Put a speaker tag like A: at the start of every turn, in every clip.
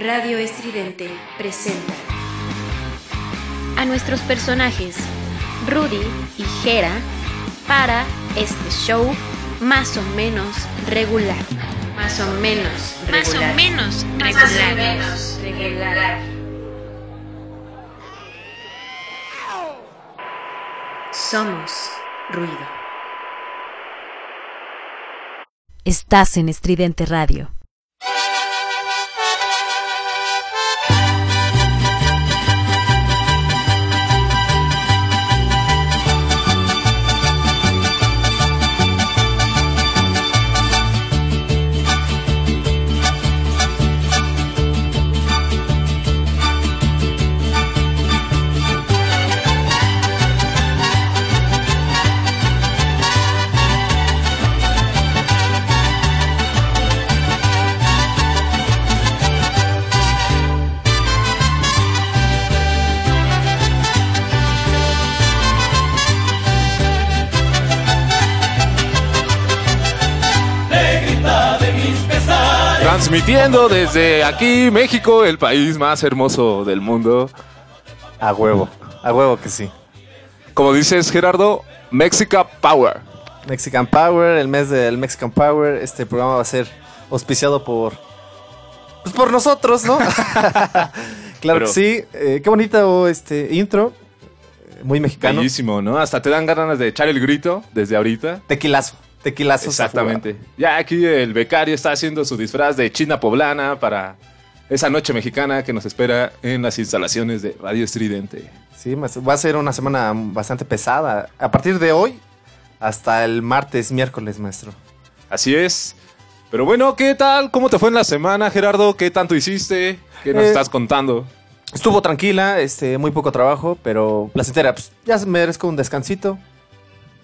A: Radio Estridente presenta a nuestros personajes Rudy y Jera para este show más o menos regular. Más o menos regular.
B: Más o menos
A: Más o
B: regular.
A: menos regular. Somos ruido.
C: Estás en Estridente Radio.
D: Transmitiendo desde aquí, México, el país más hermoso del mundo.
E: A huevo, a huevo que sí.
D: Como dices, Gerardo, Mexica Power.
E: Mexican Power, el mes del Mexican Power. Este programa va a ser auspiciado por. Pues por nosotros, ¿no? claro
D: Pero-
E: que sí. Eh, qué bonito este intro. Muy mexicano.
D: Bellísimo, ¿no? Hasta te dan ganas de echar el grito desde ahorita.
E: Tequilazo. Tequilazo.
D: Exactamente. Ya aquí el becario está haciendo su disfraz de china poblana para esa noche mexicana que nos espera en las instalaciones de Radio Estridente.
E: Sí, va a ser una semana bastante pesada. A partir de hoy hasta el martes, miércoles, maestro.
D: Así es. Pero bueno, ¿qué tal? ¿Cómo te fue en la semana, Gerardo? ¿Qué tanto hiciste? ¿Qué nos
E: Eh,
D: estás contando?
E: Estuvo tranquila, este, muy poco trabajo, pero placentera. Pues ya merezco un descansito.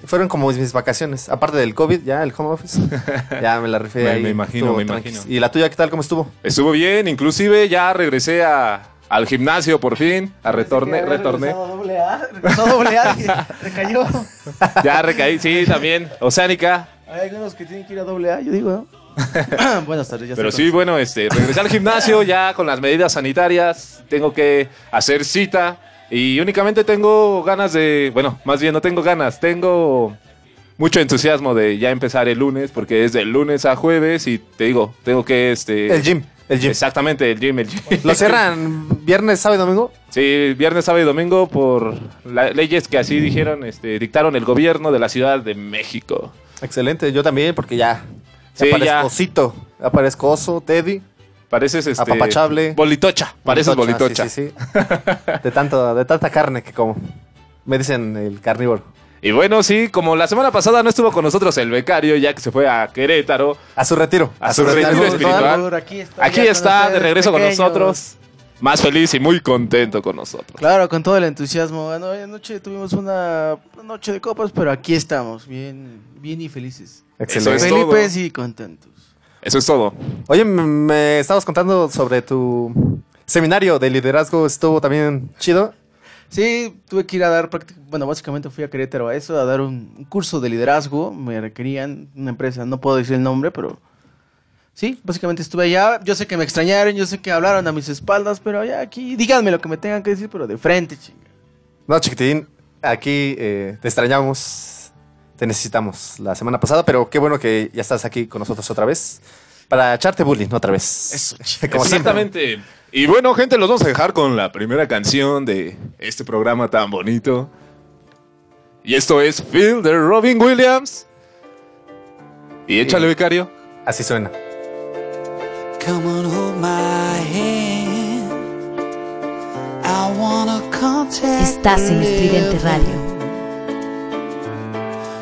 E: Fueron como mis vacaciones. Aparte del COVID, ya el home office. Ya me la rifé
D: Me- imagino,
E: Estuvo
D: me
E: tranquis.
D: imagino.
E: ¿Y la tuya qué tal? ¿Cómo estuvo?
D: Estuvo bien, inclusive ya regresé a- al gimnasio por fin, a retorné, retorné.
F: doble A, doble A recayó.
D: Ya recaí, sí, también, Oceánica.
F: Hay algunos que tienen que ir a doble A, yo digo, ¿no? Buenas tardes, ya
D: Pero sí, bueno, este, regresé al gimnasio ya con las medidas sanitarias, tengo que hacer cita y únicamente tengo ganas de, bueno, más bien no tengo ganas, tengo mucho entusiasmo de ya empezar el lunes porque es de lunes a jueves y te digo, tengo que, este...
E: El gym. El gym.
D: Exactamente, el gym, el gym.
E: ¿Lo cierran viernes, sábado y domingo?
D: Sí, viernes, sábado y domingo por las leyes que así dijeron, este, dictaron el gobierno de la Ciudad de México.
E: Excelente, yo también, porque ya.
D: Sí,
E: ya
D: ya.
E: osito. Ya parezco oso, Teddy.
D: Pareces este
E: Apapachable.
D: Bolitocha, pareces bolitocha.
E: Sí, sí, sí. De, tanto, de tanta carne que como. Me dicen el carnívoro.
D: Y bueno, sí, como la semana pasada no estuvo con nosotros el becario, ya que se fue a Querétaro,
E: A su retiro.
D: A su retiro espiritual.
F: Aquí está,
D: aquí está de regreso con nosotros, más feliz y muy contento con nosotros.
F: Claro, con todo el entusiasmo. Bueno, anoche tuvimos una noche de copas, pero aquí estamos, bien, bien y felices.
E: Excelente.
F: Felices y contentos.
D: Eso es todo.
E: Oye, me, me estabas contando sobre tu seminario de liderazgo. Estuvo también chido.
F: Sí, tuve que ir a dar, práctic- bueno, básicamente fui a Querétaro a eso, a dar un, curso de liderazgo. Me requerían una empresa, no puedo decir el nombre, pero sí, básicamente estuve allá. Yo sé que me extrañaron, yo sé que hablaron a mis espaldas, pero ya aquí, díganme lo que me tengan que decir, pero de frente, chinga.
E: No, chiquitín, aquí eh, te extrañamos, te necesitamos la semana pasada, pero qué bueno que ya estás aquí con nosotros otra vez para echarte bullying otra vez.
F: Eso,
E: Como siempre.
D: Exactamente. Y bueno, gente, los vamos a dejar con la primera canción de este programa tan bonito. Y esto es Phil de Robin Williams. Y échale, becario.
E: Así suena.
G: Come on, hold my hand. I wanna contact
C: Estás en Estridente Radio.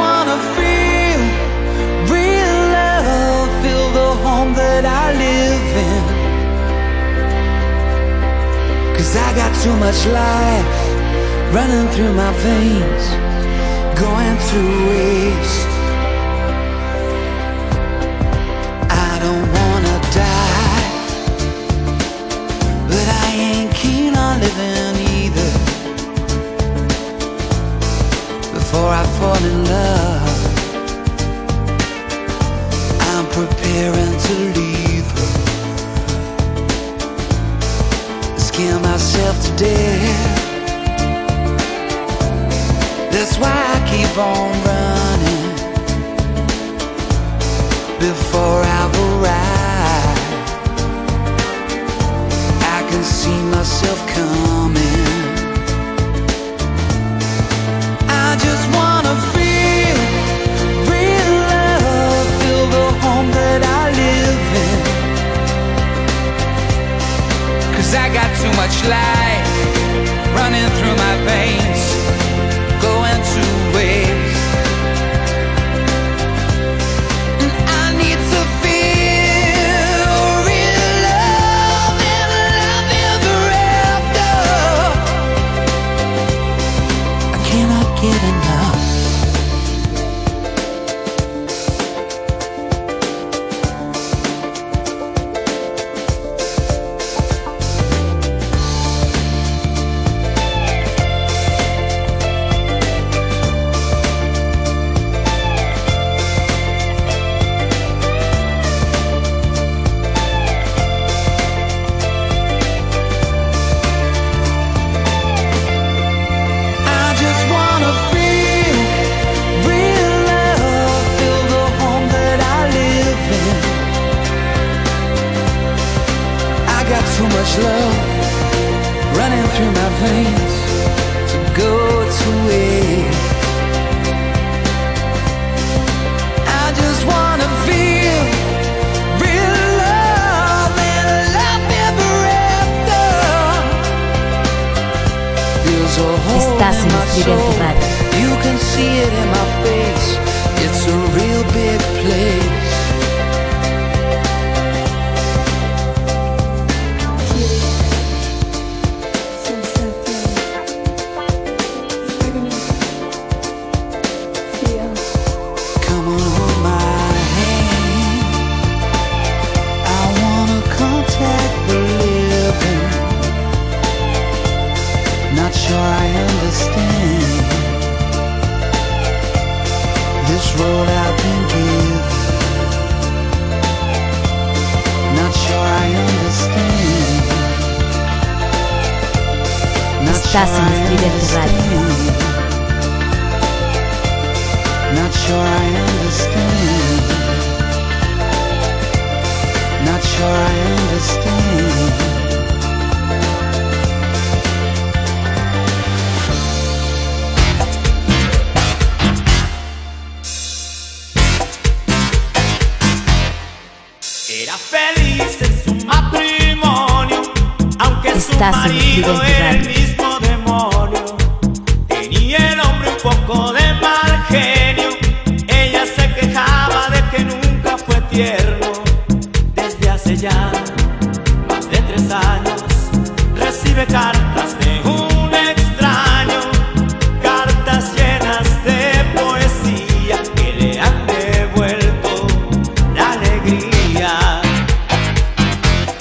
G: wanna feel real love, feel the home that I live in. Cause I got too much life running through my veins, going to waste.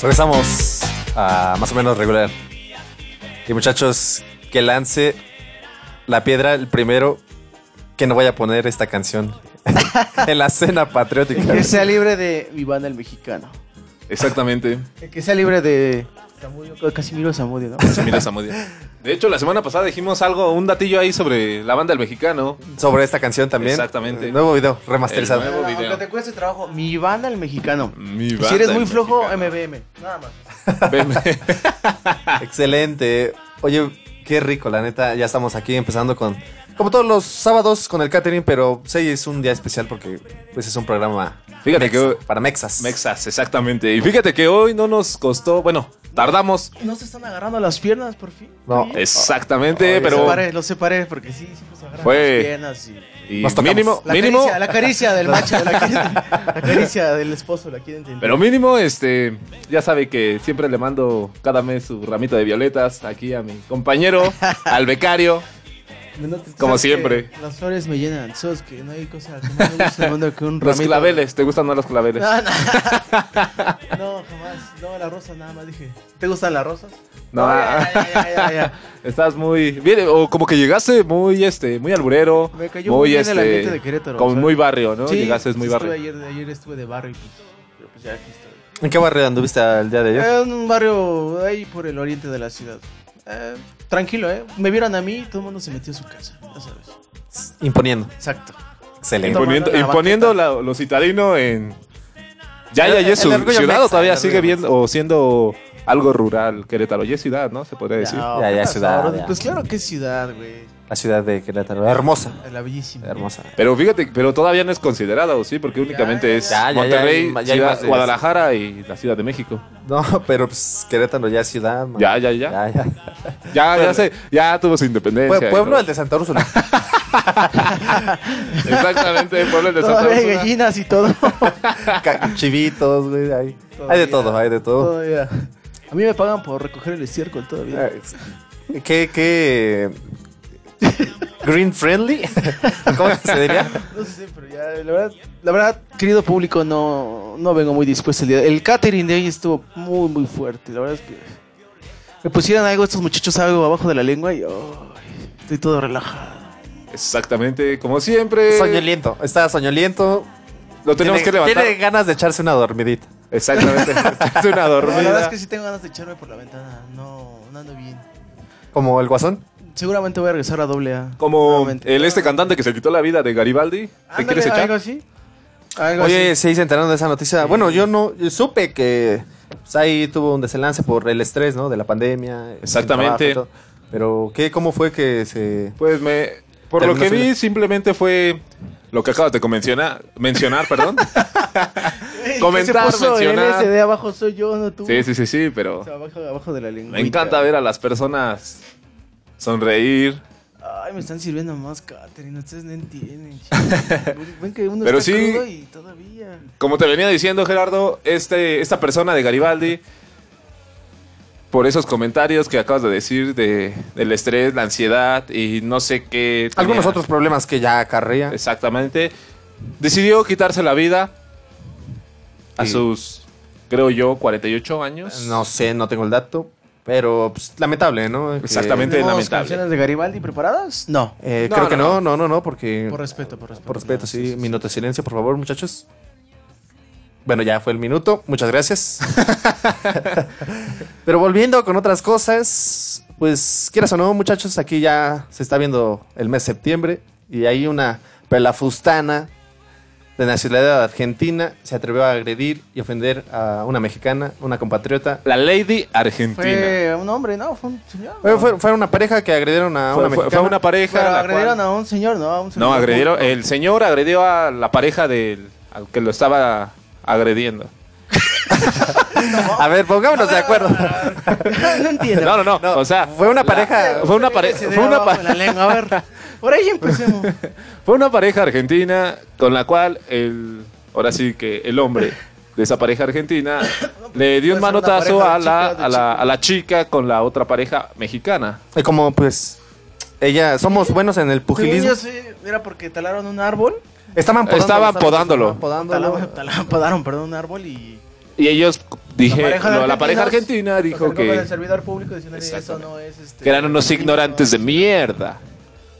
E: Regresamos a más o menos regular. Y muchachos, que lance la piedra el primero que no vaya a poner esta canción en la cena patriótica.
F: Que sea libre de Iván el Mexicano.
D: Exactamente.
F: Que sea libre de Casimiro Zamudio, ¿no?
D: Casimiro Zamudio. De hecho, la semana pasada dijimos algo, un datillo ahí sobre la banda El Mexicano.
E: Sobre esta canción también.
D: Exactamente.
E: Nuevo video, remasterizado.
D: Nuevo video.
F: Aunque te cueste trabajo, mi banda El Mexicano.
D: Mi banda
F: si eres muy flojo. MBM. Nada más.
D: BM.
E: Excelente. Oye, qué rico, la neta. Ya estamos aquí empezando con como todos los sábados con el catering, pero 6 es un día especial porque pues es un programa
D: Fíjate que hoy,
E: para Mexas.
D: Mexas, exactamente. Y fíjate que hoy no nos costó, bueno, tardamos.
F: No se están agarrando las piernas por fin.
E: No,
D: exactamente,
F: oh,
D: pero lo
F: separé, lo separé porque sí, siempre se agarran
D: fue...
F: las piernas y,
D: y mínimo,
F: la
D: mínimo
F: caricia, la caricia del macho, la caricia, la caricia del esposo la quieren.
D: Pero mínimo este ya sabe que siempre le mando cada mes su ramita de violetas aquí a mi compañero, al becario.
F: No
D: como siempre.
F: Las flores me llenan, sabes que no hay cosa que más me gusta mundo que un
D: Los
F: ramito.
D: claveles, ¿te gustan más los claveles?
F: No, no. No, jamás. No, la rosa nada más dije. ¿Te gustan las rosas?
D: No,
F: ya, ya, ya, ya, ya.
D: Estás muy bien, o como que llegaste muy, este, muy alburero,
F: Me cayó
D: muy,
F: muy bien
D: este,
F: el ambiente de Querétaro,
D: como
F: ¿sabes?
D: muy barrio, ¿no?
F: Sí,
D: Llegaste muy
F: estuve
D: barrio.
F: Ayer, ayer estuve de barrio y pues, pero pues ya aquí estoy.
E: ¿En qué barrio anduviste el día de ayer?
F: Eh, en un barrio ahí por el oriente de la ciudad. Eh, tranquilo, ¿eh? Me vieron a mí y todo el mundo se metió a su casa, ya sabes.
E: Imponiendo.
F: Exacto.
E: Excelente.
D: Imponiendo, imponiendo la- lo citadino en... Ya, ya, ya es su ciudad
E: mexa,
D: o todavía sigue viendo o siendo algo rural Querétaro. Ya es ciudad, ¿no? Se podría decir.
E: Ya, ya,
F: ¿qué
E: ciudad, ya.
F: Pues claro que es ciudad, güey.
E: La ciudad de Querétaro. Hermosa.
F: La bellísima.
E: Hermosa.
D: Pero fíjate, pero todavía no es considerado, ¿sí? Porque únicamente
F: ya,
D: es
E: ya. Ya, ya,
D: Monterrey,
E: ya
D: Ciudad- Guadalajara y la Ciudad de México.
E: No, pero pues Querétaro ya es ciudad. man.
D: Ya, ya, ya.
E: Ya, ya.
D: Ya, ya sé, ya tuvo su independencia.
E: Pue- Pueblo
D: todo.
E: el de Santa Úrsula.
D: Exactamente, pueblo de Santa
F: Todavía hay
D: Úrsula.
F: gallinas y todo.
E: Chivitos, güey. Hay, hay de todo, hay de todo.
F: Todavía. A mí me pagan por recoger el estiércol todavía.
E: ¿Qué, qué? Green friendly? ¿Cómo se diría?
F: No sé, pero ya, la verdad, la verdad, querido público, no, no vengo muy dispuesto el día. El catering de hoy estuvo muy, muy fuerte. La verdad es que me pusieron algo estos muchachos algo abajo de la lengua y oh, estoy todo relajado.
D: Exactamente, como siempre.
E: Soñoliento. Está soñoliento.
D: Lo tenemos
E: Tiene-
D: que levantar.
E: Tiene ganas de echarse una dormidita.
D: Exactamente. Es una
F: No, la verdad
D: dormida.
F: es que sí tengo ganas de echarme por la ventana. No, no ando bien.
E: Como el guasón.
F: Seguramente voy a regresar a doble A.
D: Como
F: nuevamente.
D: el este cantante que se quitó la vida de Garibaldi. ¿Te
F: Ándale,
D: quieres echar?
F: ¿Algo así? Algo
E: Oye,
F: así.
E: sí se enteraron de esa noticia. Bueno, yo no yo supe que pues, ahí tuvo un desenlace por el estrés, ¿no? De la pandemia. el
D: Exactamente.
E: trabajo y todo. Pero, ¿qué? ¿Cómo fue que se...?
D: Pues me. Por lo
E: Terminó
D: que
E: su-
D: vi, simplemente fue lo que acabas de mencionar, mencionar, perdón.
F: Ey,
D: comentar,
F: que se puso
D: mencionar.
F: LSD abajo soy yo, no tú.
D: Sí, sí, sí, sí,
F: O
D: pero
F: sea, abajo, abajo de la lengua.
D: me encanta ver a las personas sonreír.
F: Ay, me están sirviendo más catering, ustedes no entienden. Ven que uno
D: Pero
F: está
D: sí.
F: crudo y todavía.
D: Como te venía diciendo, Gerardo, este, esta persona de Garibaldi, por esos comentarios que acabas de decir de, del estrés, la ansiedad y no sé qué. tenía
E: Algunos otros problemas que ya acarrea.
D: Exactamente. Decidió quitarse la vida a
E: Sí.
D: sus, creo yo, 48 años.
E: No sé, no tengo el dato. Pero, pues, lamentable, ¿no?
D: Exactamente.
F: ¿Tenemos
D: lamentable.
F: canciones de Garibaldi preparadas? No.
E: Eh,
D: No,
E: creo
D: no,
E: que
D: no.
E: no, no, no, no, porque...
F: Por respeto, por respeto.
E: Por respeto,
F: No,
E: sí. Minuto de silencio, por favor, muchachos. Bueno, ya fue el minuto. Muchas gracias. Pero volviendo con otras cosas, pues quieras o no, muchachos, aquí ya se está viendo el mes de septiembre y hay una pelafustana de nacionalidad argentina se atrevió a agredir y ofender a una mexicana, una compatriota.
D: La Lady Argentina.
F: Fue un hombre, ¿no? Fue un señor.
E: Fue,
F: ¿no?
E: fue- fue una pareja que agredieron a
D: Fue,
E: una
D: fue-
E: mexicana.
D: fue una pareja.
F: Pero agredieron
D: cual-
F: a un señor, ¿no? A un señor
D: No, agredieron. El señor agredió a la pareja del al que lo estaba agrediendo.
E: A ver, pongámonos de acuerdo.
F: no entiendo.
D: No, no, no.
E: No,
D: o sea,
E: fue una pareja.
D: fue una pareja. Fue una,
F: abajo
D: pa-
F: de la lengua. A ver, por ahí empecemos.
D: fue una pareja argentina con la cual el. Ahora sí que el hombre de esa pareja argentina le dio un manotazo
F: pareja
D: a la, a, la, a la chica con la otra pareja mexicana.
E: Y como pues ella somos buenos en el pugilismo.
F: yo sé, era porque talaron un árbol.
E: Estaban podándolo,
D: Estaban podándolo.
E: Estaban podándolo.
F: Talaron- podaron, perdón, un árbol y.
D: Y ellos dije,
F: pareja de
D: no, la pareja argentina dijo
F: con el
D: que,
F: servidor público diciendo eso no es este.
D: que eran unos ignorantes de mierda.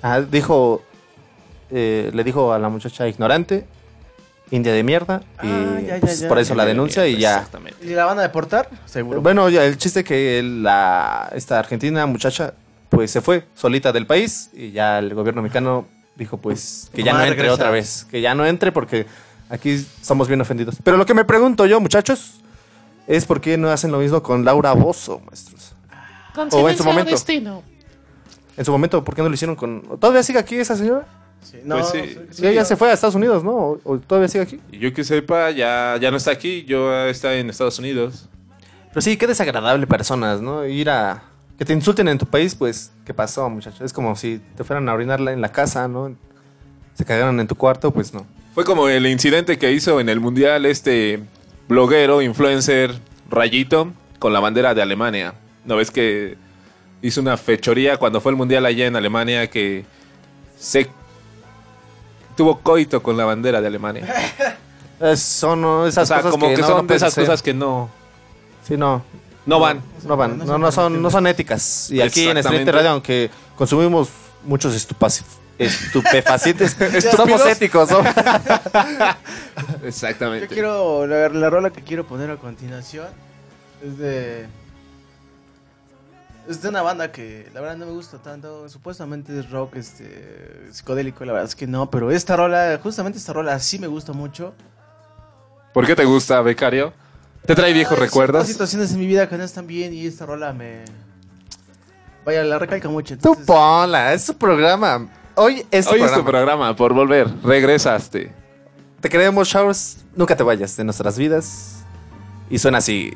E: Ah, dijo, eh, le dijo a la muchacha ignorante, india de mierda, y
F: Ah, ya, ya,
E: pues,
F: ya.
E: por eso la denuncia y ya.
D: Exactamente.
F: ¿Y la van a deportar? Seguro.
E: Bueno, ya el chiste que la esta argentina muchacha pues se fue solita del país y ya el gobierno mexicano dijo pues que ya no entre
F: regresa.
E: otra vez, que ya no entre porque aquí somos bien ofendidos. Pero lo que me pregunto yo, muchachos, es por qué no hacen lo mismo con Laura Bozo, maestros. O en su momento. En su momento, ¿por qué no lo hicieron con... ¿Todavía sigue aquí esa señora?
F: Sí, no,
D: Pues sí.
F: no
E: Sí, ella se fue a Estados Unidos, ¿no? ¿O, o todavía sigue aquí?
D: Y yo que sepa, ya, ya no está aquí, yo está en Estados Unidos.
E: Pero sí, qué desagradable personas, ¿no? Ir a... Que te insulten en tu país, pues, ¿qué pasó, muchachos? Es como si te fueran a orinar en la casa, ¿no?
H: se cagaron en tu cuarto, pues no.
D: Fue como el incidente que hizo en el mundial este bloguero, influencer, Rayito, con la bandera de Alemania. ¿No ves que hizo una fechoría cuando fue el mundial allá en Alemania que se tuvo coito con la bandera de Alemania?
H: Es- son esas
D: o sea,
H: cosas
D: como que,
H: no-
D: son
H: no
D: de
H: puedes
D: esas
H: hacer.
D: cosas que no,
H: Sí, no.
D: no van.
H: No van, no, no son, no son éticas. Y aquí en. Estudiante Radio, aunque consumimos muchos estupaci- estupefacientes, somos éticos, ¿no?
F: Yo
D: Exactamente.
F: quiero, la, la rola que quiero poner a continuación es de... Es de una banda que la verdad no me gusta tanto. Supuestamente es rock este, psicodélico, la verdad es que no. Pero esta rola, justamente esta rola sí me gusta mucho.
D: ¿Por qué te gusta, becario? ¿Te trae viejos
F: Hay
D: recuerdos?
F: ciertas situaciones en mi vida que no están bien y esta rola me... Vaya, la recalca mucho.
H: Tú
F: entonces-
H: ponla, es tu programa. Hoy es tu
D: Hoy es
H: programa.
D: tu programa, por volver. Regresaste.
H: Te queremos, Showers. Nunca te vayas de nuestras vidas. Y suena así.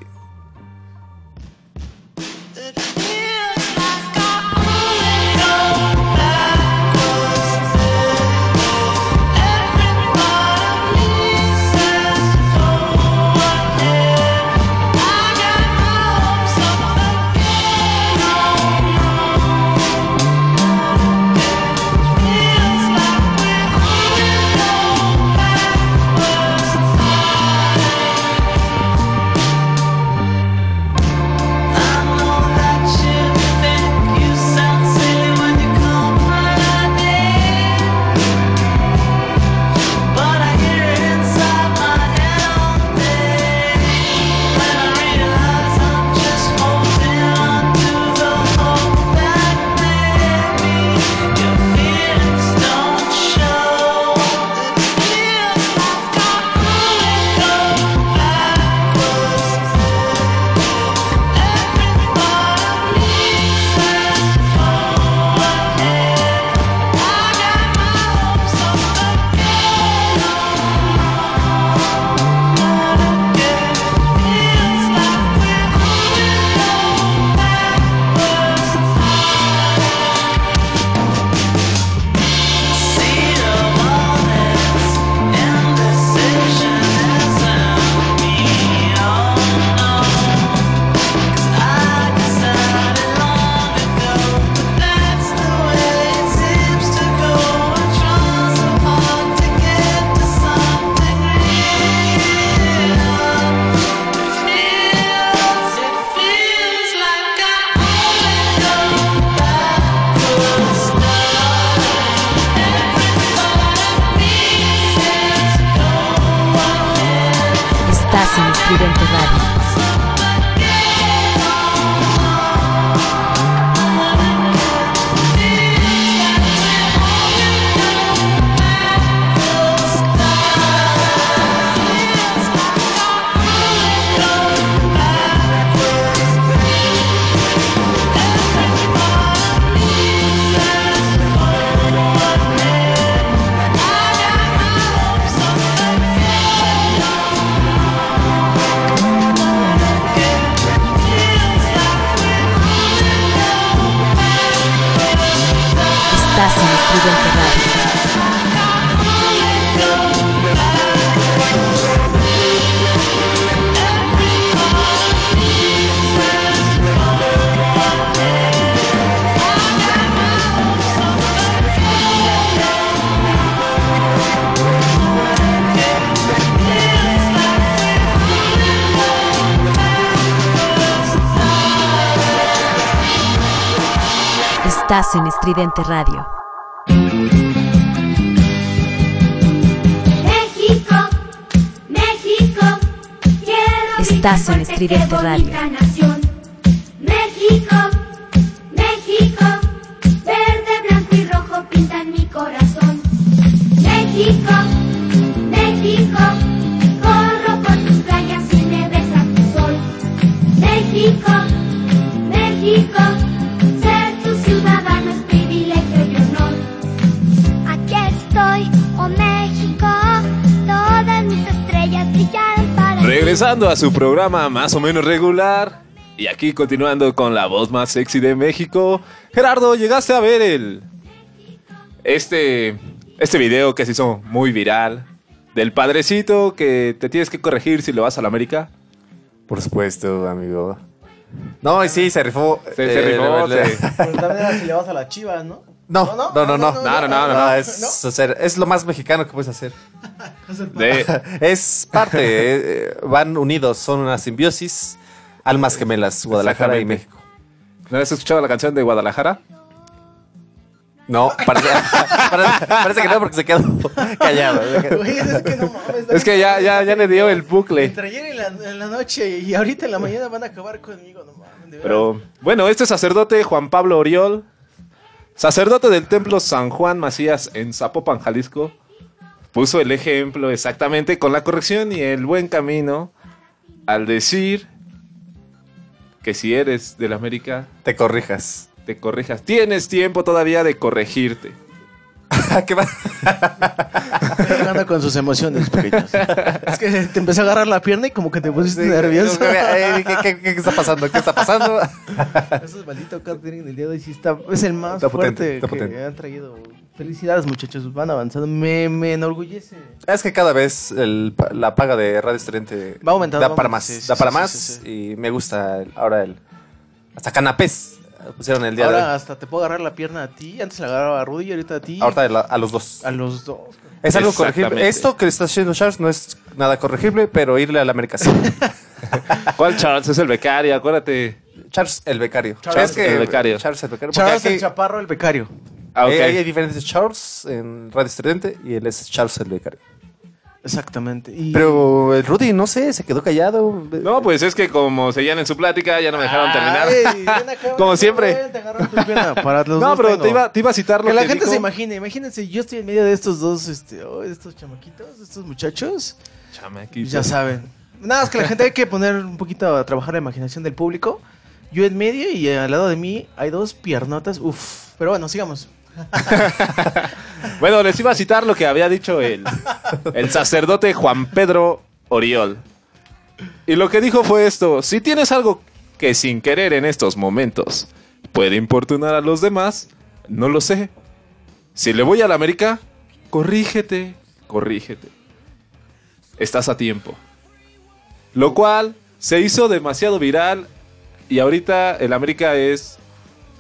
I: Estridente Radio.
J: México, México, quiero
I: Estás en Estridente Radio.
J: México,
D: Regresando a su programa más o menos regular. Y aquí continuando con la voz más sexy de México. Gerardo, llegaste a ver el. Este este video que se hizo muy viral del padrecito que te tienes que corregir si le vas a la América.
E: Por supuesto, amigo. No, y sí, se rifó.
D: Se- se rifó,
E: le-
D: se-
F: Pero también era si le vas a las chivas, ¿no?
E: No, no, no, no.
D: no, no, no, no.
E: es, hacer- es lo más mexicano que puedes hacer.
D: De,
E: Es parte, eh, eh, van unidos, son una simbiosis, almas gemelas, Guadalajara y. México.
D: ¿No has escuchado la canción de Guadalajara?
E: No, parece, parece, parece que no, porque se quedó callado.
F: Es que no mames.
D: Es que ya, ya, ya le dio el bucle.
F: Entre ayer en la, en la noche y ahorita en la mañana van a acabar conmigo, no mames. de
D: Pero bueno, este sacerdote Juan Pablo Oriol, sacerdote del templo San Juan Macías en Zapopan, Jalisco, puso el ejemplo exactamente con la corrección y el buen camino al decir que si eres del América,
E: Te corrijas.
D: te corrijas. Tienes tiempo todavía de corregirte.
E: ¿Qué va?
F: Anda con sus emociones pequeños. Es que te empecé a agarrar la pierna y como que te pusiste nervioso.
E: ¿Qué, qué- qué está pasando? ¿Qué está pasando?
F: Eso es maldito catering el día de hoy sí está, es el más
E: Está potente,
F: fuerte
E: está
F: que
E: potente.
F: han traído. Felicidades muchachos, van avanzando. Me, me enorgullece.
E: Es que cada vez el la paga de Radio Estudiante
F: Va aumentando,
E: da para más.
F: sí, sí,
E: da para más y me gusta ahora el... Hasta canapés pusieron el día
F: Ahora
E: de hoy.
F: hasta te puedo agarrar la pierna a ti. Antes la agarraba a Rudy y ahorita a ti.
E: Ahorita la- a los dos.
F: a los dos.
E: Es algo
D: Exactamente.
E: corregible. Esto que está haciendo Charles no es nada corregible, pero irle a la América sí.
D: ¿Cuál Charles? Es el becario, acuérdate.
E: Charles el becario.
D: Charles
E: Es que-
D: el becario.
E: Charles el becario. porque
F: Charles
E: aquí-
F: el chaparro, el becario.
D: Ah, ok.
E: eh, hay diferentes Charles en Radio Estridente y él es Charles el becario.
F: Exactamente. Y...
E: Pero el Rudy, no sé, se quedó callado.
D: No, pues es que como seguían en su plática, ya no me dejaron terminar.
F: Ay, ven acá,
D: Como siempre.
F: para los
D: No, pero te iba, te iba a citar lo
F: Que
D: que,
F: la gente
D: dijo.
F: se imagine, imagínense, yo estoy en medio de estos dos, este, oh, estos chamaquitos, estos muchachos,
D: Chamaquito.
F: ya saben. Nada, es que la gente hay que poner un poquito a trabajar la imaginación del público. Yo en medio y al lado de mí hay dos piernotas, uff. Pero bueno, sigamos.
D: Bueno, les iba a citar lo que había dicho el, el sacerdote Juan Pedro Oriol. Y lo que dijo fue esto, si tienes algo que sin querer en estos momentos puede importunar a los demás, no lo sé. Si le voy a la América, corrígete, corrígete. Estás a tiempo. Lo cual se hizo demasiado viral y ahorita el América es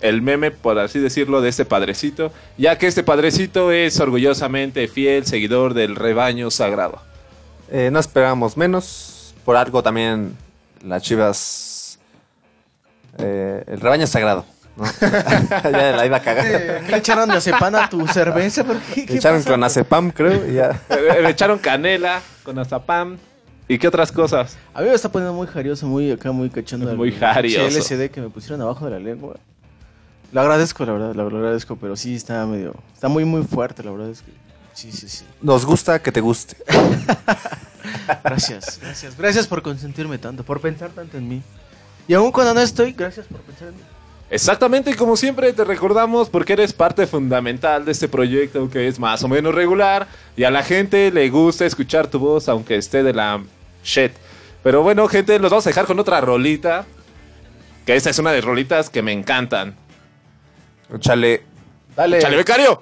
D: el meme, por así decirlo, de este padrecito, ya que este padrecito es orgullosamente fiel seguidor del rebaño sagrado.
E: Eh, no esperábamos menos. Por algo también las chivas. eh, el rebaño sagrado. ¿no? ya la iba a cagar.
F: Eh, ¿Qué le echaron de acepan a tu cerveza? ¿Por qué?
E: Le
F: ¿Qué
E: echaron
F: pasó?
E: clonazepam, creo, y ya.
D: Le le echaron canela con azapam y qué otras cosas.
F: A mí me está poniendo muy jarioso, muy acá, muy cachondo.
D: Muy
F: el
D: jarioso.
F: LSD que me pusieron abajo de la lengua. Lo agradezco, la verdad, lo agradezco, pero sí está medio... Está muy, muy fuerte, la verdad es que... Sí, sí, sí.
E: Nos gusta que te guste.
F: Gracias, gracias. Gracias por consentirme tanto, por pensar tanto en mí. Y aún cuando no estoy, gracias por pensar en mí.
D: Exactamente, y como siempre te recordamos porque eres parte fundamental de este proyecto que es más o menos regular y a la gente le gusta escuchar tu voz aunque esté de la shit. Pero bueno, gente, los vamos a dejar con otra rolita, que esta es una de rolitas que me encantan.
E: Chale.
F: Dale.
D: ¡Chale, becario!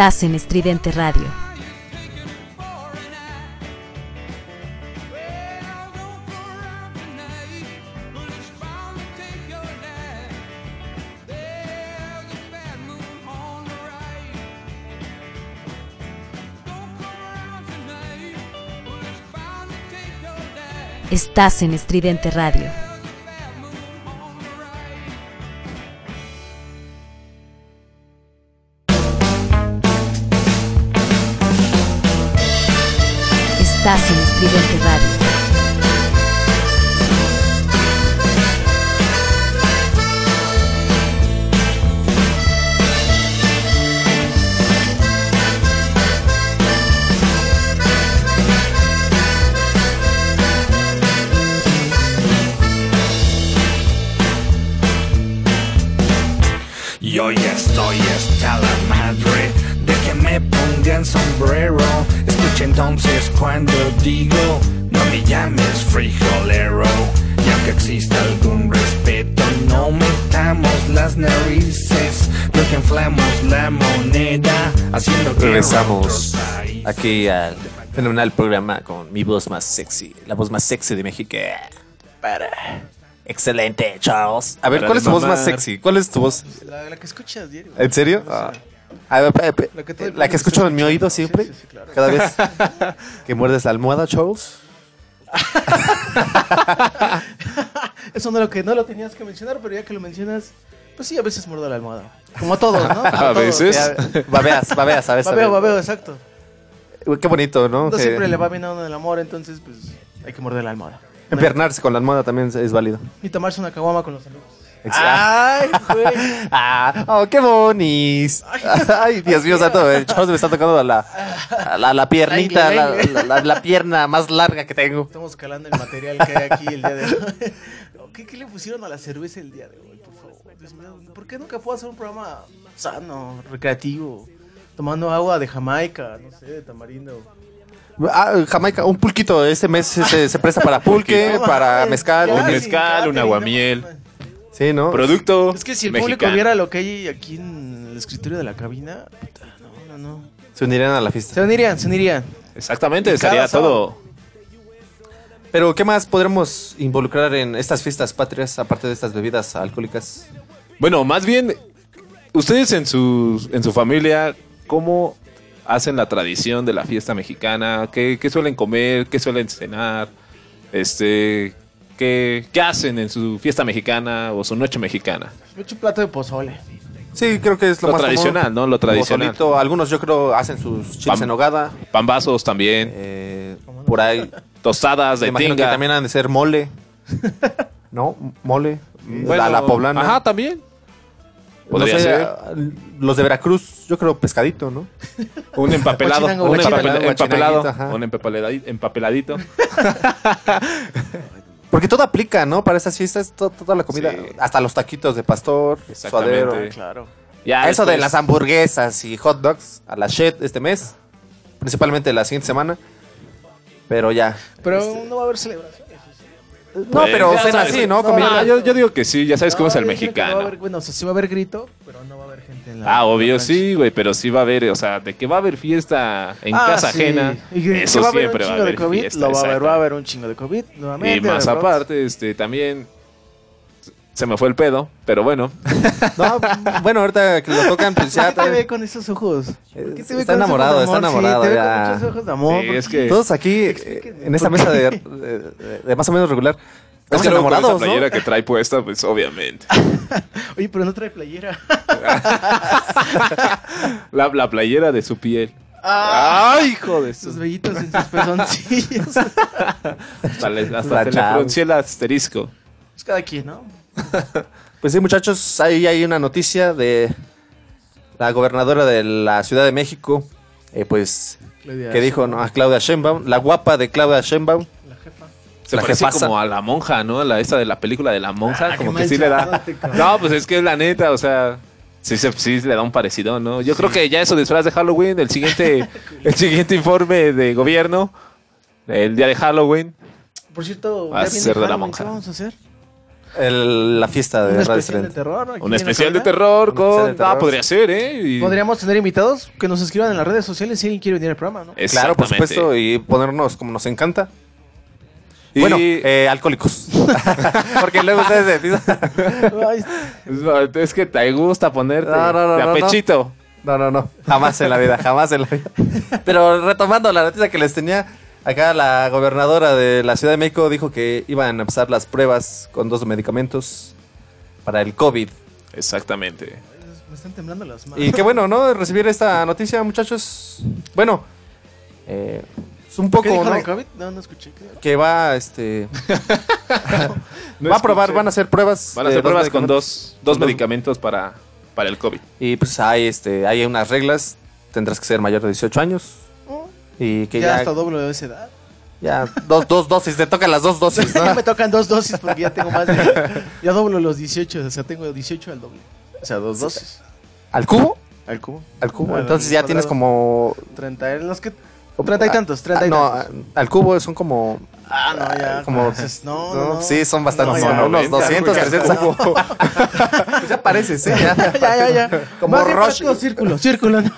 C: Estás en Estridente Radio. Estás en Estridente Radio. Estás en Estridente Radio.
K: Y hoy estoy hasta la madre de que me pongan sombrero. Entonces cuando digo, no me llames frijolero. Y aunque exista algún respeto, no metamos las narices. Lo que inflamos la moneda, haciendo que
E: Regresamos aquí al fenomenal programa con mi voz más sexy, la voz más sexy de México. Para. Excelente, Charles. A ver,
D: Para
E: ¿cuál es tu voz más sexy? ¿Cuál es tu voz?
F: La, la que escuchas diario.
E: ¿En serio? Ah. A ver,
F: La que tú-
E: la que escucho en mi oído siempre.
F: Sí, sí, sí, claro.
E: Cada vez que muerdes la almohada, Charles.
F: Eso no lo que no lo tenías que mencionar, pero ya que lo mencionas, pues sí, a veces muerdo la almohada. Como todos, ¿no? Como
D: A veces.
E: Babeas, babeas, ¿sabes?
F: Babeo, babeo, exacto.
E: Qué bonito, ¿no?
F: No
E: Que
F: siempre le va bien a uno el amor, entonces pues hay que morder la almohada.
E: Empernarse con la almohada también es- es válido.
F: Y tomarse una caguama con los amigos.
E: Ay, Ah, oh, qué bonis. Ay, Dios mío santo, el Charles me está tocando la, la, la piernita, la, la- la- la pierna más larga que tengo.
F: Estamos calando el material que hay aquí el día de hoy. ¿Qué, qué le pusieron a la cerveza el día de hoy, por favor? Dios mío, ¿por qué nunca puedo hacer un programa sano, recreativo? Tomando agua de Jamaica, no sé, de tamarindo.
E: Ah, Jamaica, un pulquito. Este mes se, se presta para pulque, para mezcal.
D: un mezcal, un
F: no
D: aguamiel.
E: Sí, ¿no?
D: Producto
F: Es que si el
D: mexicano.
F: público viera lo que hay aquí en el escritorio de la cabina, puta, no, no, no.
E: Se unirían a la
F: Se
E: fiesta.
F: unirían, se unirían.
D: Exactamente,
F: sábado.
D: todo.
E: Pero, ¿qué más podremos involucrar en estas fiestas patrias, aparte de estas bebidas alcohólicas?
D: Bueno, más bien, ustedes en su, en su familia, ¿cómo hacen la tradición de la fiesta mexicana? ¿Qué, qué suelen comer? ¿Qué suelen cenar? Este, ¿qué, qué hacen en su fiesta mexicana o su noche mexicana?
F: Me echo un plato de pozole.
E: Sí, creo que es lo,
D: Lo
E: más
D: tradicional,
E: común.
D: ¿no? Lo tradicional.
E: Pozolito. Algunos yo creo hacen sus chiles
D: Pam-
E: en hogada.
D: Pambazos también,
E: eh, por ahí.
D: tostadas
E: Me
D: de
E: imagino que
D: tinga.
E: también han de ser mole. ¿No? Mole.
D: Bueno,
E: la, la poblana.
D: Ajá, también.
E: No
D: Podría
E: sé,
D: ser.
E: ah, Los de Veracruz, yo creo pescadito, ¿no?
D: Un empapelado. Un empapelado. Un empapeladito.
E: Porque todo aplica, ¿no? Para esas fiestas, to- toda la comida.
D: Sí.
E: Hasta los taquitos de pastor,
D: Exactamente.
E: suadero.
F: Claro.
D: Ya
E: Eso de las hamburguesas y hot dogs a la shit este mes. Principalmente la siguiente semana. Pero ya.
F: Pero no va a haber celebración.
E: No,
D: Pues,
E: pero
D: ya
E: cena así, ¿no?
F: No,
E: Comida.
D: Ah, yo, yo digo que sí, ya sabes cómo es el mexicano.
F: haber- bueno, o sea, sí va a haber grito, pero no va a haber gente en la.
D: Ah, obvio
F: la
D: sí, güey, pero sí va a haber, o sea, de que va a haber fiesta en
F: Ah,
D: casa
F: sí.
D: ajena,
F: Y que-
D: eso
F: que va a haber
D: siempre
F: un
D: va a
F: chingo
D: haber
F: de COVID,
D: fiesta,
F: lo va a haber, va a haber un chingo de COVID nuevamente.
D: Y más aparte, este, también se me fue el pedo, pero bueno.
E: No, bueno, ahorita que lo tocan, pues ya.
F: ¿Por qué te ve con esos ojos? ¿Por qué te ve
E: Está
F: con esos
E: enamorado,
F: ojos de
E: está
F: amor?
E: enamorado,
F: Sí, te ve
E: ya.
F: con muchos ojos de amor.
D: Sí,
F: ¿por
D: es
F: qué?
D: que-
E: Todos aquí, eh, en esta
F: ¿por
E: mesa
F: qué?
E: de, de- de más o menos regular.
D: Es
E: Estamos
D: que luego con esa
E: enamorados,
D: playera
E: ¿no?
D: que trae puesta, pues obviamente.
F: Oye, pero no trae playera.
D: La, la playera de su piel.
F: Ah,
D: ¡Ay, hijo de
F: sus
D: su...
F: vellitos en sus pezoncillos.
D: Hasta, le- hasta
E: La
D: se le fruncía el asterisco.
F: Es cada quien, ¿no?
E: Pues sí, muchachos, ahí hay una noticia de la gobernadora de la Ciudad de México, eh, pues,
F: Claudia
E: que dijo ¿no? a Claudia Sheinbaum, la guapa de Claudia Sheinbaum.
D: Se
E: La
D: parece
E: jefasa.
D: como a la monja, ¿no? La esta de la película de la monja,
F: Ah,
D: como que sí le da. No, pues es que es la neta, o sea, sí, se- sí le da un parecido, ¿no? Yo creo que ya eso disfraz de Halloween, el siguiente, el siguiente informe de gobierno, el día de Halloween,
F: Por cierto,
D: Va a
F: ya viene
D: ser de la
F: Halloween,
D: monja.
F: ¿qué vamos a hacer?
E: el- la fiesta de
F: Un
E: Radio
F: especial de terror.
D: Un especial de terror con...
E: especial de terror.
D: Ah, podría ser, ¿eh? Y-
F: Podríamos tener invitados que nos escriban en las redes sociales si alguien quiere venir al programa, ¿no?
E: Claro, por supuesto, y ponernos como nos encanta.
D: Y-
E: Bueno, eh, alcohólicos. Porque luego ustedes
F: Ay,
D: No, Es que te gusta ponerte
E: No, no, no,
D: de a
E: no, no.
D: pechito.
E: No, no, no. Jamás en la vida, jamás en la vida. Pero retomando la noticia que les tenía, acá la gobernadora de la Ciudad de México dijo que iban a empezar las pruebas con dos medicamentos para el COVID.
D: Exactamente.
F: me están temblando las manos.
E: Y qué bueno, ¿no? Recibir esta noticia, muchachos. Bueno, eh, es un
F: ¿Qué
E: poco,
F: dijo
E: ¿no?
F: de COVID? No, no escuché. ¿Qué?
E: Que va, este...
D: No
E: va a probar,
D: escuché.
E: van a hacer pruebas.
D: Van a hacer pruebas con dos, dos
E: Con dos-
D: medicamentos para, para el COVID.
E: Y pues hay, este, hay unas reglas. Tendrás que ser mayor de 18 años. Y que
F: ya,
E: ya,
F: hasta doble de esa edad.
E: ya dos, dos dosis, te tocan las dos dosis, ¿no?
F: ya me tocan dos dosis porque ya tengo más de... Ya doblo los 18, o sea, tengo 18 al doble. O sea, dos dosis.
E: ¿Al cubo?
F: Al cubo.
E: Al cubo.
F: Al
E: Entonces ya tienes como...
F: 30, en los que... 30 y tantos, 30 y
E: Ah, no,
F: tantos.
E: al cubo son como...
F: Ah, no, ya.
E: como-
F: entonces, no, no, no.
E: Sí, son bastantes.
F: No,
E: como unos
D: 90,
E: 200,
D: güey,
E: 300.
D: ¿cómo?
E: Pues ya parece, sí. Ya,
F: ya, ya, ya.
E: Como Rush.
F: círculo, círculo, no.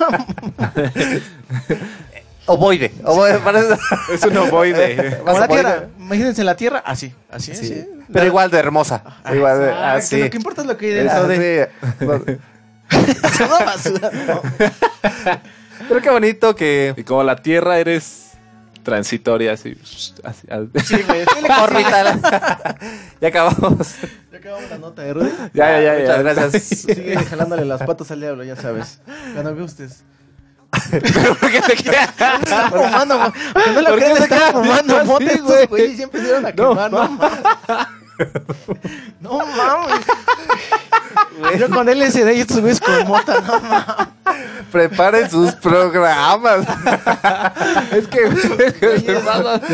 E: Ovoide. Ovoide, parece...
D: Es un ovoide.
F: Como la tierra. Imagínense la tierra, así, así,
E: Sí.
F: así.
E: Pero igual de hermosa. Igual de...
F: Ah,
E: así.
F: que Lo que importa es lo que hay dentro de...
E: Así.
F: Es una basura, no.
E: Pero qué bonito que...
D: Y como la Tierra eres transitoria, así. así, así.
F: Sí, güey. sí le
E: Orbital. ya acabamos.
F: Ya acabamos la nota Rudy.
D: Ya, ya, ya.
E: Muchas
D: ya.
E: gracias.
F: Sigue jalándole las patas al diablo, ya sabes. Cuando gustes.
D: ¿Por qué te quedas?
F: Fumando, no lo. Siempre dieron a quemar, no. No mames. Yo con LSD y estos güeyes con mota, no mames.
E: Preparen sus programas.
D: Es que.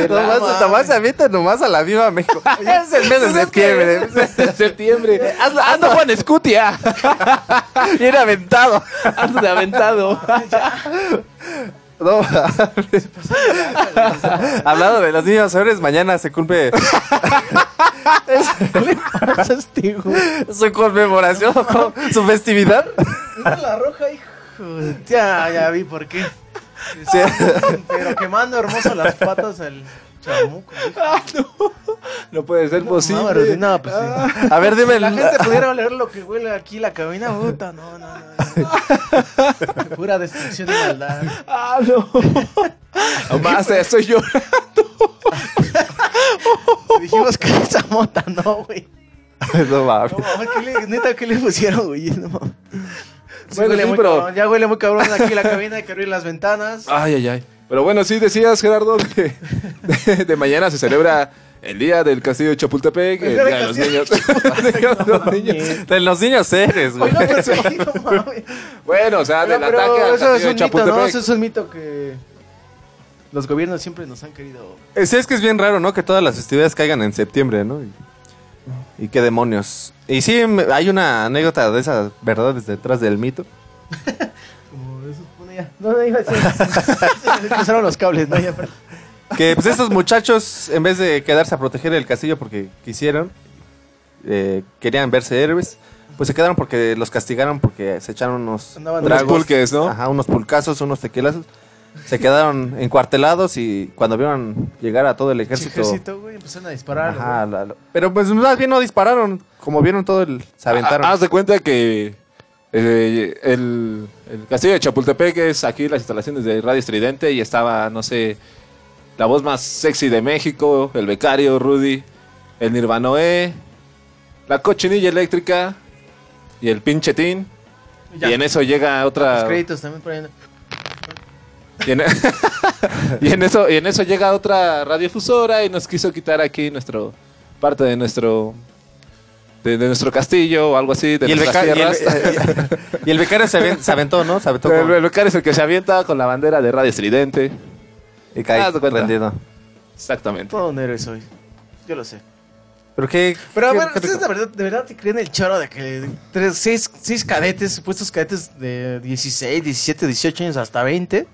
E: nomás, nomás se avientan nomás a la viva México. Es el mes de septiembre.
D: de septiembre. Hazlo, ando Juan Escutia.
E: Bien aventado.
D: Ando de aventado.
E: No, Hablando de los niños héroes, mañana se cumple
F: ¿Qué le pasa a este güey?
E: su conmemoración, su festividad.
F: La roja, hijo. Ya, ya vi por qué.
E: Sí.
F: Pero quemando hermoso las patas al chamuco.
D: No puede ser
F: No,
D: posible.
F: no, pues sí.
E: A ver, dime.
F: La gente pudiera oler lo que huele aquí la cabina, puta, no, no, no. no. Pura destrucción y maldad.
D: Ah, no. Ya estoy yo.
F: Dijimos que esa mota no, güey.
E: No mames.
F: No, mames, ¿qué le, neta, ¿qué le pusieron, güey? No, mames. Sí,
D: Bueno,
F: huele
D: sí,
F: muy
D: pero-
F: cabrón, ya huele muy cabrón aquí la cabina, hay que abrir las ventanas.
D: Ay, ay, ay. Pero bueno, sí decías, Gerardo, que de, de mañana se celebra el día del castillo de Chapultepec, el
F: día
D: de los niños. Los niños.
E: De los niños eres, güey.
F: Sí, no.
D: Bueno, o sea,
F: Pero,
D: del
F: pero
D: ataque al castillo
F: es
D: de
F: un mito, ¿no?
D: Chapultepec.
F: Eso es un mito que los gobiernos siempre nos han querido.
E: Eh, Sí, es que es bien raro, ¿no? Que todas las festividades caigan en septiembre, ¿no? Y, y qué demonios. Y sí, hay una anécdota de esas verdades detrás del mito.
F: Ya. No, no, iba a decir. Cruzaron los cables, ¿no? Ya, pero-
E: Que pues estos muchachos, en vez de quedarse a proteger el castillo porque quisieron, eh, querían verse héroes, pues se quedaron porque los castigaron porque se echaron unos
F: Andaban
D: Unos pulques, ¿no?
E: Ajá, unos pulcazos, unos tequilazos. Se quedaron encuartelados y cuando vieron llegar a todo el ejército...
F: ejército, güey, empezaron a disparar.
E: Ajá, la- la- pero pues más bien no dispararon, como vieron todo el... Se aventaron.
D: Ah, Haz de cuenta que eh, el, el castillo de Chapultepec es aquí las instalaciones de Radio Estridente y estaba, no sé, la voz más sexy de México, el becario Rudy, el Nirvanoé, la cochinilla eléctrica y el pinche Tin.
F: Ya.
D: Y en eso llega
F: Los
D: otra.
F: créditos también por ahí.
D: Y en, y en eso, y en eso llega otra radiodifusora y nos quiso quitar aquí nuestro parte de nuestro de, de nuestro castillo o algo así, de
E: y, el beca- y el-
D: tierras.
E: y el becario se, aven- se aventó, ¿no? Se aventó
D: el,
E: con-
D: el becario es el que se avienta con la bandera de Radio Estridente.
E: y cae
D: cuenta.
E: rendido.
D: Exactamente.
F: Todo un héroe soy. Yo lo sé.
E: Pero qué...
F: Pero a
E: qué-
F: ver,
E: qué-
F: ¿ustedes de verdad, de verdad te creen el choro de que tres, seis, seis cadetes, supuestos cadetes de 16, 17, 18 años hasta 20,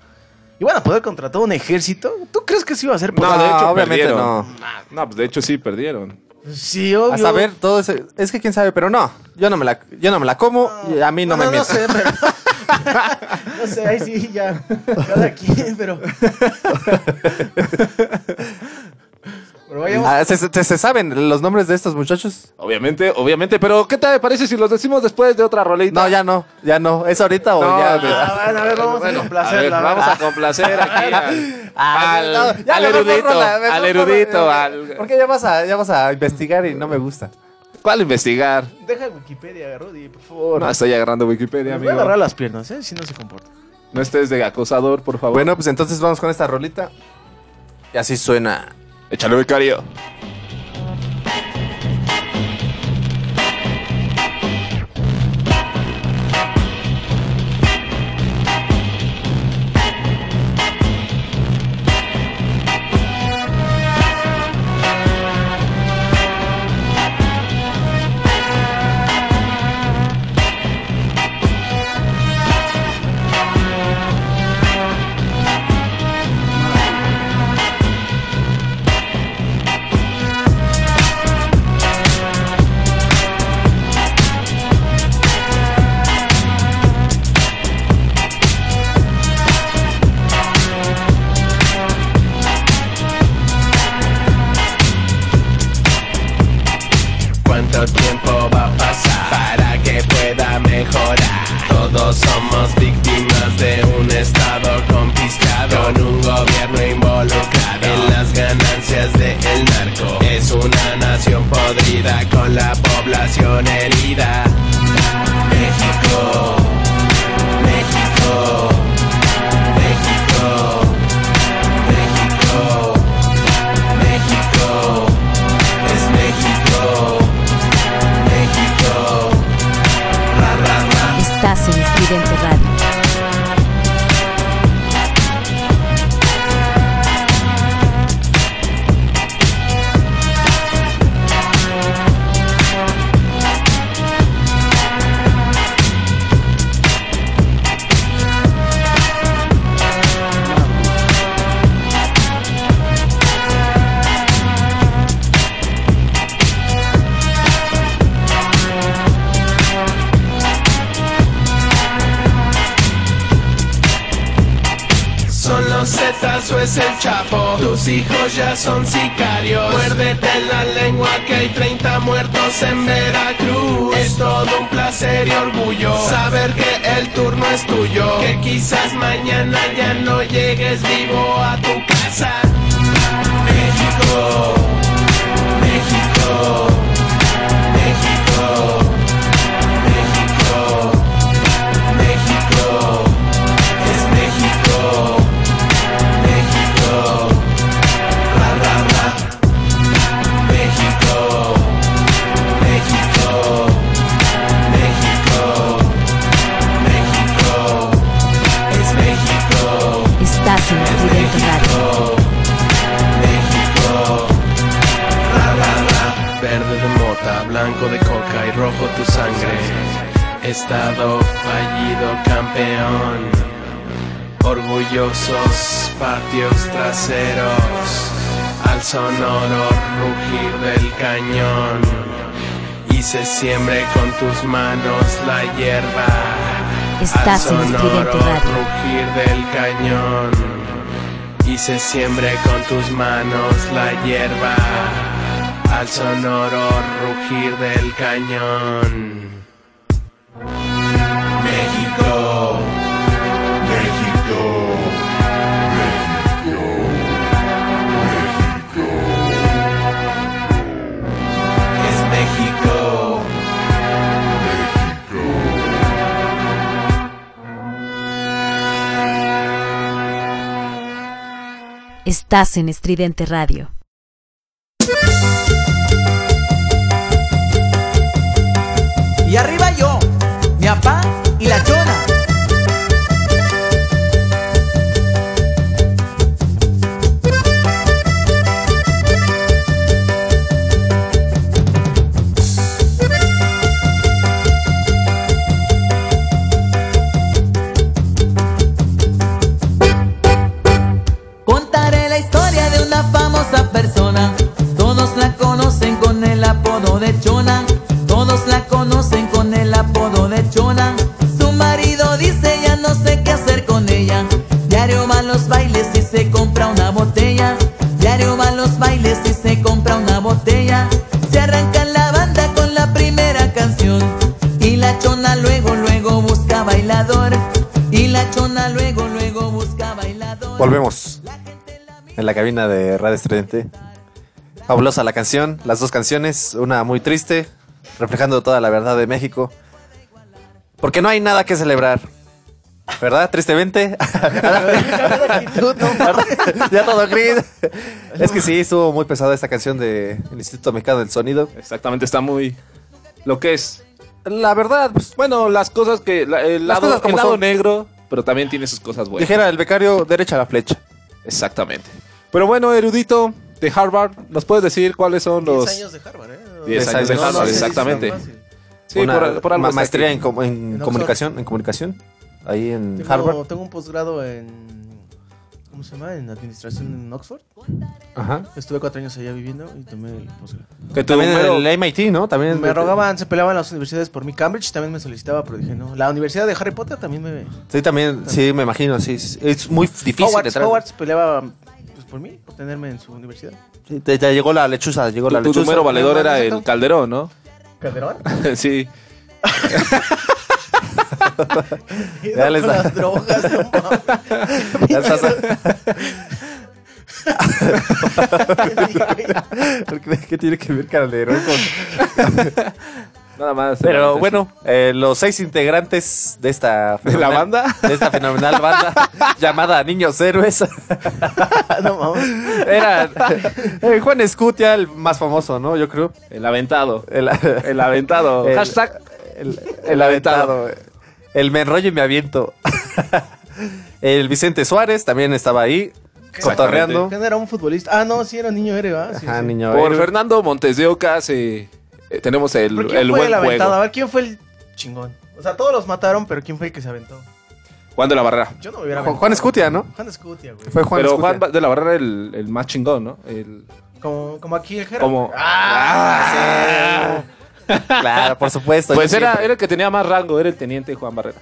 F: iban a poder contratar un ejército? ¿Tú crees que sí iba a ser
D: No,
F: posible?
D: de hecho
E: obviamente
D: perdieron.
E: no.
D: No, pues de hecho sí perdieron.
F: Sí, obvio.
E: A saber, todo eso. Es que quién sabe, pero no. Yo no me la, yo no me la como y a mí no, me
F: no
E: mientas.
F: sé, pero... no sé, ahí sí, ya. Cada quien, pero... pero vayamos...
E: Ah, ¿se, se- se saben los nombres de estos muchachos?
L: Obviamente, obviamente, pero ¿qué te parece si los decimos después de otra rolita?
E: No, ya no, ya no. ¿Es ahorita o
L: No,
E: ya?
F: Ah, bueno, a ver, vamos a
L: Bueno,
F: complacerla,
L: a ver,
F: a ver.
L: vamos a complacer aquí al,
E: Ah,
L: al-
E: no, ya
L: al erudito,
E: mejor
L: al erudito, al...
E: Porque ya vas a, ya vas a investigar y no me gusta.
L: ¿Cuál investigar?
F: Deja Wikipedia, Rudy, por favor.
L: No, estoy agarrando Wikipedia,
F: Me voy a
L: amigo.
F: agarrar las piernas, ¿eh? Si no se comporta.
L: No estés de acosador, por favor.
E: Bueno, pues entonces vamos con esta rolita. Y así suena.
L: Échale becario.
M: Y se siembre con
I: Estás en Estridente Radio.
M: Y arriba yo, mi papá y la chona. la conocen con el apodo de Chona. Su marido dice ya no sé qué hacer con ella. Diario va a los bailes y se compra una botella. Diario va a los bailes y se compra una botella. Se arranca la banda
I: con la primera canción.
N: Y la Chona luego, luego busca bailador. Y la
M: Chona luego, luego busca bailador.
E: Volvemos. En la cabina de Radio Estridente. Fabulosa la canción, las dos canciones, una muy triste, reflejando toda la verdad de México. Porque no hay nada que celebrar. ¿Verdad? Tristemente. ya todo gris. Es que sí, estuvo muy pesada esta canción del Instituto Mexicano del Sonido.
D: Exactamente, está muy. Lo que es.
E: La verdad, pues,
D: Bueno, las cosas que. la- el
E: Las
D: lado,
E: cosas como
D: el lado
E: son.
D: negro, pero también tiene sus cosas buenas.
E: dijera el becario, derecha a la flecha.
D: Exactamente. Pero bueno, erudito de Harvard, ¿nos puedes decir cuáles son
F: 10
D: los.
F: años de Harvard, ¿eh?
D: 10
E: Diez
D: años de. Harvard, exactamente. Sí,
E: Una
D: por, por algo
E: maestría en, com- en
F: En
E: comunicación, en comunicación, ahí en
F: Tengo,
E: Harvard.
F: tengo un posgrado en. ¿Cómo se llama? En administración en Oxford.
E: Ajá.
F: Estuve cuatro años allá viviendo y tomé el posgrado.
D: Que
E: También
D: número-
E: el MIT, ¿no? También
F: Me rogaban, se peleaban las universidades por mí. Cambridge también me solicitaba, pero dije no. La universidad de Harry Potter también me.
E: Sí, también, sí, me imagino, sí. sí. Es muy difícil
F: Hogwarts. Hogwarts peleaba por mí, por tenerme en su universidad.
E: Sí, te, te llegó la lechuza, llegó la
D: tu, tu
E: lechuza.
D: número valedor era el Calderón, ¿no?
F: ¿Calderón?
D: sí.
E: Ya les
F: con
E: da-
F: las drogas, no mames.
E: Ya estás- ¿Qué, qué tiene que ver Calderón con...?
D: Nada más.
E: Pero bueno, eh, los seis integrantes de esta...
D: ¿De la banda?
E: De esta fenomenal banda llamada Niños Héroes.
F: no mames.
E: Era eh, Juan Escutia, el más famoso, ¿no? Yo creo.
D: El aventado.
E: El,
D: El aventado.
E: El-
D: Hashtag.
E: el, el aventado. El me enrollo y me aviento. el Vicente Suárez también estaba ahí, cotorreando.
F: ¿Quién era un futbolista? Ah, no, sí era niño héroe, ¿verdad? Sí,
E: Ajá,
F: sí.
E: niño
D: Por
E: héroe.
D: Fernando Montes de Oca se- eh, tenemos el,
F: ¿Pero quién
D: el
F: fue
D: buen
F: el aventado? A
D: juego.
F: ver, ¿quién fue el chingón? O sea, todos los mataron, pero ¿quién fue el que se aventó?
D: Juan de la Barrera.
F: Yo no me hubiera
E: Juan,
F: aventado.
E: Juan Escutia, ¿no?
F: Juan Escutia, güey.
E: Fue Juan
D: Pero
E: Escutia.
D: Juan de la Barrera el, el más chingón, ¿no? El,
F: Como, como aquí el Jera.
D: como...
F: Ah,
E: Claro, por supuesto.
D: Pues
E: yo
D: era,
E: siempre.
D: era el que tenía más rango, era el teniente Juan Barrera.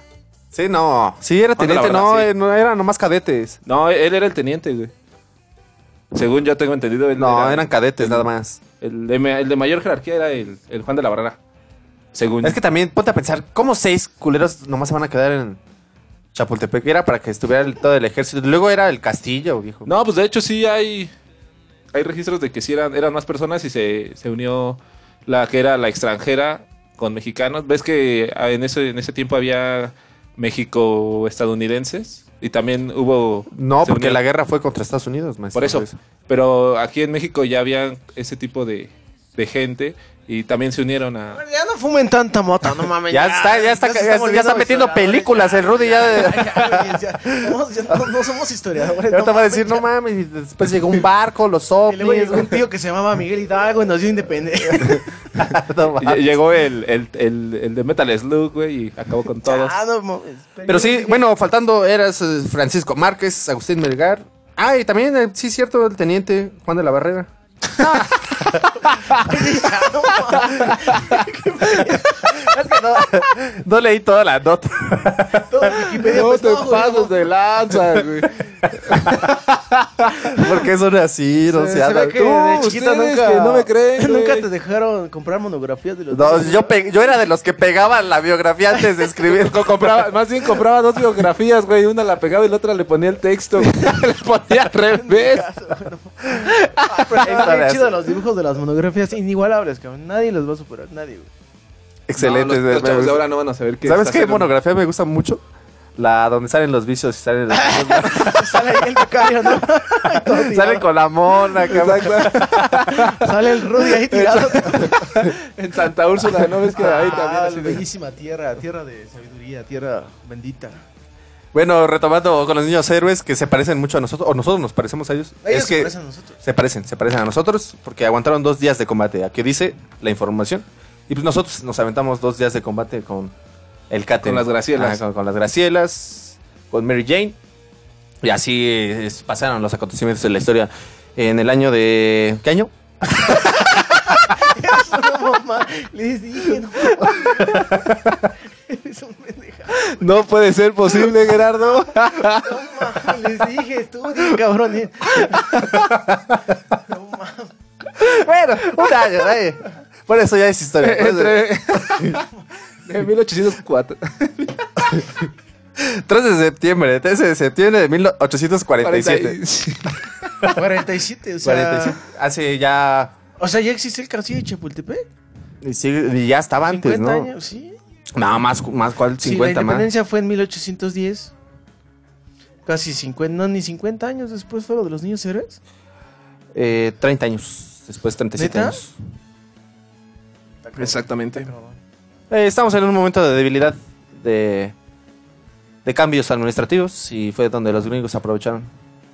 E: Sí, no. Sí, era
D: Juan de la
E: teniente, no,
D: sí.
E: eh, no, eran nomás cadetes.
D: No, él era el teniente, güey. Según yo tengo entendido. Él
E: No,
D: era-
E: eran cadetes nada más.
D: El de, el de mayor jerarquía era el, el Juan de la Barrera. Según
E: Es que también, ponte a pensar, ¿cómo seis culeros nomás se van a quedar en Chapultepec? Era para que estuviera el- todo el ejército. Luego era el castillo, viejo.
D: No, pues de hecho sí hay hay registros de que sí eran, eran más personas y se, se unió la que era la extranjera con mexicanos. ¿Ves que en ese, en ese tiempo había México estadounidenses? Y también hubo...
E: No, porque
D: unieron-
E: la guerra fue contra Estados Unidos, maestro.
D: Por eso. Pero aquí en México ya había ese tipo de, de gente y también se unieron a...
F: Ya no fumen tanta mota, no mames.
E: Ya está, ya está, ya,
F: están
E: ya
F: volviendo
E: está metiendo películas.
F: ya.
E: El Rudy ya. de-
F: Ya, ya, ya no, no somos historiadores.
E: Ya
F: no
E: te va a decir,
F: ya.
E: no mames. y después llegó un barco, los
F: Y luego
E: ovnis.
F: llegó un tío que se llamaba Miguel Hidalgo y nos dio independencia.
E: No.
D: Llegó el, el, el, el de Metal Slug, güey, y acabó con todos.
F: No.
E: Pero sí, bueno, faltando eras eh, Francisco Márquez, Agustín Melgar. Ah, y también, eh, sí, cierto, el teniente Juan de la Barrera. Es que no, no leí toda la nota.
F: Todo en Wikipedia,
D: No
F: pues,
D: te
F: no,
D: pases
F: no.
D: de lanza, güey.
E: Porque son así, no
F: Se-
E: sé.
F: se que
D: Tú,
F: de chiquita nunca,
D: que no me creen,
F: nunca te dejaron comprar monografías de los
E: No, yo, yo era de los que pegaban la biografía antes de escribir.
D: Co- compraba, más bien compraba dos biografías, güey. Una la pegaba y la otra le ponía el texto. le ponía al revés.
F: Ah, bien
E: Híjole.
F: chido los dibujos de las monografías inigualables, cabrón. Nadie los va a superar, nadie, güey.
E: Excelente.
D: No, los, los chavos de ahora no van a saber qué
E: ¿Sabes qué
D: haciendo.
E: monografía me gusta mucho? La donde salen los vicios y salen,
F: Sale ahí el becario, ¿no?
E: Salen con la mona. cabrón.
F: Sale el Rudy ahí tirado.
D: En Santa Úrsula, ¿no ves que ahí
F: Ah,
D: también de-
F: bellísima tierra, tierra de sabiduría, tierra bendita.
E: Bueno, retomando con los niños héroes que se parecen mucho a nosotros, o nosotros nos parecemos a ellos.
F: Ellos
E: es
F: se
E: que
F: parecen a nosotros.
E: se parecen, se parecen a nosotros porque aguantaron dos días de combate. Aquí dice la información. Y pues nosotros nos aventamos dos días de combate con el Cate.
D: Con las Gracielas.
E: con, con las Gracielas, con Mary Jane. Y así es- pasaron los acontecimientos de la historia en el año de... ¿Qué año?
F: Les dije, no. Eres un pendeja.
D: No puede ser posible, Gerardo.
F: No, mamá, les dije, estudien, cabrones. No, mamá.
E: Bueno, un año. eh. Por eso ya es historia.
D: Entre... de 1804.
G: 3 de septiembre, 13 de septiembre de 1847.
F: 47, o sea.
G: 47. Hace ya.
F: O sea, ya existe el castillo de Chapultepec.
G: Y, sigue- y ya estaba antes,
F: 50
G: ¿no?
F: años, sí.
G: No, más, más ¿cuál?
F: Sí,
G: 50
F: la
G: más.
F: independencia fue en 1810. Casi 50, no, ni 50 años después fue lo de los niños héroes.
G: Eh, 30 años. Después 37
F: ¿Neta?
G: años.
E: Exactamente.
G: Eh, estamos en un momento de debilidad, de, de cambios administrativos y fue donde los gringos aprovecharon.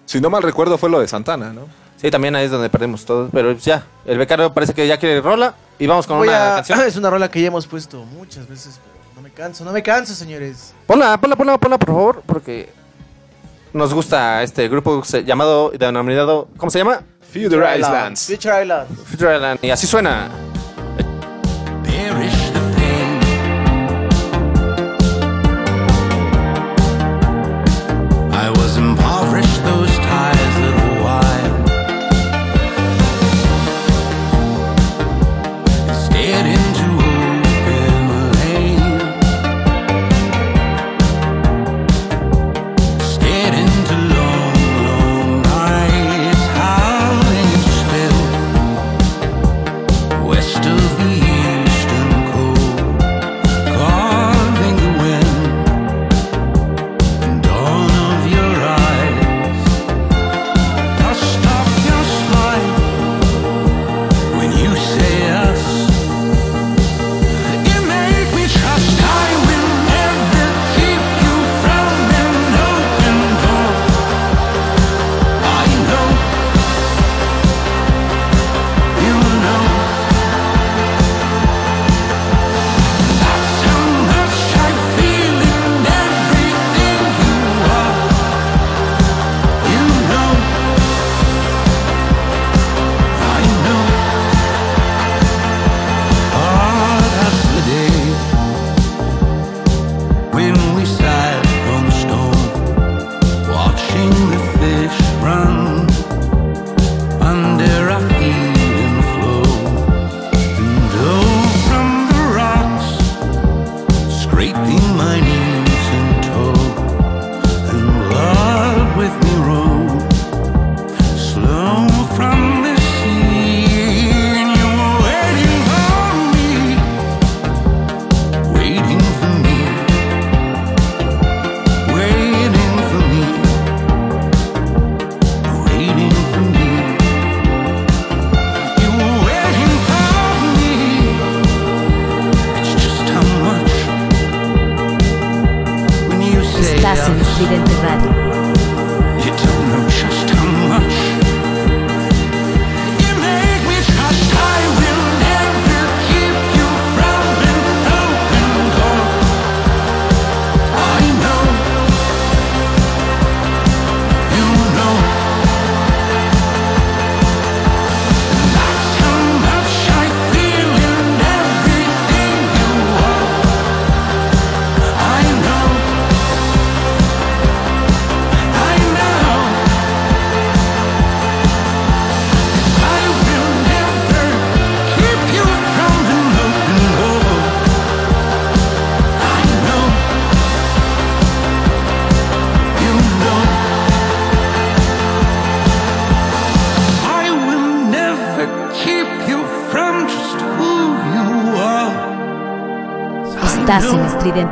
D: Si no mal recuerdo fue lo de Santana, ¿no?
G: Sí, también ahí es donde perdimos todo. Pero ya, el becario parece que ya quiere rola y vamos con
F: Voy
G: una
F: a-
G: canción.
F: Es una rola que ya hemos puesto muchas veces, pero no me canso, no me canso, señores.
G: Ponla, ponla, ponla, ponla, por favor, porque nos gusta este grupo se- llamado, denominado, ¿cómo se llama?
D: Future Islands.
F: Future Island.
G: Future Island. Y así suena.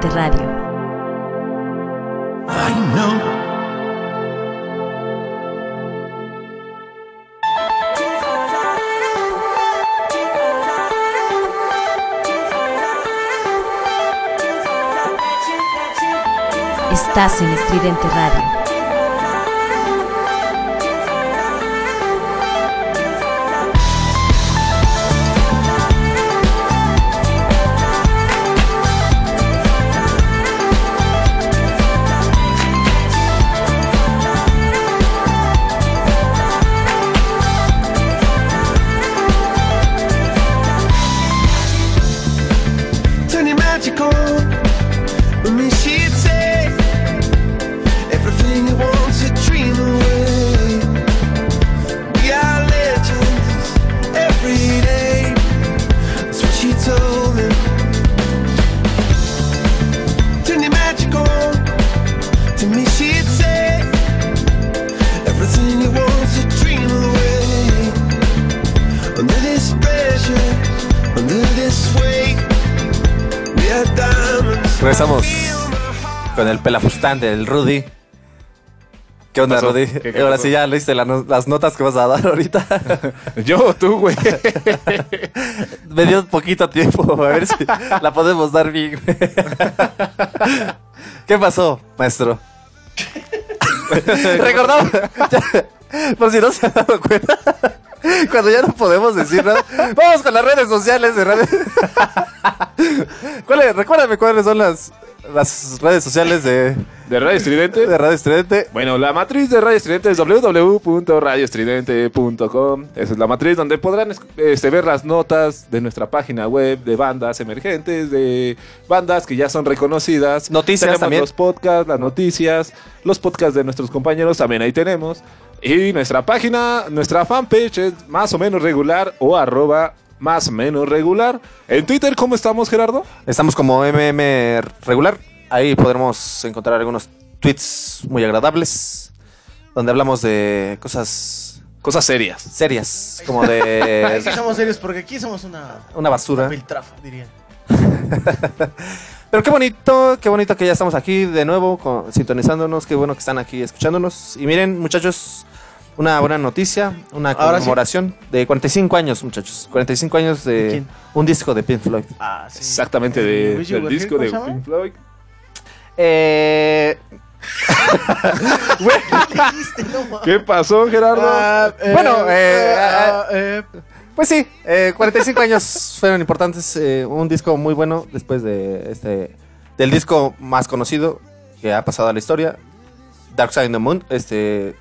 I: Radio.
C: I know.
I: Estás en Estridente Radio.
E: Pelafustán del Rudy. ¿Qué onda? Rudy?
D: ¿Qué- qué
E: Ahora
D: pasó?
E: sí ya leíste la no- las notas que vas a dar ahorita.
D: Yo, tú, güey.
E: Me dio poquito tiempo, a ver si la podemos dar bien. ¿Qué pasó, maestro? Recordamos, ya- por si no se han dado cuenta, cuando ya no podemos decir nada, vamos con las redes sociales de radio. ¿Cuáles- recuérdame cuáles son las, las redes sociales de,
D: ¿De Radio Estridente?
E: de Radio Estridente.
D: Bueno, la matriz de Radio Estridente es www.radioestridente.com. Esa es la matriz donde podrán es- este, ver las notas de nuestra página web de bandas emergentes, de bandas que ya son reconocidas.
E: Noticias
D: tenemos
E: también.
D: los podcasts, las noticias, los podcasts de nuestros compañeros también ahí tenemos. Y nuestra página, nuestra fanpage es más o menos regular o arroba más o menos regular. En Twitter, ¿cómo estamos, Gerardo?
E: Estamos como MM regular. Ahí podremos encontrar algunos tweets muy agradables. Donde hablamos de cosas
D: Cosas serias.
E: serias. Como
F: Ahí
E: de
F: sí somos serios porque aquí somos una...
E: una basura.
F: Piltrafa, diría.
E: Pero qué bonito, qué bonito que ya estamos aquí de nuevo con- sintonizándonos. Qué bueno que están aquí escuchándonos. Y miren, muchachos, una buena noticia, una
F: Ahora
E: conmemoración de 45 años, muchachos. 45 años
F: ¿De quién?
E: un disco de Pink Floyd.
F: Ah, sí.
D: Exactamente de- del disco de
F: ¿cómo se llama?
D: Pink Floyd.
E: Eh,
D: ¿Qué pasó, Gerardo?
F: Ah, eh,
E: Bueno, eh,
F: ah, eh,
E: Pues sí, eh, 45 años fueron importantes. eh, un disco muy bueno después de este del disco más conocido que ha pasado a la historia, Dark Side of the Moon. Este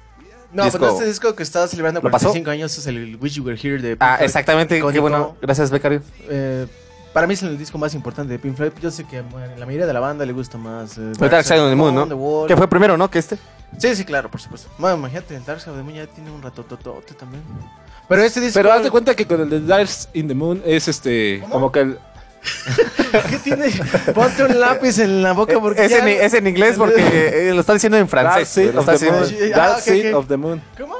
F: No,
E: disco-
F: pero este disco que está celebrando
E: ¿Lo pasó?
F: 45 años es el Wish You Were Here de Pink
E: Ah,
F: Floyd.
E: exactamente. Qué bueno. Gracias, Becario.
F: Eh, para mí es el disco más importante de Pink Floyd. Yo sé que bueno, la mayoría de la banda le gusta más. eh,
E: El Dark Side of the Moon, ¿no? Que fue primero, ¿no? Que este.
F: Sí, sí, claro, por supuesto. Bueno, imagínate, el Dark Side of the Moon ya tiene un ratototote también. Pero este disco.
D: Pero haz de cuenta que con el de Darks in the Moon es este. Como que el.
F: ¿Qué tiene? Ponte un lápiz en la boca porque.
E: Es,
F: ya-
E: en, es en inglés porque eh, lo está diciendo en
D: Dark
E: francés.
D: Side
E: Lo
D: of
E: está
D: the Moon.
F: Ah,
D: Dark Side of the Moon.
F: ¿Cómo?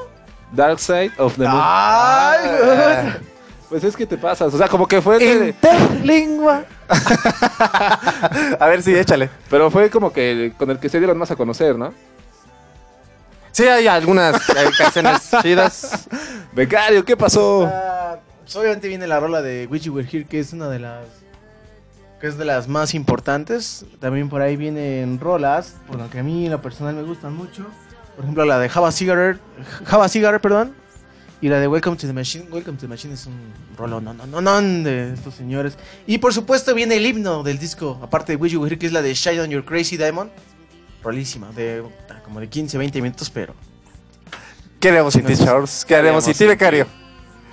D: Dark Side of the Moon.
F: ¡Ay!
E: Ah.
D: Pues es que te pasas. O sea, como que fue. de-
E: Interlingua. A ver, sí, échale.
D: pero fue como que con el que se dieron más a conocer, ¿no?
E: Sí, hay algunas eh, canciones chidas.
D: Becario, ¿qué pasó?
F: Ah, pues obviamente viene la rola de You Were Here, que es una de las que es de las más importantes. También por ahí vienen rolas, por lo que a mí en lo personal me gustan mucho. Por ejemplo, la de Java Cigarette, Java Cigarette, perdón, y la de Welcome to the Machine. Welcome to the Machine es un rollo no no no no de estos señores. Y por supuesto viene el himno del disco, aparte de Wish You Here, que es la de Shine on Your Crazy Diamond. Rolísima, de ah, como de 15, 20 minutos, pero
E: ¿Qué haremos sin ti, Charles? ¿Qué haremos sin ti, Becario?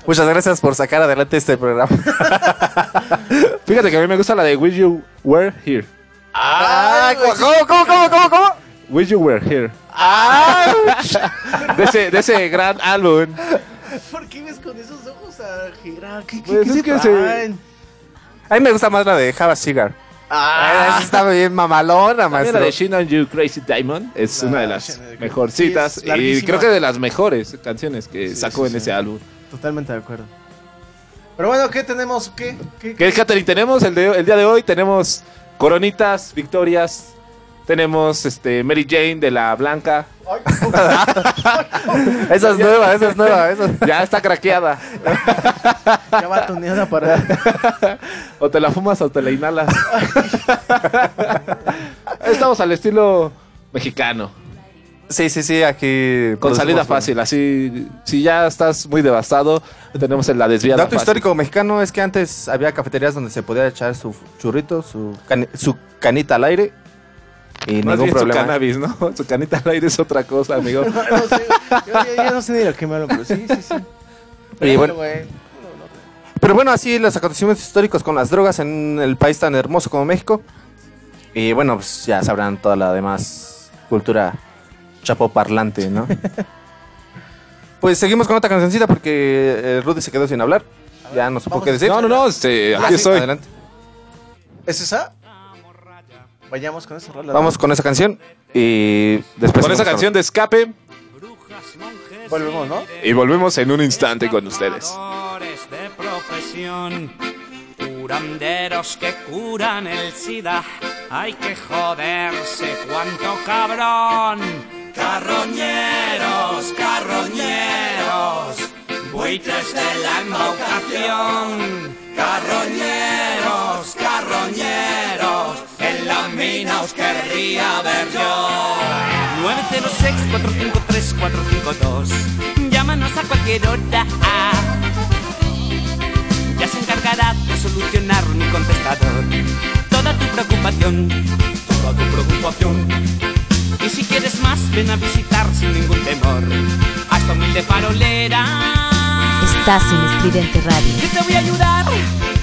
E: Muchas gracias por sacar adelante este programa.
D: Fíjate que a mí me gusta la de Wish You Were Here.
E: ¡Ay! ¿Cómo, cómo, cómo, cómo, cómo?
D: Wish You Were Here. De ese, de ese gran álbum.
F: ¿Por qué ves con esos ojos a Gira? ¿Qué, qué,
D: Pues
F: qué
D: es
F: se
D: que se-
F: traen?
E: A mí me gusta más la de Java Cigar.
F: Ah,
E: esa está bien mamalona,
D: También
E: maestro.
D: la de Shine on You Crazy Diamond es
F: Ah,
D: una de las
F: Shine on You-
D: mejorcitas
F: sí, es
D: y
F: larguísima.
D: creo que de las mejores canciones que
F: Sí,
D: sacó
F: sí,
D: en
F: sí.
D: ese álbum.
F: Totalmente de acuerdo. Pero bueno, ¿qué tenemos? ¿Qué? ¿Qué?
D: ¿Qué Catherine tenemos el, de- el día de hoy? Tenemos coronitas, victorias. Tenemos este Mary Jane de la Blanca.
E: Esa es nueva, esa es nueva. Esa...
D: Ya está craqueada.
F: Ya va tuneada para...
D: O te la fumas o te la inhalas. Estamos al estilo mexicano.
E: Sí, sí, sí, aquí...
D: Con salida fácil. Así, si ya estás muy devastado, tenemos en la desviada.
E: Dato
D: fácil.
E: histórico mexicano es que antes había cafeterías donde se podía echar su churrito, su, cani- su canita al aire y
D: Más
E: ningún
D: bien su
E: problema.
D: cannabis, ¿no? Su canita al aire es otra cosa, amigo.
F: No, no sé, yo, yo- yo no sé ni lo que me hablo, pero sí, sí, sí.
E: Y bueno,
F: güey.
E: pero bueno, así los acontecimientos históricos con las drogas en el país tan hermoso como México. Y bueno, pues ya sabrán toda la demás cultura chapoparlante, ¿no? pues seguimos con otra cancioncita porque eh, Rudy se quedó sin hablar. Ya no supo
F: Vamos.
E: qué decir.
D: No, no, no, este,
E: Ah,
D: aquí
E: sí,
D: estoy.
E: Adelante.
F: ¿Es esa? Vayamos con esa rola.
E: Vamos con esa canción y después...
D: Con esa canción de escape
F: Volvemos, ¿no?
D: y volvemos en un instante con ustedes.
B: de profesión,
O: curanderos que curan el SIDA. Hay que joderse, cuánto cabrón. Carroñeros, carroñeros, buitres de la embaucación. Carroñeros, carroñeros, en la mina os querría ver yo. 906-453-452. Llámanos a cualquier hora. Ya se encargará de solucionar mi contestador. Toda tu preocupación, toda tu preocupación. Y si quieres más, ven a visitar sin ningún temor. A esta humilde farolera.
C: Estás en Estridente Radio.
O: Yo te voy a ayudar,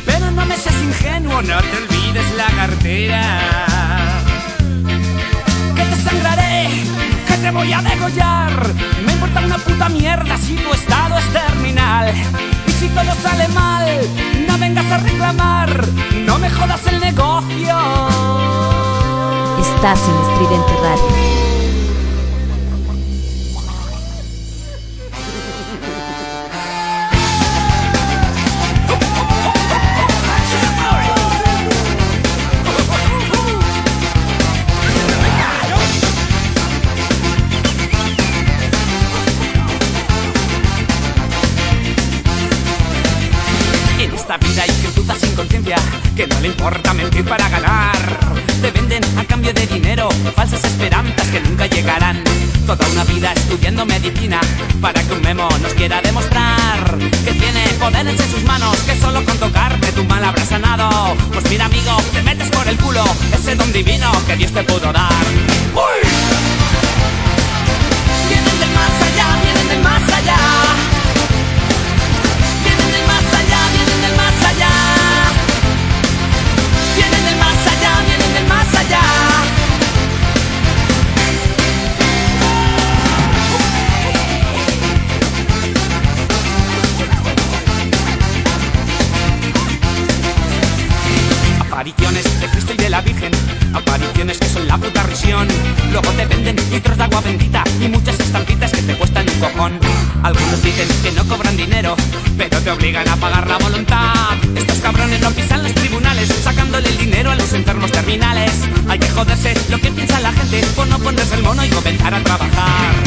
O: pero no me seas ingenuo, no te olvides la cartera. Que te sangraré, que te voy a degollar. Me importa una puta mierda si tu estado es terminal. Y si todo sale mal, no vengas a reclamar, no me jodas el negocio.
C: Estridente Ralph,
O: en esta vida hay que puta sin conciencia, que no le importa mentir para ganar de dinero falsas esperanzas que nunca llegarán. Toda una vida estudiando medicina para que un memo nos quiera demostrar que tiene poderes en sus manos, que solo con tocarte tu mal habrá sanado. Pues mira, amigo, te metes por el culo ese don divino que Dios te pudo dar. ¡Uy! Bendita y muchas estampitas que te cuestan un cojón. Algunos dicen que no cobran dinero, pero te obligan a pagar la voluntad. Estos cabrones no pisan los tribunales, sacándole el dinero a los enfermos terminales. Hay que joderse lo que piensa la gente por no ponerse el mono y comenzar a trabajar.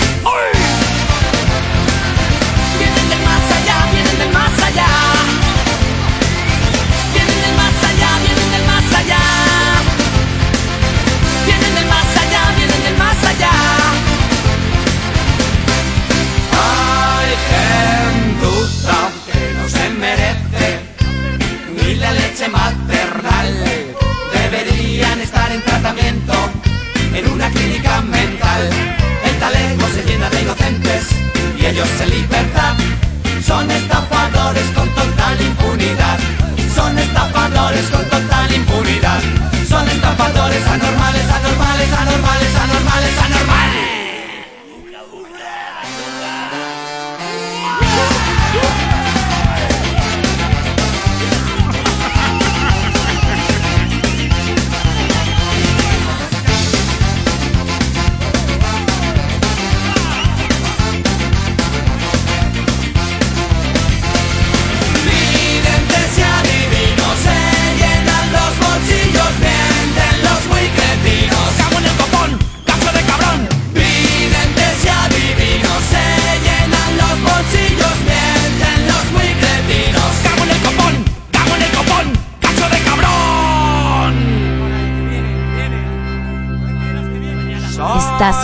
O: Ellos en libertad.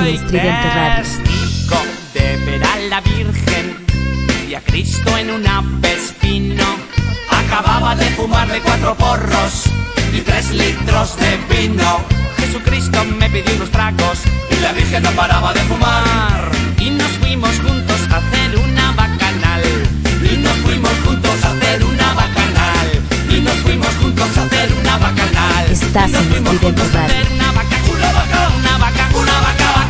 O: En
C: Estridente Radio.
O: de ver a la Virgen y a Cristo en un espino. Acababa de fumarle cuatro porros y tres litros de vino. Jesucristo me pidió unos tragos y la Virgen no paraba de fumar. Y nos fuimos juntos a hacer una bacanal. Y nos fuimos juntos a hacer una bacanal. Y nos fuimos juntos a hacer una bacanal.
C: Estás
O: Y nos fuimos juntos a hacer una vaca, una vaca, una vaca, una vaca,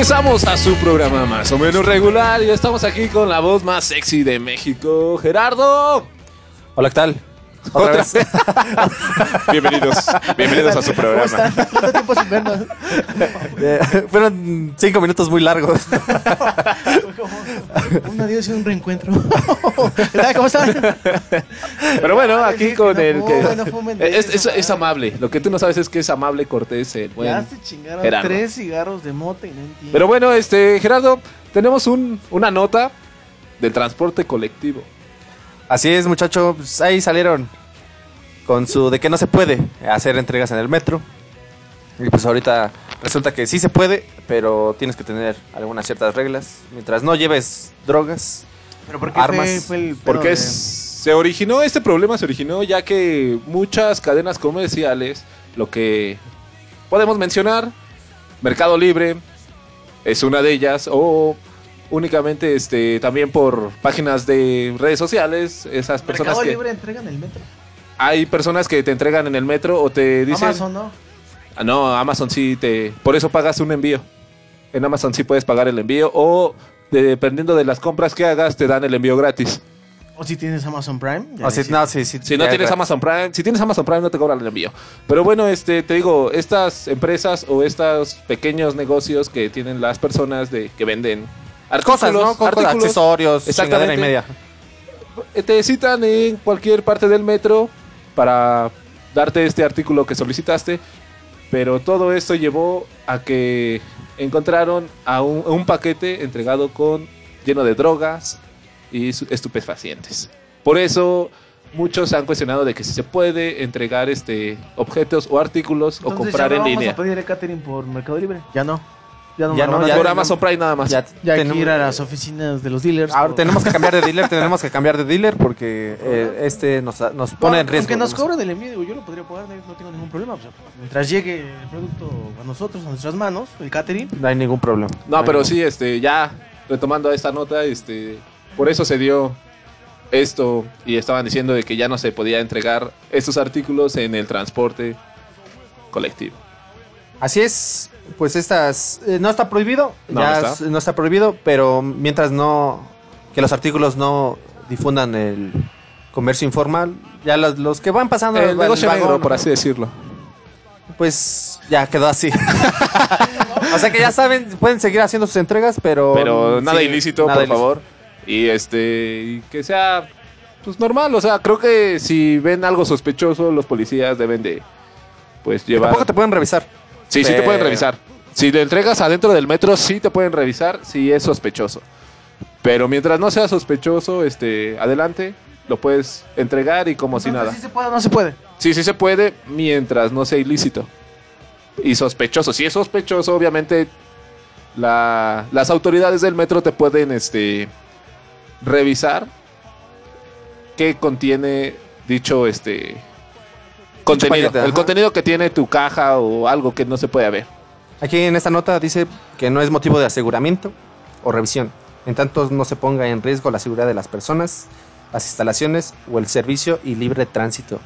D: Regresamos a su programa más o menos regular y estamos aquí con la voz más sexy de México, Gerardo.
E: Hola, ¿qué tal?
D: Otra
E: vez.
D: bienvenidos, bienvenidos a su programa.
F: ¿Cuánto tiempo sin vernos?
E: Eh, fueron cinco minutos muy largos.
F: Un adiós y un reencuentro. ¿Cómo están?
D: Pero bueno, aquí con
F: no
D: el que
F: no fumen de
D: es,
F: eso,
D: es- es amable. Lo que tú no sabes es que es amable, cortés, el buen
F: ya se chingaron
D: Gerardo.
F: tres cigarros de mota y no entiendo.
D: Pero bueno, este Gerardo, tenemos un, una nota del transporte colectivo.
E: Así es, muchachos. Pues ahí salieron con su de que no se puede hacer entregas en el metro. Y pues ahorita resulta que sí se puede, pero tienes que tener algunas ciertas reglas. Mientras no lleves drogas,
F: ¿Pero por qué
E: armas.
F: fue, fue el pedo
D: Porque
F: de-
D: es- se originó, este problema se originó ya que muchas cadenas comerciales, lo que podemos mencionar, Mercado Libre es una de ellas, o únicamente este también por páginas de redes sociales, esas personas
F: Mercado
D: que
F: Libre entrega en el metro.
D: hay personas que te entregan en el metro o te dicen
F: Amazon, ¿no?
D: Ah, no, Amazon sí te. Por eso pagas un envío. En Amazon sí puedes pagar el envío. O de- dependiendo de las compras que hagas, te dan el envío gratis.
F: O si tienes Amazon Prime.
E: O si- no, sí, sí,
D: Si no tienes
E: gratis.
D: Amazon Prime, si tienes Amazon Prime no te cobran el envío. Pero bueno, este, te digo, estas empresas o estos pequeños negocios que tienen las personas de que venden
E: Cosas,
D: artículos,
E: ¿no?
D: Artículos,
E: accesorios,
D: exactamente,
E: y media.
D: eh, te citan en cualquier parte del metro para darte este artículo que solicitaste, pero todo esto llevó a que encontraron a un, a un paquete entregado con lleno de drogas y estupefacientes. Por eso muchos han cuestionado de que si se puede entregar este objetos o artículos o comprar
F: ya
D: en
F: no
D: línea.
F: Vamos a pedir el catering por Mercado Libre. Ya no. Ya no,
E: Ya
F: me
E: no, ya
D: Amazon Prime nada más.
E: Ya,
F: Ya hay que
E: tenemos-
F: ir a las oficinas de los dealers.
E: Ahora
F: por-
E: tenemos que cambiar de dealer, tenemos que cambiar de dealer porque eh, este nos, nos pone en riesgo.
F: Aunque nos
E: ¿no?
F: cobren el envío, digo, yo lo podría pagar, no no tengo ningún problema. o sea, mientras llegue el producto a nosotros, a nuestras manos, el catering.
E: No hay ningún problema.
D: No, pero
E: ningún-
D: sí, este, ya retomando esta nota, este, por eso se dio esto y estaban diciendo de que ya no se podía entregar estos artículos en el transporte colectivo.
E: Así es, pues estas eh, no está prohibido,
D: No,
E: ya
D: no está.
E: es- no está prohibido, pero mientras no que los artículos no difundan el comercio informal, ya los, los que van pasando
D: El negocio
E: vagón,
D: negro, por así decirlo.
E: pues ya quedó así. o sea que ya saben, pueden seguir haciendo sus entregas, pero
D: Pero nada
E: sí,
D: ilícito,
E: nada
D: por
E: ilícito.
D: favor. Y este, que sea pues normal, o sea, creo que si ven algo sospechoso, los policías deben de pues llevar
E: Tampoco te pueden revisar.
D: Sí, sí te pueden revisar. Si le entregas adentro del metro, sí te pueden revisar si es sospechoso. Pero mientras no sea sospechoso, este, adelante, lo puedes entregar y como si
F: Entonces,
D: nada.
F: ¿Sí se puede o no se puede?
D: Sí, sí se puede, mientras no sea ilícito. Y sospechoso. Si es sospechoso, obviamente la- las autoridades del metro te pueden este, revisar qué contiene dicho este contenido. el
E: ajá.
D: contenido que tiene tu caja o algo que no se puede ver.
E: Aquí en esta nota dice que no es motivo de aseguramiento o revisión, en tanto no se ponga en riesgo la seguridad de las personas, las instalaciones o el servicio y libre tránsito.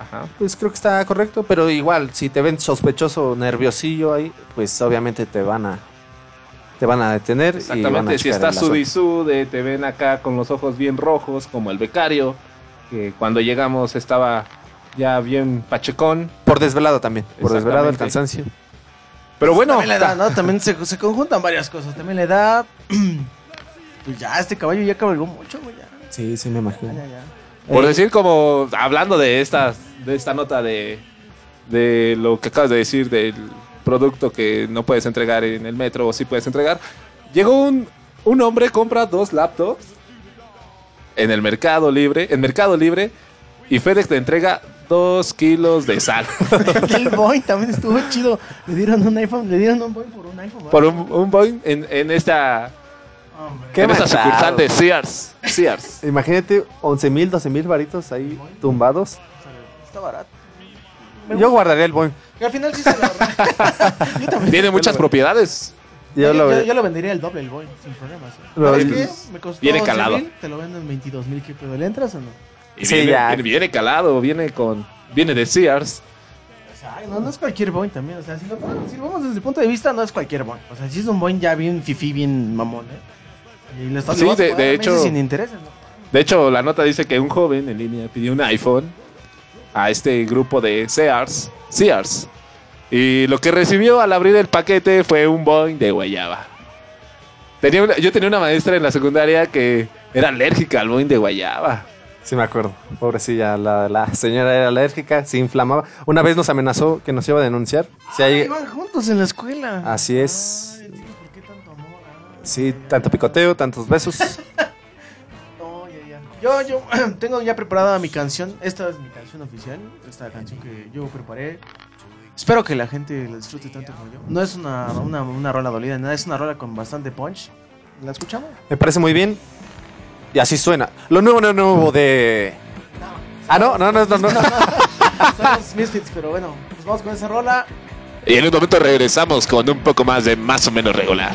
D: Ajá.
E: Pues creo que está correcto, pero igual, si te ven sospechoso, nerviosillo ahí, pues obviamente te van a te van a detener y van a
D: Exactamente, si estás
E: el asunto.
D: sud y sude, te ven acá con los ojos bien rojos, como el becario, que cuando llegamos estaba ya bien pachecón.
E: Por desvelado también, por desvelado el cansancio.
D: Pero bueno,
F: También la edad, ¿no? También se, se conjuntan varias cosas. También la edad. Pues ya, este caballo ya cabalgó mucho, güey. Ya,
E: Sí, sí me imagino.
F: ya, ya.
D: por
E: Eh,
D: decir como, hablando de estas, de esta nota de, de lo que acabas de decir del producto que no puedes entregar en el metro o sí puedes entregar, llegó un, un hombre, compra dos laptops en el Mercado Libre, en Mercado Libre, y FedEx te entrega dos kilos de sal.
F: El Boeing también estuvo chido. Le dieron un iPhone, le dieron un Boeing por un iPhone.
D: por un, un Boeing en, en esta,
E: Qué
D: en esta
E: manchado.
D: sucursal de Sears. Sears.
E: Imagínate 11 mil, 12 mil varitos ahí tumbados.
F: Está barato.
E: Yo guardaría el Boeing.
F: Que al final sí se lo Yo también.
D: Tiene muchas propiedades.
E: Yo
F: Yo,
E: lo
F: yo- yo lo vendería el doble el Boeing, sin problemas. ¿eh?
E: Lo-
F: ¿Sabes qué? Me costó
D: Viene
F: 11,000,
D: calado.
F: Te lo vendo en 22 mil. ¿Qué pedo? ¿Le entras o no?
D: Y
E: Sí,
D: viene,
E: ya.
D: viene- viene calado, viene con. Viene de Sears.
F: Ay, no, no es cualquier boing también. O sea, si lo, si lo vemos desde el punto de vista, no es cualquier boing. O sea, si es un boing ya bien fifí, bien mamón, ¿eh? Y lo estás
D: Sí, de- de
F: meses
D: hecho-
F: Sin intereses, ¿no?
D: De hecho, la nota dice que un joven en línea pidió un iPhone a este grupo de Sears. Sears. Y lo que recibió al abrir el paquete fue un Boeing de guayaba. Tenía una- yo tenía una maestra en la secundaria que era alérgica al Boeing de guayaba.
E: Sí, me acuerdo. Pobrecilla, la, la señora era alérgica, se inflamaba. Una vez nos amenazó que nos iba a denunciar. Si hay-
F: Iban juntos en la escuela.
E: Así es. Sí, tanto picoteo, tantos besos.
F: No, ya, ya. Yo, yo tengo ya preparada mi canción. Esta es mi canción oficial. Esta canción que yo preparé. Espero que la gente la disfrute tanto como yo. No es una, una, una rola dolida, nada, es una rola con bastante punch. ¿La escuchamos?
E: Me parece muy bien. Y así suena. Lo nuevo, no nuevo de. Ah, no, no, no, no, no.
F: Son los Misfits, pero bueno, pues vamos con esa rola.
D: Y en un momento regresamos con un poco más de más o menos regular.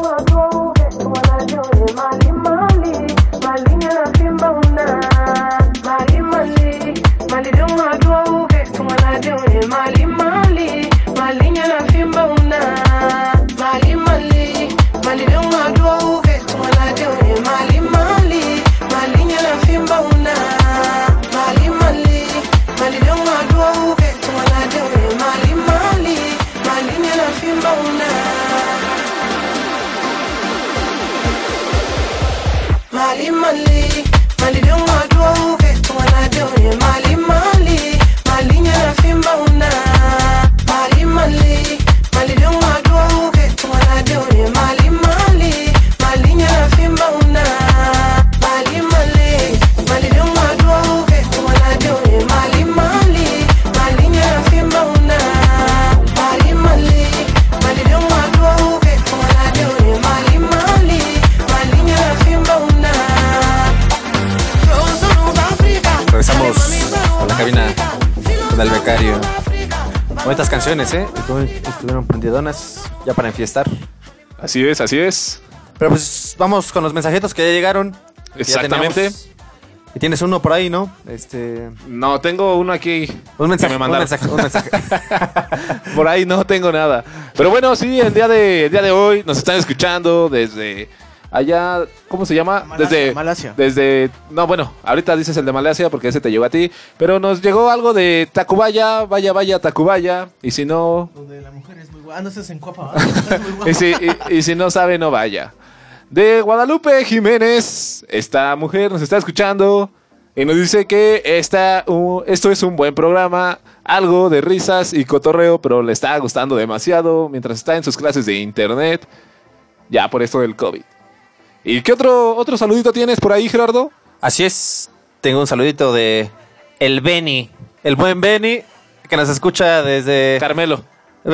E: Canciones, ¿eh? Estuvieron prendidonas ya para enfiestar.
D: Así es, así es.
E: Pero pues vamos con los mensajitos que ya llegaron. ya
D: Exactamente.
E: Y tienes uno por ahí, ¿no? Este.
D: No, tengo uno aquí.
E: Un mensaje,
D: que me
E: un
D: mandaron.
E: mensaje, un mensaje.
D: Por ahí no tengo nada. Pero bueno, sí, el día de, el día de hoy nos están escuchando desde allá, ¿cómo se llama?
F: Malasia,
D: desde
F: Malasia.
D: Desde no, bueno, ahorita dices el de Malasia porque ese te llegó a ti, pero nos llegó algo de Tacubaya, vaya, vaya, Tacubaya, y si no
F: Donde la mujer es muy guapa. Ah, no estás en Cuapa. Es muy guapa.
D: y si, y- y si no sabe no vaya. de Guadalupe Jiménez. Esta mujer nos está escuchando y nos dice que esta, uh, esto es un buen programa, algo de risas y cotorreo, pero le está gustando demasiado mientras está en sus clases de internet, ya por esto del COVID. ¿Y qué otro, otro saludito tienes por ahí, Gerardo?
E: Así es, tengo un saludito de el Beni, el buen Beni, que nos escucha desde...
D: Carmelo.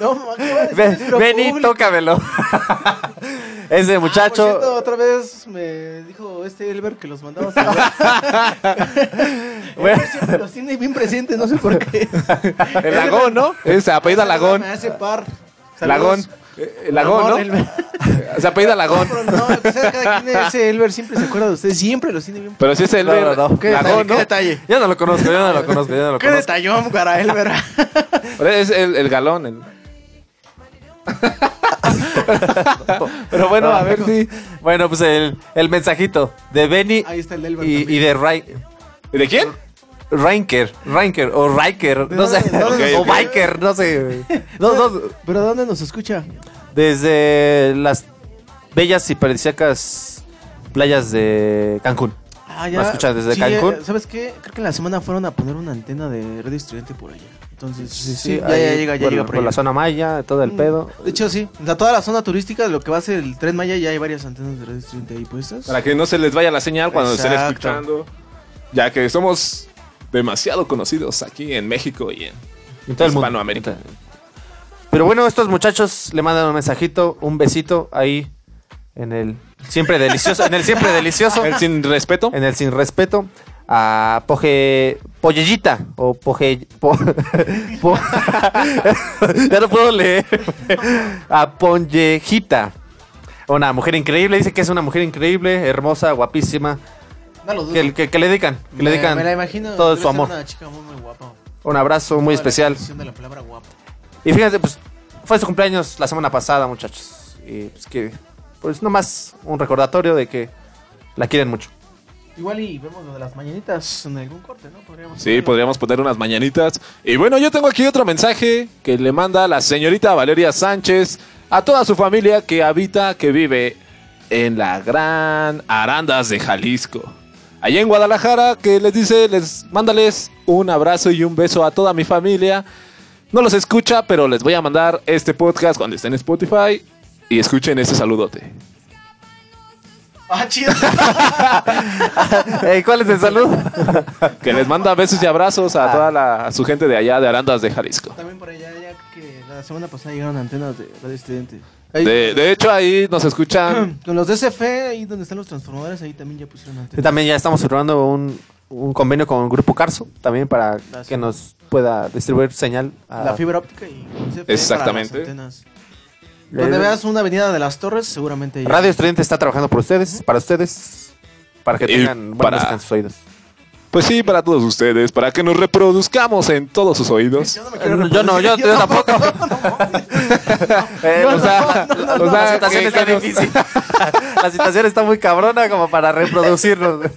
F: No, ma, ¿qué va a decir
E: Ve-
F: nuestro
E: Beni,
F: público?
E: tócamelo. Ese
F: Ah, por
E: muchacho...
F: cierto, otra vez me dijo este Elber que los mandamos a.
E: Bueno.
F: Siempre los tiene bien presentes, no sé por qué.
D: El Lagón, ¿no? Es apellida Lagón.
F: Me hace par.
D: Lagón. Eh, Lagón, ¿no?
F: Elber.
D: Se apellida Lagón.
F: No, pero no, que sea cada quien, ese Elber siempre se acuerda de ustedes, siempre los tiene bien
D: Pero si es el
E: No, no, no.
F: ¿Qué
D: Lagón,
F: detalle?
D: ¿no?
F: ¿Qué detalle?
E: Yo no lo conozco, yo no lo conozco, yo no lo
F: ¿Qué
E: conozco.
F: detallón para Elber?
D: Pero es el, el galón. el- Pero bueno, a ver si.
E: Bueno, pues el, el mensajito de Benny
F: Ahí está el Elber
E: y,
F: también.
E: y de Rai-
D: ¿De quién?
E: Reinker, Reinker o Riker,
F: ¿De
E: no sé, o Biker, no sé. No, no,
F: ¿Pero dónde nos escucha?
E: desde las bellas y paradisíacas playas de Cancún.
F: Ah,
E: ¿Me escuchas desde
F: Sí,
E: Cancún?
F: eh, ¿Sabes qué? Creo que en la semana fueron a poner una antena de red estudiante por allá. Entonces, sí, sí, ya,
E: ahí
F: ya llega, ya
E: por,
F: llega por
E: por
F: allá.
E: la zona maya, todo el
F: Mm.
E: pedo.
F: De hecho, sí. O sea, toda la zona turística, lo que va a ser el Tren Maya, ya hay varias antenas de red estudiante ahí puestas.
D: Para que no se les vaya la señal cuando estén
F: Exacto.
D: escuchando. Ya que somos demasiado conocidos aquí en México y en
E: todo.
D: Hispanoamérica.
E: Pero bueno, estos muchachos le mandan un mensajito, un besito ahí en el siempre delicioso, en el siempre delicioso,
D: El sin respeto.
E: en el sin respeto a Poje Pollellita o Poje po- po- ya no puedo leer a Ponyejita. Una mujer increíble, dice que es una mujer increíble, hermosa, guapísima,
F: No lo dudo.
E: que, que- que le dedican, que le
F: Me-
E: dedican
F: me la imagino,
E: todo su amor.
F: una chica muy, muy guapa.
E: Un abrazo muy especial.
F: extensión de la palabra guapa.
E: Y fíjense, pues fue su cumpleaños la semana pasada, muchachos. Y pues que, pues nomás un recordatorio de que la quieren mucho.
F: Igual y vemos lo de las mañanitas en algún corte, ¿no? Podríamos
D: Sí, podríamos poner unas mañanitas. Y bueno, yo tengo aquí otro mensaje que le manda la señorita Valeria Sánchez a toda su familia que habita, que vive en la gran Arandas de Jalisco. Allá en Guadalajara, que les dice, les mándales un abrazo y un beso a toda mi familia. No los escucha, pero les voy a mandar este podcast cuando estén en Spotify y escuchen ese saludote.
F: Ah, chido.
E: Ey, ¿Cuál es el saludo?
D: Que les manda besos y abrazos a toda la, a su gente de allá de Arandas de Jalisco.
F: También por allá, ya que la semana pasada llegaron antenas de radio estudiante.
D: De, de hecho, ahí nos escuchan
F: Con los DCF, ahí donde están los transformadores, ahí también ya pusieron
E: también ya estamos firmando un, un convenio con el Grupo Carso, también para que nos pueda distribuir señal. A,
F: La fibra óptica y DCF
D: Exactamente.
F: para las antenas. Donde
E: Eh,
F: veas una avenida de las torres, seguramente ahí-
E: Radio Estudiante está trabajando por ustedes, para ustedes, para que
D: Y
E: tengan buena
D: para-
E: oídos.
D: Pues sí, para todos ustedes, para que nos reproduzcamos en todos sus oídos.
F: Yo no me quiero
E: Yo no, yo, tampoco. Eh,
F: No,
E: o sea, o
F: la
E: situación está
D: nos-
E: difícil. la situación está muy cabrona como para reproducirnos.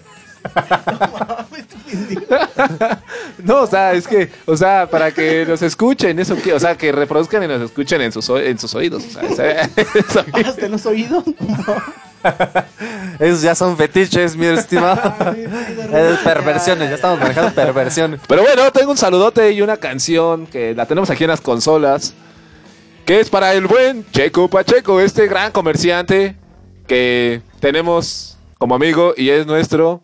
D: No, o sea, es que, o sea, para que nos escuchen, eso que, o sea, que reproduzcan y nos escuchen en sus, o- en sus oídos. O sea,
F: ¿Hasta los oídos?
E: Esos ya son fetiches, mi estimado. Es perversiones, ya estamos manejando perversiones.
D: Pero bueno, tengo un saludote y una canción que la tenemos aquí en las consolas. Que es para el buen Checo Pacheco, este gran comerciante que tenemos como amigo y es nuestro.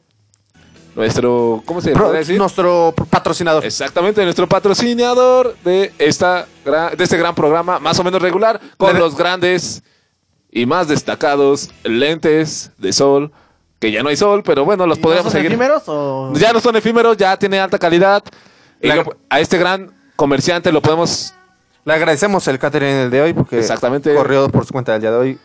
D: Nuestro. ¿Cómo se
E: Pro-
D: puede decir?
E: nuestro patrocinador.
D: Exactamente, nuestro patrocinador de, esta, de este gran programa, más o menos regular, con
E: Le-
D: los grandes y más destacados lentes de sol, que ya no hay sol, pero bueno, los
F: ¿Y
D: podríamos
F: no son
D: seguir.
F: efímeros o...?
D: Ya no son efímeros, ya tiene alta calidad. Y
E: La-
D: lo- a este gran comerciante lo podemos...
E: Le agradecemos el catering del de hoy porque
D: Exactamente.
E: corrió por su cuenta del día de hoy.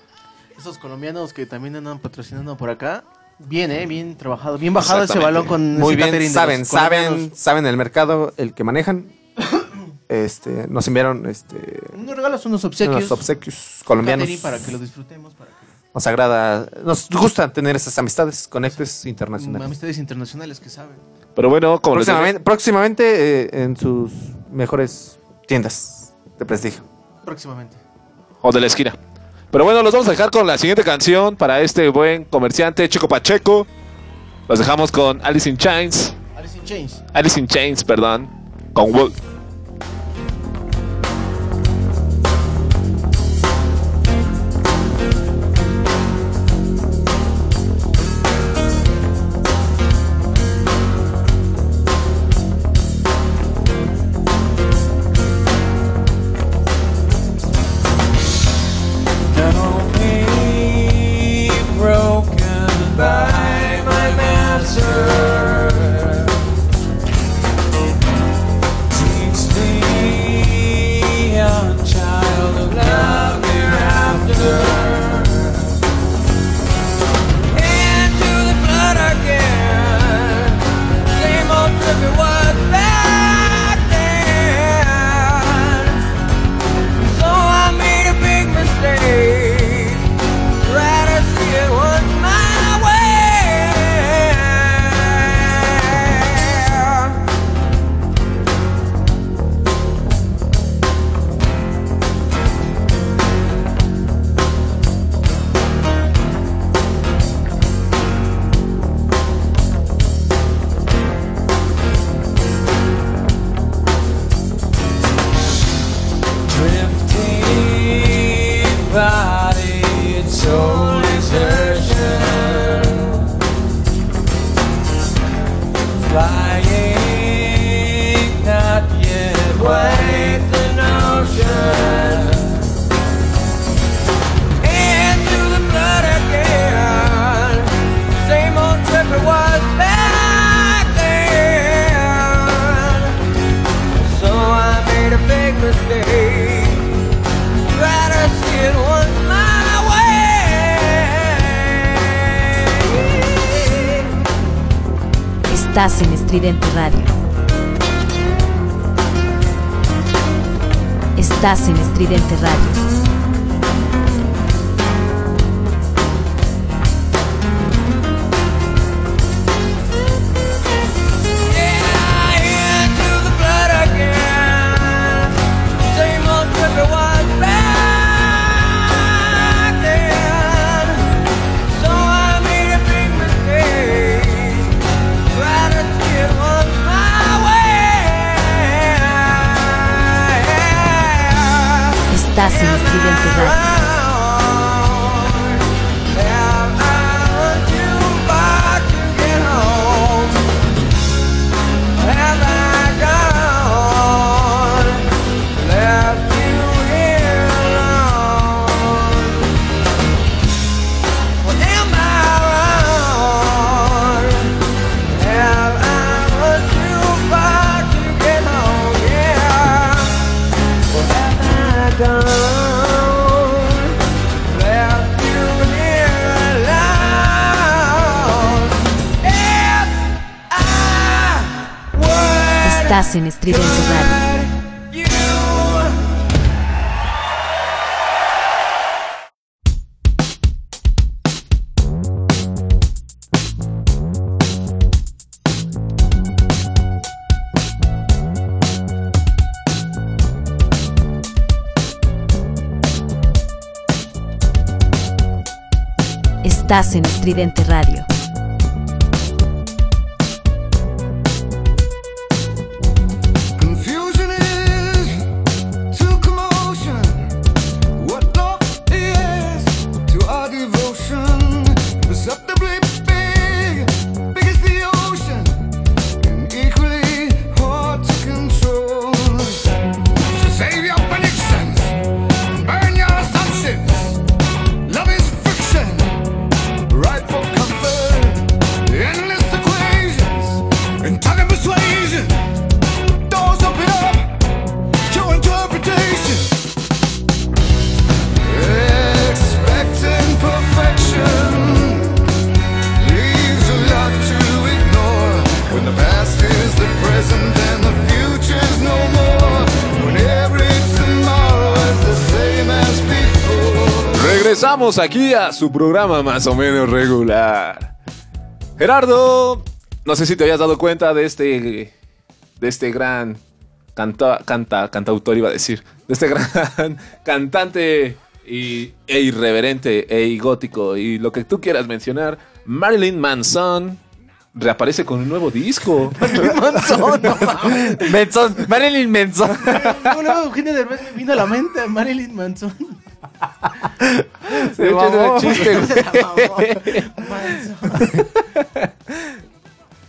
F: Esos colombianos que también andan patrocinando por acá. Bien, eh, bien trabajado, bien bajado ese
D: Exactamente.
F: balón con
E: Muy
F: ese
E: bien,
F: catering de
E: saben,
F: los
E: saben, saben el mercado, el que manejan. Este, nos enviaron este,
F: Unos regalos, unos obsequios.
E: unos obsequios colombianos.
F: Para que lo disfrutemos. Para que...
E: Nos agrada, nos gusta tener esas amistades, conectes internacionales.
F: Amistades internacionales que saben.
D: Pero bueno, como
E: Próximamente, próximamente eh, en sus mejores tiendas de prestigio.
F: Próximamente.
D: O de la esquina.
C: Pero bueno, los vamos a dejar con la siguiente canción para este buen comerciante Chico Pacheco. Los dejamos con Alice in Chains.
F: Alice in Chains.
C: Alice in Chains, perdón. Con Wolf.
P: Estridente Radio. Estás en Estridente Radio.
C: Regresamos aquí a su programa más o menos regular. Gerardo, no sé si te habías dado cuenta de este, de este gran canta, canta, cantautor, iba a decir, de este gran cantante
D: y, e irreverente e gótico y lo que tú quieras mencionar, Marilyn Manson reaparece con un nuevo disco.
F: Manson, no mames.
E: Manson, Marilyn Manson.
F: Derbez me vino a la mente Marilyn Manson.
D: De hecho, chiste.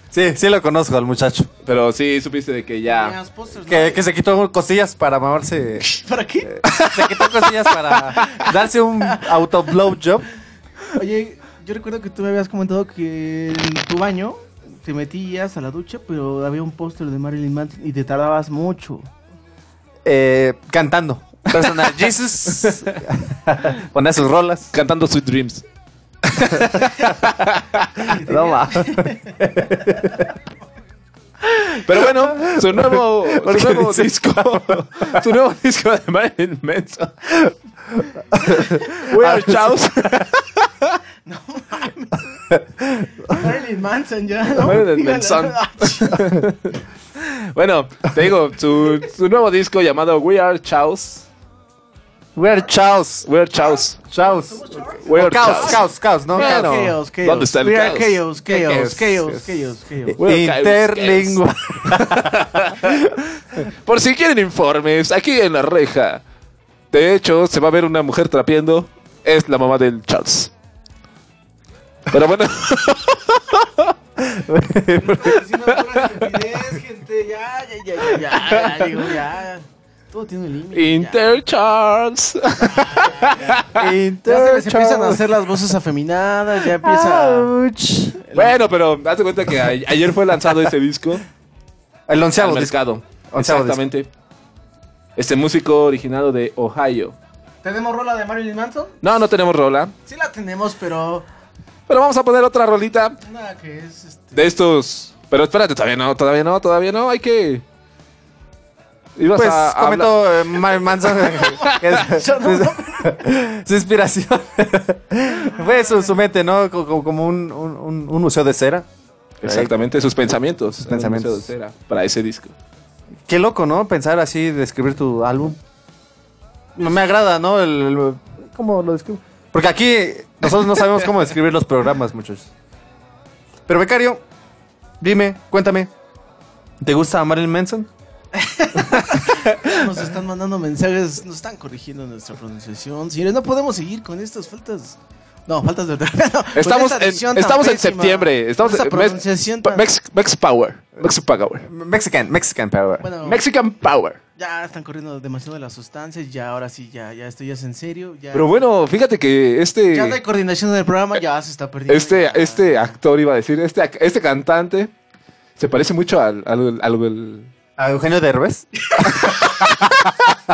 E: Sí, sí lo conozco al muchacho.
D: Pero sí, supiste de que ya...
E: Que, que se quitó costillas para mamarse.
F: ¿Para qué?
E: Se quitó costillas para darse un auto blow job.
F: Oye, yo recuerdo que tú me habías comentado que en tu baño te metías a la ducha, pero había un póster de Marilyn Manson y te tardabas mucho.
E: Eh, cantando. Personal Jesus. Ponía sus rolas.
D: Cantando Sweet Dreams.
E: No.
D: Pero bueno, su nuevo,
E: ¿Por
D: su nuevo disco, su nuevo disco de Marilyn Manson. We are Chaos.
F: Marilyn Manson ya, ¿no?
D: Marilyn. Manson. Bueno, te digo, su, su nuevo disco llamado We Are Chaos.
E: We are Chaos.
D: We Are Chaos.
E: Chaos.
D: We Are
E: Caos,
D: Chaos.
E: caos, caos, ¿no?
F: Chaos, chaos, chaos.
D: ¿Dónde está el
F: We are
D: caos?
F: chaos, chaos,
E: Chaos,
F: chaos, chaos, chaos.
E: Interlingua.
D: Por si quieren informes, aquí en la reja. De hecho, se va a ver una mujer trapeando. Es la mamá del Charles. Pero bueno,
F: gente, ya, ya, ya, ya, ya, ya, ya. Todo tiene un límite. ya.
D: Inter Charles.
F: Ya se les empiezan a hacer las voces afeminadas, ya empieza.
D: Bueno, pero hazte cuenta que a- ayer fue lanzado este disco
E: El
D: al
E: onceavo disco.
D: mercado.
E: Onceavo
D: Exactamente. Este músico originado de Ohio.
F: ¿Tenemos rola de Marilyn Manson?
D: No, no tenemos rola.
F: Sí la tenemos, pero.
D: Pero vamos a poner otra rolita
F: Una que es. Este...
D: de estos. Pero espérate, todavía no, todavía no, todavía no. Hay que. Ibas
E: Pues
D: a, a hablar-
E: comentó eh, Marilyn Manson que es-
F: Yo no-
E: su inspiración fue su, su mente, ¿no? Co- co- Como un, un- un- un museo de cera.
D: Exactamente, sus pensamientos.
E: Sus pensamientos.
D: En un museo de cera Para ese disco.
E: Qué loco, ¿no? Pensar así, describir tu álbum. No me agrada, ¿no? El, el- ¿Cómo lo describo? Porque aquí nosotros no sabemos cómo describir los programas, muchachos. Pero, becario, dime, cuéntame. ¿Te gusta Marilyn Manson?
F: Nos están mandando mensajes, nos están corrigiendo nuestra pronunciación. Señores, no podemos seguir con estas faltas. No, faltas de no,
D: Estamos,
F: esta
D: en, estamos en septiembre. Estamos en Mex,
F: pronunciación tan-
D: Mex, Mex Power. Mex Power.
E: Mexican, Mexican Power.
F: Bueno,
D: Mexican Power.
F: ya están corriendo demasiado de las sustancias. Ya, ahora sí, ya, ya esto ya es en serio. Ya,
D: Pero bueno, fíjate que este.
F: ya hay coordinación del programa, ya se está perdiendo.
D: Este,
F: ya.
D: este actor iba a decir, este, este cantante se parece mucho al, al, al- al-
E: ¿A Eugenio Derbez?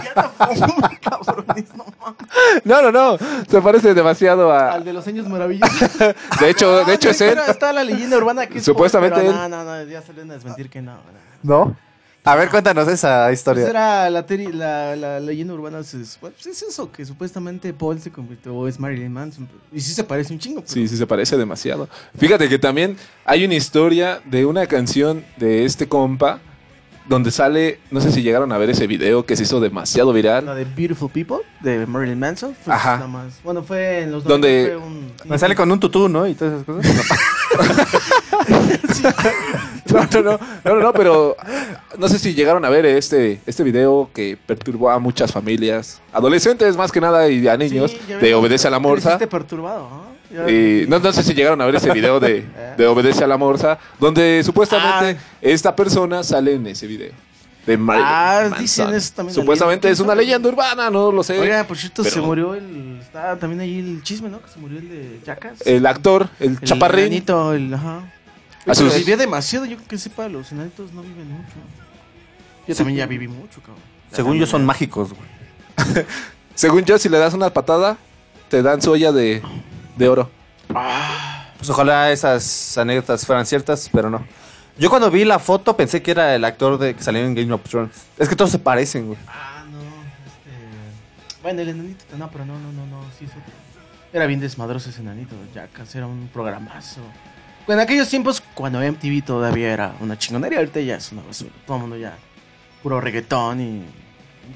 D: No, no, no. Se parece demasiado a.
F: Al de los años maravillosos.
D: De hecho, de hecho es él.
F: Pero Está la leyenda urbana que es
D: Supuestamente
F: pero
D: él.
F: No, no, no, ya salen a desmentir que no. no.
E: A ver, cuéntanos esa
F: Pues
E: historia.
F: era la, teri- la, la leyenda urbana, es, pues es eso, que supuestamente Paul se convirtió, o es Marilyn Manson. Y sí se parece un chingo. pero-
D: Sí, sí, se parece demasiado. Fíjate que también hay una historia de una canción de este compa donde sale, no sé si llegaron a ver ese video que se hizo demasiado viral.
F: La de Beautiful People, de Marilyn Manson. Fue
D: Ajá.
F: nada más- Bueno, fue en los
D: Donde-
F: 90 fue un-
E: Me sale con un tutú, ¿no? Y todas esas cosas.
D: No, no, no, no, no, pero no sé si llegaron a ver este, este video que perturbó a muchas familias, adolescentes más que nada y a niños,
F: Sí,
D: de Obedece a la Morsa.
F: perturbado, ¿no?
D: Y no, no sé si llegaron a ver ese video de, de Obedece a la Morsa, donde supuestamente esta persona sale en ese video. De Marilyn
F: Ah, dicen eso también.
D: Supuestamente es una leyenda urbana, no lo sé.
F: Oiga, por cierto, se
D: pero
F: murió el. Está también ahí el chisme, ¿no? Que se murió el de Jackass.
D: El actor, el,
F: El
D: chaparrín.
F: el. Ajá.
D: A
F: Pero
D: sus-
F: Vivía demasiado, yo creo que sepa, los enanitos no viven mucho. Yo
E: Sí.
F: también ya viví mucho, cabrón.
E: Según yo son mágicos, güey.
D: Según yo, si le das una patada, te dan su olla de, de oro.
E: Pues ojalá esas anécdotas fueran ciertas, pero no. Yo cuando vi la foto pensé que era el actor de que salió en Game of Thrones. Es que todos se parecen, güey.
F: Ah, no. Este. Bueno, el enanito. No, pero no, no, no, no. Sí, es otro. Era bien desmadroso ese enanito. Jackass era un programazo. En aquellos tiempos, cuando MTV todavía era una chingonería, ahorita ya es una basura. Todo el mundo ya. Puro reggaetón y.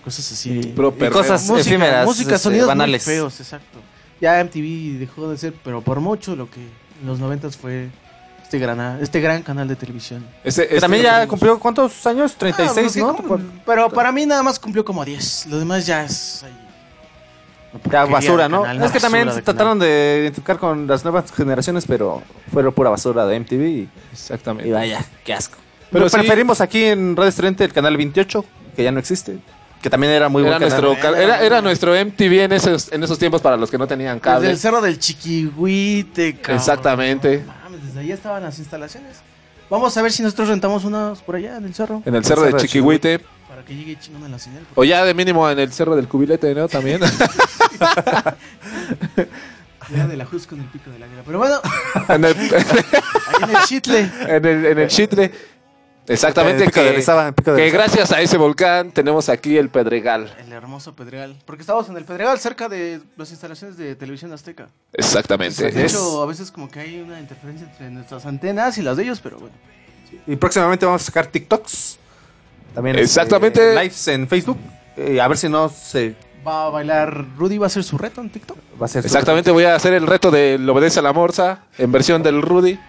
F: cosas así.
D: Puro
E: Y
D: perreo.
E: cosas
F: Música,
E: efímeras,
F: música,
E: este,
F: sonidos
E: banales.
F: muy feos, exacto. Ya MTV dejó de ser, pero por mucho lo que en los noventas fue este gran, este gran canal de televisión.
D: Ese-
E: Que
D: este-
E: también ya cumplió cuántos años?
F: Ah,
E: 36,
F: porque
E: ¿no?
F: como- pero para mí nada más cumplió como 10. Lo demás ya es ahí.
E: Ya basura, ¿no?
F: canal,
E: es que también trataron de identificar con las nuevas generaciones, pero fue pura basura de MTV y,
D: Exactamente.
E: y vaya, qué asco. Pero
D: sí-
E: preferimos aquí en Radio Estudiante el canal 28, que ya no existe, que también era muy
D: Era
E: buen canal.
D: nuestro, ca- era, era nuestro MTV en esos, en esos tiempos para los que no tenían
F: Desde
D: cable.
F: el cerro del Chiquihuite, cabrón.
D: Exactamente.
F: No mames, desde ahí estaban las instalaciones. Vamos a ver si nosotros rentamos unas por allá en el cerro.
D: En el cerro de Chiquihuite.
F: Para que llegue chingón a la señal.
D: O ya de mínimo en el cerro del cubilete, ¿no? También.
F: Ya de la Jusco en el pico del águila. Pero bueno,
D: en, el,
F: ahí en el Chitle.
D: en el, en el Chitle. Exactamente.
E: En el pico
D: que
E: de Orizaba, en pico de
D: que
E: Orizaba.
D: gracias a ese volcán tenemos aquí el Pedregal.
F: El hermoso Pedregal. Porque estábamos en el Pedregal cerca de las instalaciones de Televisión Azteca.
D: Exactamente.
F: De hecho, a veces como que hay una interferencia entre nuestras antenas y las de ellos, pero bueno.
E: Y próximamente vamos a sacar TikToks. También
D: Exactamente.
E: este, lives en Facebook. Eh, a ver si no se
F: Va a bailar Rudy, va a hacer su reto en TikTok.
E: va a hacer. su-
D: Exactamente, voy a hacer el reto de lo obedece a la morsa en versión del Rudy.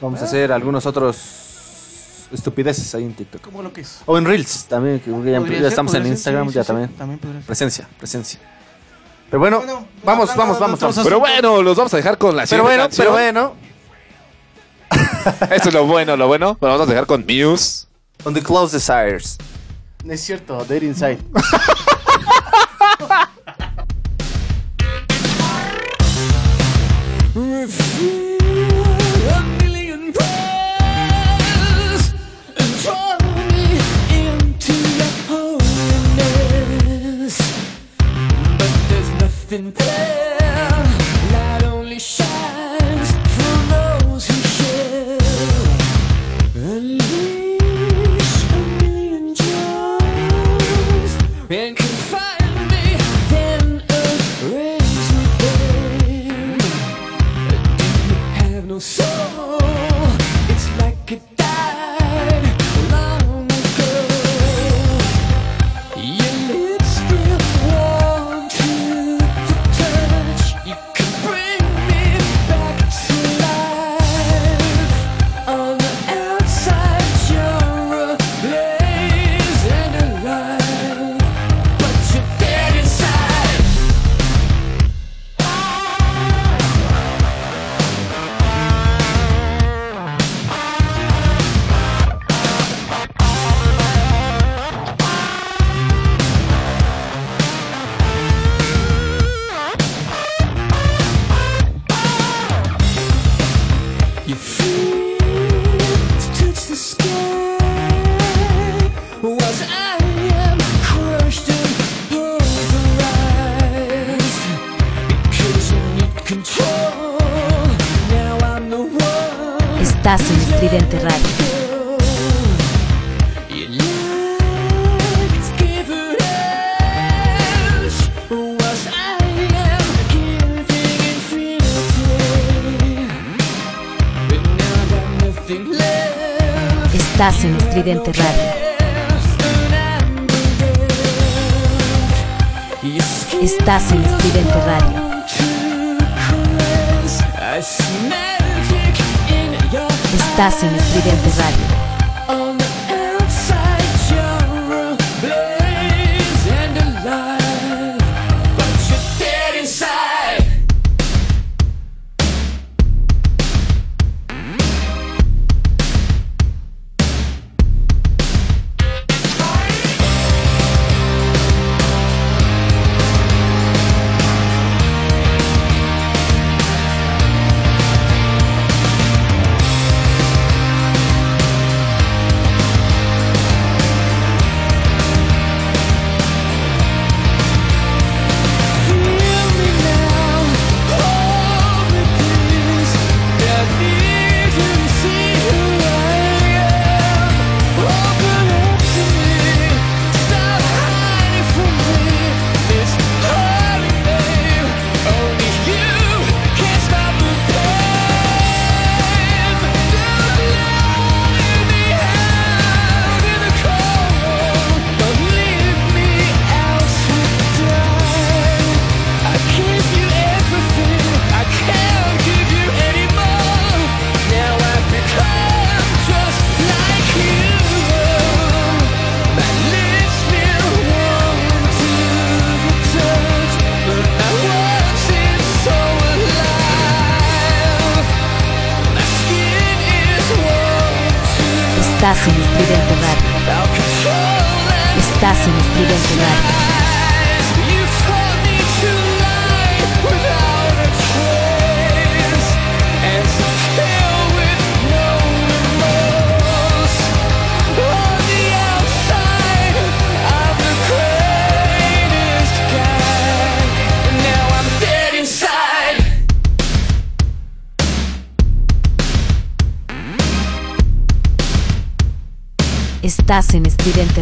E: Vamos a hacer algunos otros estupideces ahí en TikTok.
F: ¿Cómo lo que es?
E: O en Reels también, que ya,
F: ser,
E: estamos en
F: ser,
E: Instagram,
F: sí,
E: ya
F: sí,
E: también.
F: sí, también podría ser.
E: Presencia, presencia. Pero bueno,
F: Bueno,
E: vamos, vamos, vamos.
D: Pero bueno, los vamos a dejar con la
E: Pero
D: siguiente
E: bueno, pero bueno.
D: Esto es lo bueno, lo bueno. Pero vamos a dejar con Muse.
E: On the close desires.
F: No es cierto, Dead Inside.
C: A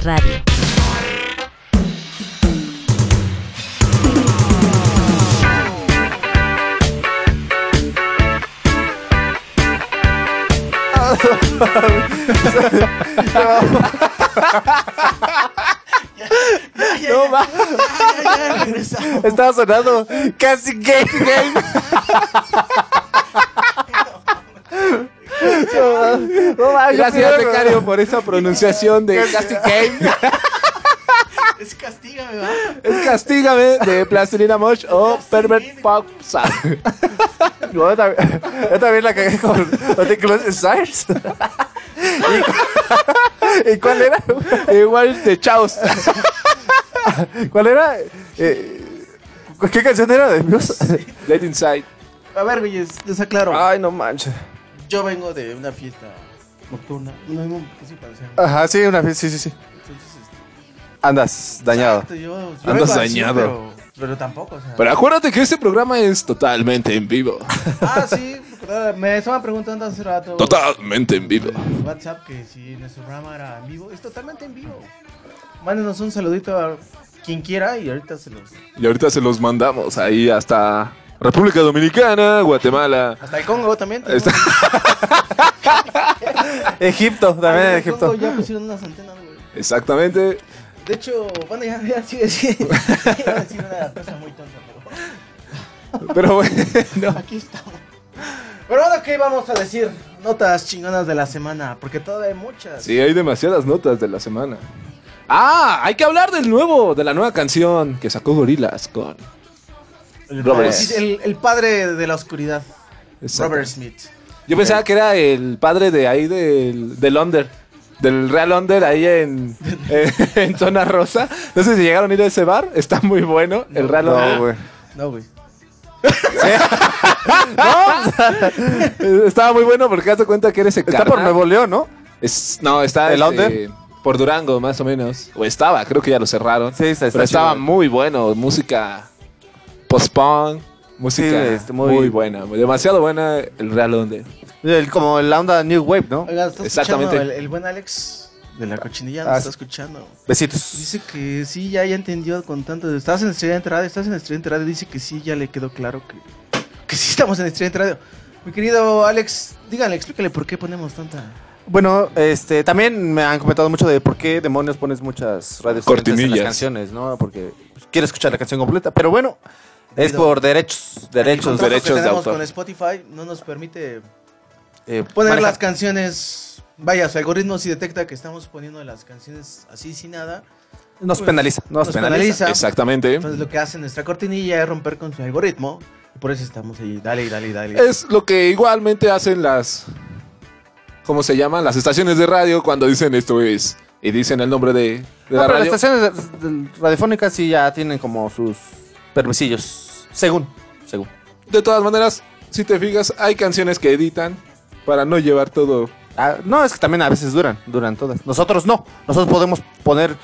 Q: Radio.
E: No va. Estaba sonando casi game game.
D: Gracias, becario, por esa pronunciación de Game.
F: Es castígame, va.
D: Es Castígame de Plastilina Mosh o Pervert Pop
E: yo también, yo también la cagué con los de Close. ¿Y, ¿Y cuál era?
D: Igual de Chaos.
E: ¿Cuál era? Eh, ¿Qué canción era de?
D: Let Inside.
F: A ver, güeyes, les aclaro.
E: Ay, no manches.
F: Yo vengo de una fiesta nocturna. No, sí.
E: Ajá, sí, una vez, sí, sí, sí.
F: Entonces, este,
E: Andas dañado.
F: exacto, yo- yo
D: Andas
F: vengo así,
D: dañado.
F: Pero, pero tampoco, o sea.
D: Pero acuérdate que este programa es totalmente en vivo.
F: Ah, sí, porque, me estaban preguntando hace rato.
D: Totalmente en vivo.
F: WhatsApp que si nuestro programa era en vivo. Es totalmente en vivo. Mándenos un saludito a quien quiera y ahorita se los.
D: Y ahorita se los mandamos ahí hasta República Dominicana, Guatemala.
F: Hasta el Congo también.
D: Está-
E: Egipto, también en Egipto.
F: Congo ya pusieron unas antenas, güey.
D: Exactamente.
F: De hecho, bueno, ya, ya sigue, sigue. Iba a decir una cosa muy tonta, pero.
D: Pero bueno.
F: Aquí estamos. Pero bueno, ¿qué vamos a decir? Notas chingonas de la semana, porque todavía hay muchas.
D: Sí, hay demasiadas notas de la semana. Ah, hay que hablar del nuevo, de la nueva canción que sacó Gorilas con Robert.
F: El, el padre de la oscuridad,
D: Exacto.
F: Robert Smith.
D: Yo pensaba que era el padre de ahí del, del Under. Del Real Under ahí en, en, en Zona Rosa. No sé si llegaron a ir a ese bar. Está muy bueno. El Real Under.
E: No, güey.
F: No, güey.
D: Estaba muy bueno porque hazte cuenta que eres
E: Está por Nuevo León, ¿no?
D: Es, no, está
E: ¿El
D: este,
E: Under?
D: por Durango, más o menos. O estaba, creo que ya lo cerraron.
E: Sí, está, está
D: Pero estaba
E: chido.
D: muy bueno. Música post-punk. Música
E: Sí, este, muy-
D: muy... buena. Demasiado buena el Real.
E: El- como la onda New Wave, ¿no?
F: Oiga, ¿está
D: Exactamente.
F: el, el buen Alex de la cochinilla? Nos
E: Ah,
F: está escuchando.
E: Besitos.
F: Dice que sí, ya, ya entendió con tanto. de- Estás en Estudiante Radio, estás en Estudiante Radio. Dice que sí, ya le quedó claro que, que sí estamos en Estudiante Radio. Mi querido Alex, díganle, explícale por qué ponemos tanta.
E: Bueno, este, también me han comentado mucho de por qué demonios pones muchas radios en las canciones, ¿no? Porque pues, quiero escuchar la canción completa, pero bueno, es por derechos, derechos,
D: derechos de autor.
F: con Spotify no nos permite
E: eh,
F: poner
E: manejar.
F: las canciones. Vaya, su algoritmo si detecta que estamos poniendo las canciones así sin nada.
E: Nos
F: pues,
E: penaliza, nos,
F: nos
E: penaliza.
F: penaliza.
D: Exactamente.
F: Entonces lo que hace nuestra cortinilla es romper con su algoritmo. Y por eso estamos ahí, dale, dale, y dale.
D: Es lo que igualmente hacen las. ¿Cómo se llaman? Las estaciones de radio cuando dicen esto es. Y dicen el nombre de, de
E: No,
D: la
E: pero
D: radio.
E: las estaciones radiofónicas sí ya tienen como sus permisillos, según, según.
D: De todas maneras, si te fijas, hay canciones que editan para no llevar todo.
E: Ah, no, es que también a veces duran, duran todas. Nosotros no. Nosotros podemos poner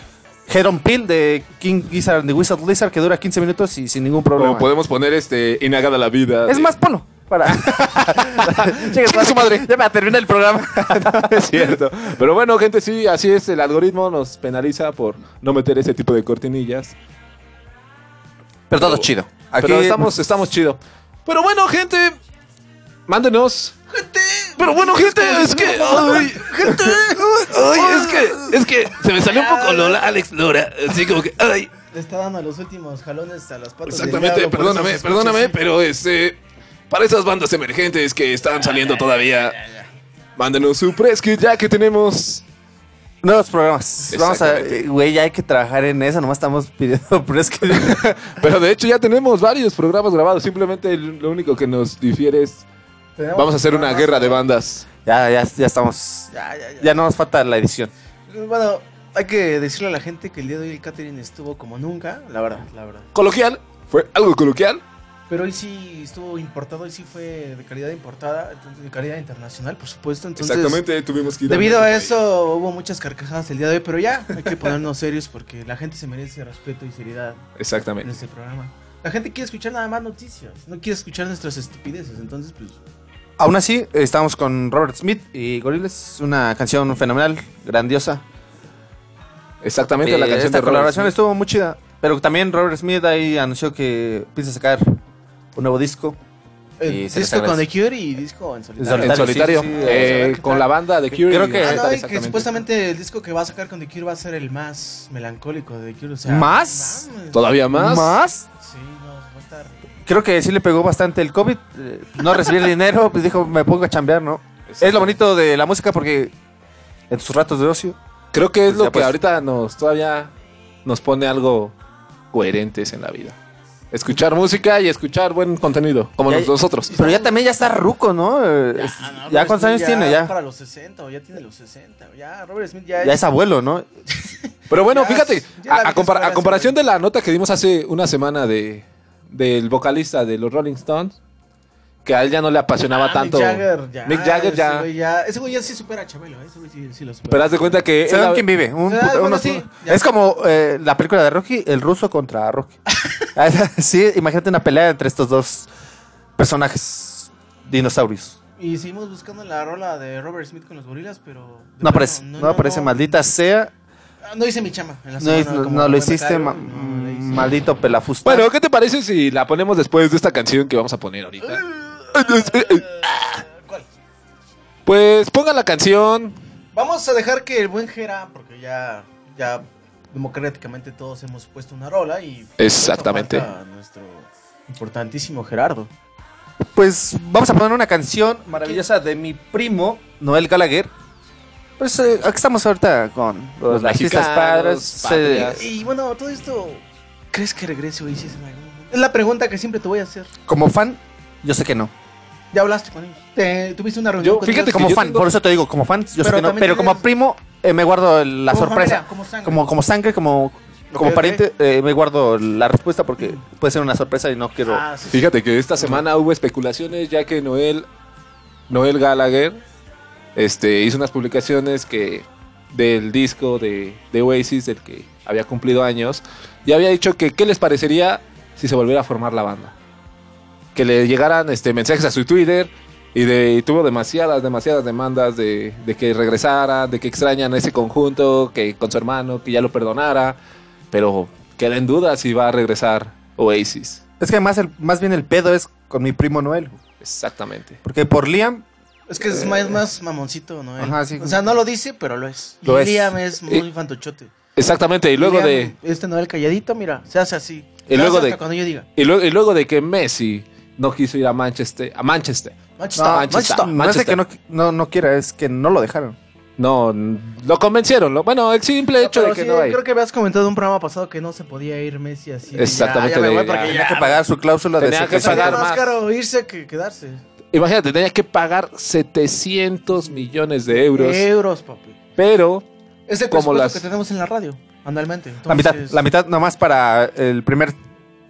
E: Head on Pill de King Gizzard and the Wizard Lizard que dura 15 minutos y sin ningún problema.
D: O podemos poner este Inagada la vida.
E: Es
D: de-
E: más, ponlo. Para. Chinga su madre. Ya me termina el programa.
D: es cierto. Pero bueno, gente, sí, así es. El algoritmo nos penaliza por no meter ese tipo de cortinillas.
E: Pero todo chido. Aquí
D: Pero estamos, estamos chido. Pero bueno, gente, mándenos. Pero bueno, gente, es que. Ay, gente. Ay, es que. Es que se me salió un poco Lola, Alex Lora. Así como que. Ay.
F: Le está dando los últimos jalones a las patas. del
D: Exactamente,
F: diablo,
D: perdóname, perdóname, pero este. Para esas bandas emergentes que están saliendo todavía. Mándenos su press kit ya que tenemos.
E: Nuevos programas. Vamos a. Güey, ya hay que trabajar en eso. Nomás estamos pidiendo. Pero es que.
D: Pero de hecho ya tenemos varios programas grabados. Simplemente lo único que nos difiere es.
F: Tenemos
D: Vamos a hacer una guerra de bandas.
E: Ya, ya, ya estamos.
F: Ya, ya, ya.
E: Ya no nos falta la edición.
F: Bueno, hay que decirle a la gente que el día de hoy el catering estuvo como nunca, la verdad, la verdad.
D: Coloquial. Fue algo coloquial.
F: Pero hoy sí estuvo importado, hoy sí fue de calidad importada, entonces, de calidad internacional, por supuesto. Entonces,
D: Exactamente, tuvimos que ir
F: Debido a
D: país.
F: eso hubo muchas carcajadas el día de hoy, pero ya hay que ponernos serios porque la gente se merece respeto y seriedad en
D: Exactamente.
F: este programa. La gente quiere escuchar nada más noticias, no quiere escuchar nuestras estupideces, entonces pues...
E: Aún así, estamos con Robert Smith y Gorillaz. Una canción fenomenal, grandiosa.
D: Exactamente, la
E: Eh,
D: canción
E: esta
D: de
E: colaboración
D: Smith.
E: estuvo muy chida. Pero también Robert Smith ahí anunció que piensa sacar un nuevo disco.
F: Eh,
E: Y
F: disco con The. Cure y disco en solitario.
D: En solitario.
E: sí, sí, sí,
D: eh, con la banda de Cure.
E: Creo
D: y-
E: que-
F: Ah, no, y que supuestamente el disco que va a sacar con The Cure va a ser el más melancólico de The Cure. O sea,
E: ¿Más?
F: mames.
D: ¿Todavía más?
E: ¿Más?
F: Sí, no, va a estar...
E: Creo que sí le pegó bastante el COVID. eh, no recibir dinero, pues dijo, me pongo a chambear, ¿no? Es lo bonito de la música porque en sus ratos de ocio.
D: Creo que es
E: Pues
D: lo que
E: pues.
D: ahorita nos todavía nos pone algo coherentes en la vida. Escuchar música y escuchar buen contenido, como
E: Ya-
D: nosotros.
E: Pero ya también ya está ruco, ¿no? Es-
F: no,
E: ya cuántos años tiene ya.
F: Para los 60, o ya tiene los 60. Ya, Robert Smith ya,
E: Ya es abuelo, ¿no?
D: Pero bueno,
F: Ya-
D: fíjate, a, a compara- a comparación de la nota que dimos hace una semana de del vocalista de los Rolling Stones, que a él ya no le apasionaba
F: Ah,
D: tanto.
F: Mick Jagger ya.
D: Mick Jagger
F: ese
D: ya.
F: güey ya. Ese güey ya sí supera a Chabelo, ¿eh? ese güey sí, sí lo supera.
D: Pero haz de cuenta que
E: ¿Saben
D: él-
E: quién vive? Un
F: Ah, bueno,
E: unos-
F: sí,
E: es como eh, la película de Rocky, el ruso contra Rocky. Ah, sí, imagínate una pelea entre estos dos personajes dinosaurios.
F: Y seguimos buscando la rola de Robert Smith con los gorilas, pero.
E: No aparece, no, aparece, maldita sea.
F: Ah, No hice mi chama. en la
E: No,
F: semana,
E: no-
F: como
E: lo hiciste, ma- maldito pelafusta.
D: Bueno, ¿qué te parece si la ponemos después de esta canción que vamos a poner ahorita?
F: ¿Cuál?
D: Pues pongan la canción.
F: Vamos a dejar que el buen Jera, porque ya, ya democráticamente todos hemos puesto una rola y.
D: Exactamente.
F: falta Nuestro importantísimo Gerardo.
E: Pues vamos a poner una canción maravillosa de mi primo, Noel Gallagher. Pues eh, aquí estamos ahorita con los,
D: Los
E: artistas padres. eh,
F: Y bueno, todo esto. ¿Crees que regrese Oasis en algún momento? Es la pregunta que siempre te voy a hacer.
E: como fan, yo sé que no.
F: Ya hablaste con ellos. Te, tuviste una reunión
D: Yo,
F: con
D: fíjate?
E: Como fan,
D: tengo-
E: por eso te digo, como fan, yo sé
F: Pero
E: que no. Pero como primo, eh, me guardo la
F: Como
E: sorpresa.
F: familia, como sangre.
E: Como, como sangre, como, pariente, eh, me guardo la respuesta porque puede ser una sorpresa y no quiero.
F: Ah, sí, sí.
D: Fíjate que esta semana hubo especulaciones ya que Noel Noel Gallagher este, hizo unas publicaciones que del disco de, de Oasis, del que había cumplido años, y había dicho que qué les parecería si se volviera a formar la banda. Que le llegaran este, mensajes a su Twitter y, de, y tuvo demasiadas, demasiadas demandas de, de que regresara, de que extrañan ese conjunto, que con su hermano, que ya lo perdonara, pero queda en duda si va a regresar Oasis.
E: Es que más, el, más bien el pedo es con mi primo Noel.
D: Exactamente.
E: Porque por Liam,
F: Es que es más, más mamoncito, ¿no? Él.
E: Ajá, sí.
F: O sea, no lo dice, pero lo es.
E: Lo es.
F: Liam es muy
D: Eh,
F: fantochote.
D: Exactamente, y luego
F: Liam,
D: de
F: Este Noel calladito, mira, se hace así.
D: Y luego
F: hace
D: de-
F: hasta cuando yo diga.
D: y luego, y luego de que Messi no quiso ir a Manchester, a Manchester.
F: Manchester,
E: no,
F: Manchester.
E: no es de que no, no, no quiera, es que no lo dejaron.
D: No, lo convencieron. lo- bueno, el simple hecho de que
F: sí,
D: no hay.
F: Creo que habías comentado en un programa pasado que no se podía ir Messi así. de,
D: Exactamente,
F: Ya, ya
D: de- ya.
E: Tenía que pagar su cláusula de
D: Tenía que
E: sucesión.
F: Salía
D: pagar
F: más
D: más.
F: caro irse que quedarse.
D: Imagínate, tenía que pagar 700 millones de euros.
F: Euros, papi.
D: Pero,
F: Es el
D: Como las-
F: que tenemos en la radio, anualmente.
E: La mitad, la mitad nomás para el primer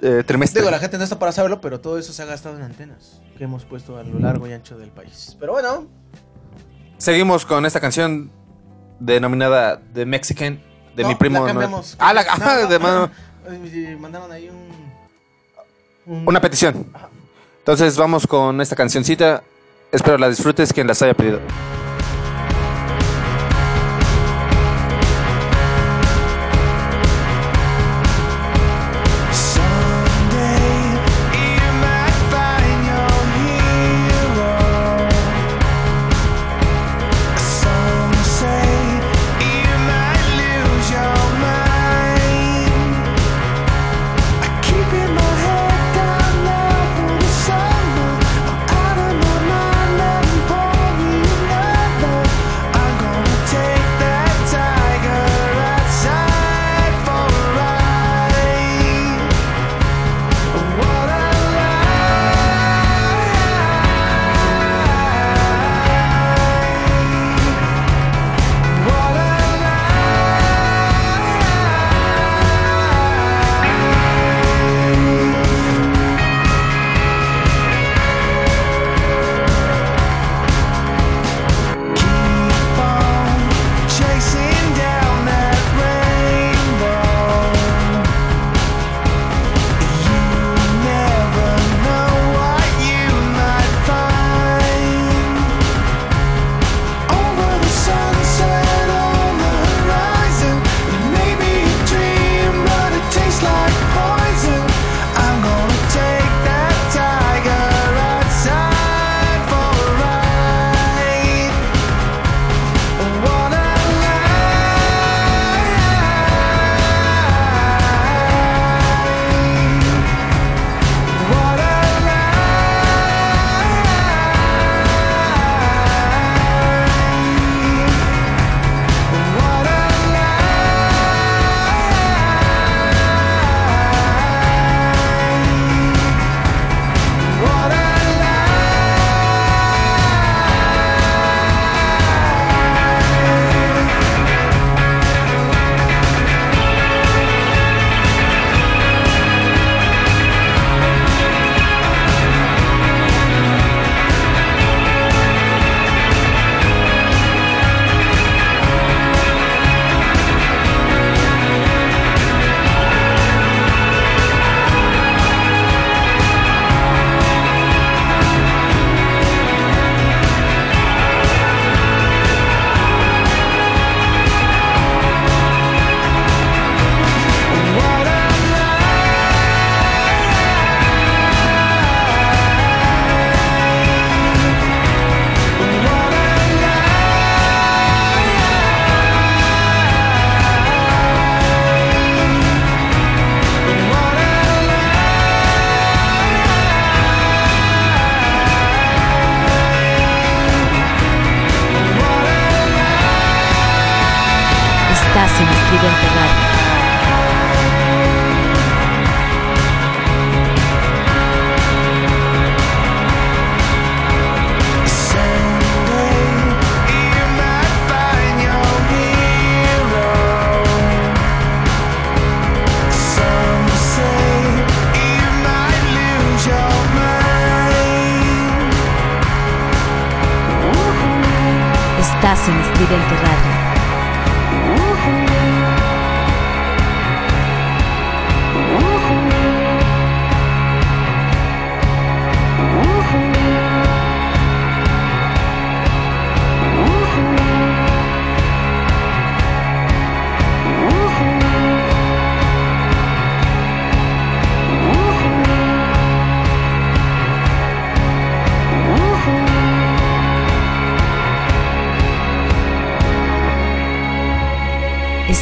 E: eh, trimestre.
F: Digo, la gente no está para saberlo, pero todo eso se ha gastado en antenas que hemos puesto a lo largo y ancho del país. Pero bueno,
E: Seguimos con esta canción denominada The Mexican de
F: no,
E: mi primo.
F: la cambiamos.
E: Ah, la,
F: No, no,
E: de
F: no.
E: mano.
F: Eh, Mandaron ahí un... un-
E: Una petición. Entonces vamos con esta cancioncita. Espero la disfrutes quien las haya pedido.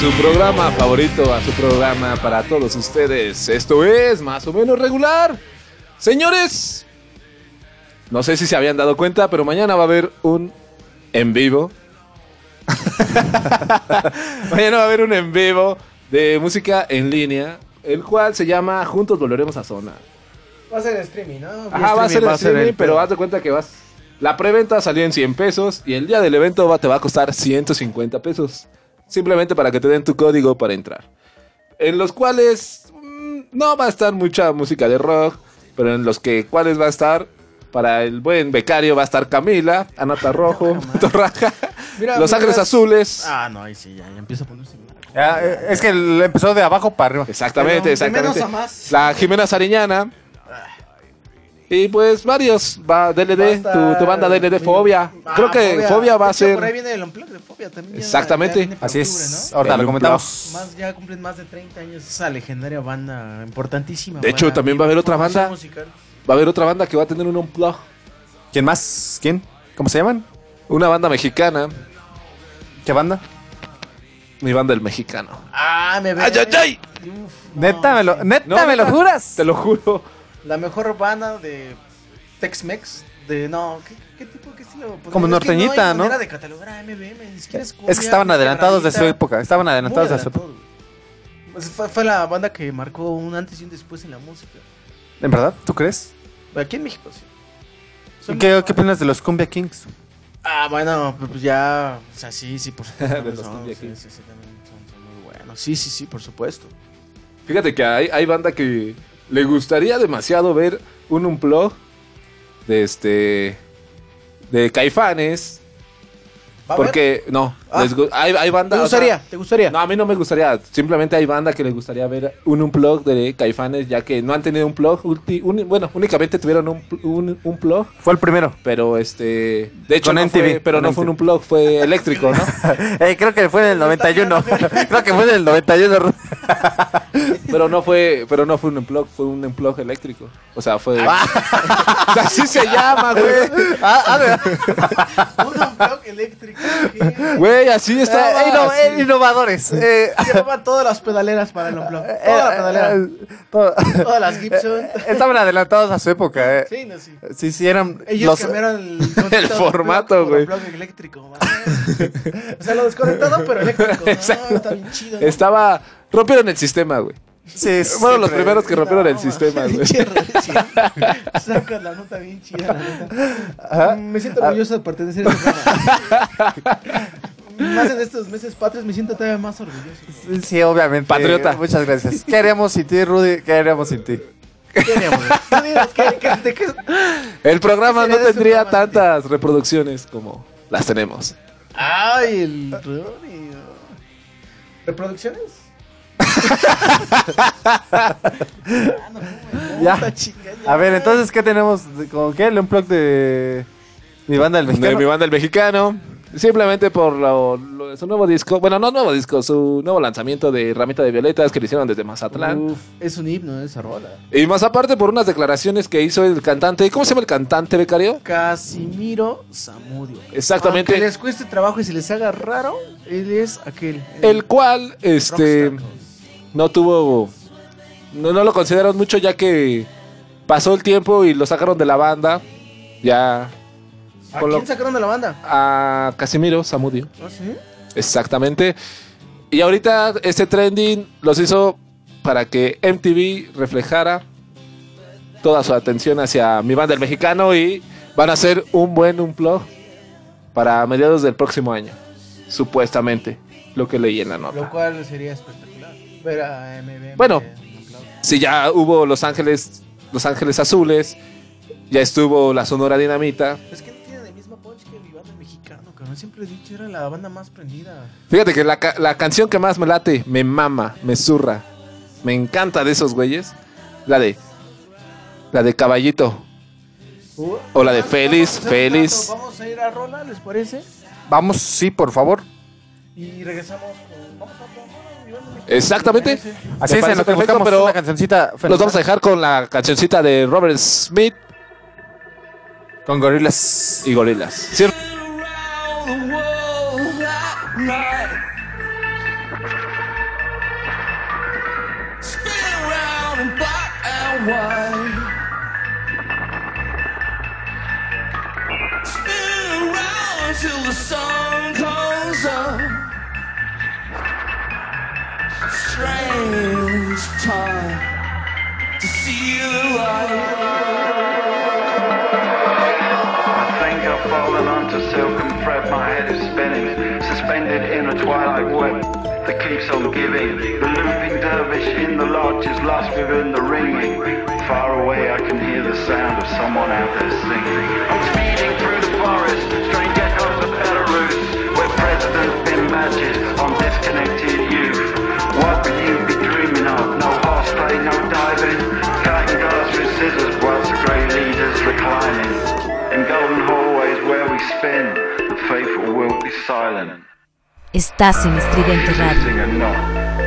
D: Su programa favorito, a su programa para todos ustedes. Esto es más o menos regular. Señores, no sé si se habían dado cuenta, pero mañana va a haber un en vivo. mañana va a haber un en vivo de música en línea, el cual se llama Juntos Volveremos a Zona.
F: Va a ser streaming, ¿no?
D: Ajá, va a ser
F: Streaming,
D: streaming,
F: el
D: pero
F: pedo.
D: haz de cuenta que vas. La preventa salió en 100 pesos y el día del evento va- te va a costar 150 pesos. Simplemente para que te den tu código para entrar. En los cuales mm, no va a estar mucha música de rock, pero en los que cuales va a estar para el buen becario va a estar Camila, Anata Rojo, Torraja,
F: Mira,
D: Los Ángeles Azules.
F: Ah, no, ahí sí, ya, ya empieza a ponerse.
E: Ya, eh, es que el- empezó de abajo para arriba.
D: Exactamente, exactamente.
F: menos a más.
D: La Jimena Sariñana. Y pues varios, va DLD, tu, tu banda DLD Fobia.
F: Ah,
D: Creo que Fobia, va a ser...
F: Por ahí viene el unplug de Fobia también.
D: Exactamente.
F: ya
E: Así
F: octubre,
E: es.
F: ¿no?
E: Ahorita lo comentamos.
F: Más, ya cumplen más de 30 años esa legendaria banda importantísima.
D: De hecho, también va a haber otra banda.
F: musical.
D: Va a haber otra banda que va a tener un unplug.
E: ¿Quién más? ¿Quién? ¿Cómo se llaman?
D: Una banda mexicana.
E: ¿Qué banda?
D: Mi banda el mexicano.
F: Ah, me ve.
D: ¡Ay, ay, ay!
F: Uf,
E: Neta, me lo, neta,
D: No,
E: me lo juras.
D: Te lo juro.
F: La mejor banda de Tex-Mex. De no, ¿qué, qué tipo, qué estilo? Pues,
E: Como
F: es que
E: norteñita,
F: no hay
E: ¿no?
F: manera de catalogar a MBM, ni siquiera es
E: Es que estaban adelantados de su época. Estaban adelantados de su época.
F: Pues fue, fue la banda que marcó un antes y un después en la música.
E: ¿En verdad? ¿Tú crees?
F: Aquí en México, sí.
E: ¿Y
F: Son-
E: qué, qué opinas de los Cumbia Kings?
F: Ah, bueno, pues ya. O sea, sí, sí, por supuesto.
D: De los
F: son,
D: Cumbia
F: sí,
D: Kings.
F: sí, sí, también son, son muy buenos. Sí, sí, sí, por supuesto.
D: Fíjate que hay, hay banda que le gustaría demasiado ver un unplug de este... De Caifanes. Porque, no,
F: Ah.
D: les hay, hay banda...
F: ¿Te
D: o sea,
F: gustaría? ¿Te gustaría?
D: No, a mí no me gustaría. Simplemente hay banda que le gustaría ver un unplug de Caifanes, ya que no han tenido un plug. ulti- bueno, únicamente tuvieron un, un, un plug,
E: Fue el primero.
D: pero este. De hecho,
E: Con
D: no
E: MTV,
D: fue, pero
E: con
D: no fue un unplug, fue eléctrico, ¿no?
E: Eh, creo que fue en el 91. creo que fue en el 91.
D: pero no fue, pero no fue un unplug, fue un unplug eléctrico. O sea, fue. O sea, así se llama, güey.
E: Ah, ah,
F: Un unplug eléctrico.
D: Güey, así estaba.
E: Eh, inno-
D: así.
E: eh, innovadores. Eh,
F: Llevaban todas las pedaleras para el unplug. Toda la pedalera.
E: eh, todo-
F: Todas las Gibson.
E: Eh, Estaban adelantados a su época. Eh.
F: Sí, no, sí.
E: Sí, sí, eran
F: Ellos
E: los...
F: cambiaron el, de
D: formato, güey.
F: unplug eléctrico. man. O sea, lo desconectado, pero eléctrico.
D: Exacto.
F: está bien chido. ¿no?
D: Estaba. Rompieron el sistema, güey.
E: Sí,
D: Fueron los primeros que rompieron el sistema, güey.
F: Sacas la nota bien chida, la neta. Mm, Me siento orgulloso de pertenecer a programa. Más en estos meses patrios me siento todavía más orgulloso.
E: Sí, Sí, obviamente.
D: Patriota.
E: Muchas gracias. ¿Qué haríamos sin ti, Rudy? ¿Qué haríamos sin ti?
F: ¿Qué haríamos? ¿qué- qué-
D: El programa
F: ¿Qué
D: no tendría
F: programa?
D: tantas reproducciones como las tenemos.
F: Ay, el Rudy. ¿Reproducciones?
E: Ya. A ver, entonces, ¿qué tenemos? ¿Con qué? ¿El unplug de mi banda del
D: De
E: mexicano?
D: mi banda El Mexicano. Simplemente por lo, lo de su nuevo disco. Bueno, no nuevo disco, su nuevo lanzamiento de Ramita de Violetas que le hicieron desde Mazatlán.
F: Uf, es un himno esa rola.
D: Y más aparte por unas declaraciones que hizo el cantante. ¿Cómo se llama el cantante, becario?
F: Casimiro Zamudio.
D: Exactamente.
F: Aunque les cueste trabajo y se les haga raro, él es aquel.
D: El cual, este, no tuvo, no, no lo consideraron mucho ya que pasó el tiempo y lo sacaron de la banda. Ya
F: ¿A
D: lo-
F: quién sacaron de la banda?
D: a Casimiro Zamudio.
F: ¿Ah, sí?
D: Exactamente. Y ahorita este trending los hizo para que MTV reflejara toda su atención hacia mi banda el mexicano y van a hacer un buen unplug para mediados del próximo año. Supuestamente, lo que leí en la nota.
F: Lo cual sería espectacular. Ver a MB.
D: Bueno, si ya hubo Los Ángeles, Los Ángeles Azules, ya estuvo la Sonora Dinamita.
F: Es que no tienen el mismo punch que mi banda mexicano, cabrón. Siempre he dicho, era la banda más prendida.
D: Fíjate que la, ca- la canción que más me late, me mama, me zurra, me encanta de esos güeyes, la de la de Caballito o la de Félix,
F: Vamos a hacer un
D: Félix.
F: rato, Vamos a ir a Rola, ¿les parece?
E: Vamos, sí, por favor.
F: Y regresamos con. Vamos a
D: Exactamente.
E: Así es, en lo que
D: perfecto, pero
E: una cancioncita.
D: los vamos a dejar con la cancioncita de Robert Smith
E: Con gorilas.
D: y Gorilas. ¿Cierto?
I: Spin around in black and white. Spin around until the sun comes up. Strange time to see the light.
R: I think I've fallen onto silk and thread. My head is spinning, suspended in a twilight web that keeps on giving. The looping dervish in the lodge is lost within the ringing. Far away, I can hear the sound of someone out there singing. I'm speeding through the forest, strange echoes of Belarus, where presidents badges on disconnected youth. Horseplay, no diving, cutting glass with scissors whilst the grey leaders reclining. In golden hallways where we spin, the faithful will be silent.
C: Estás en Estridente Radio.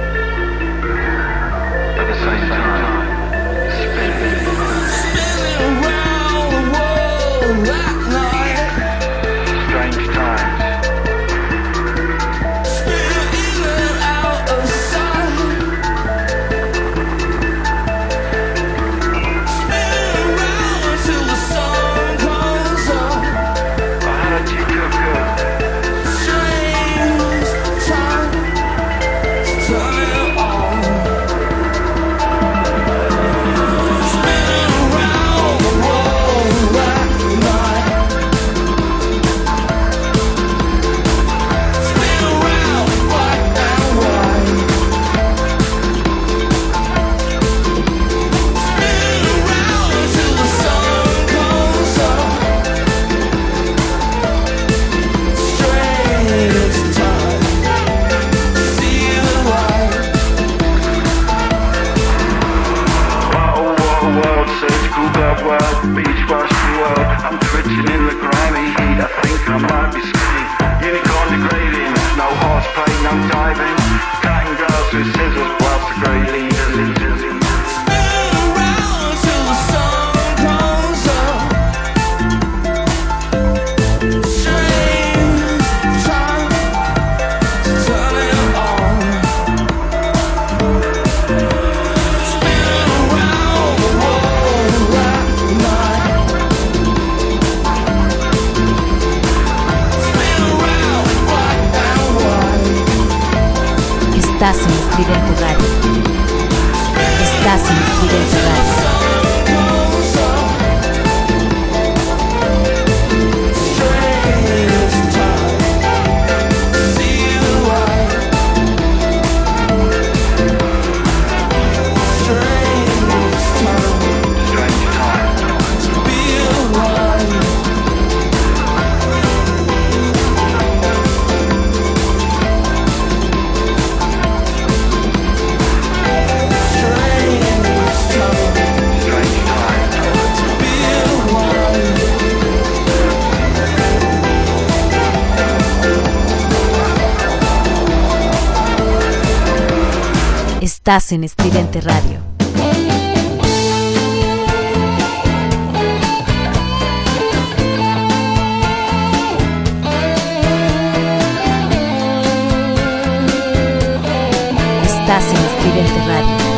C: Estás en Estridente Estás en Estridente Radio. Estás en Estridente Radio.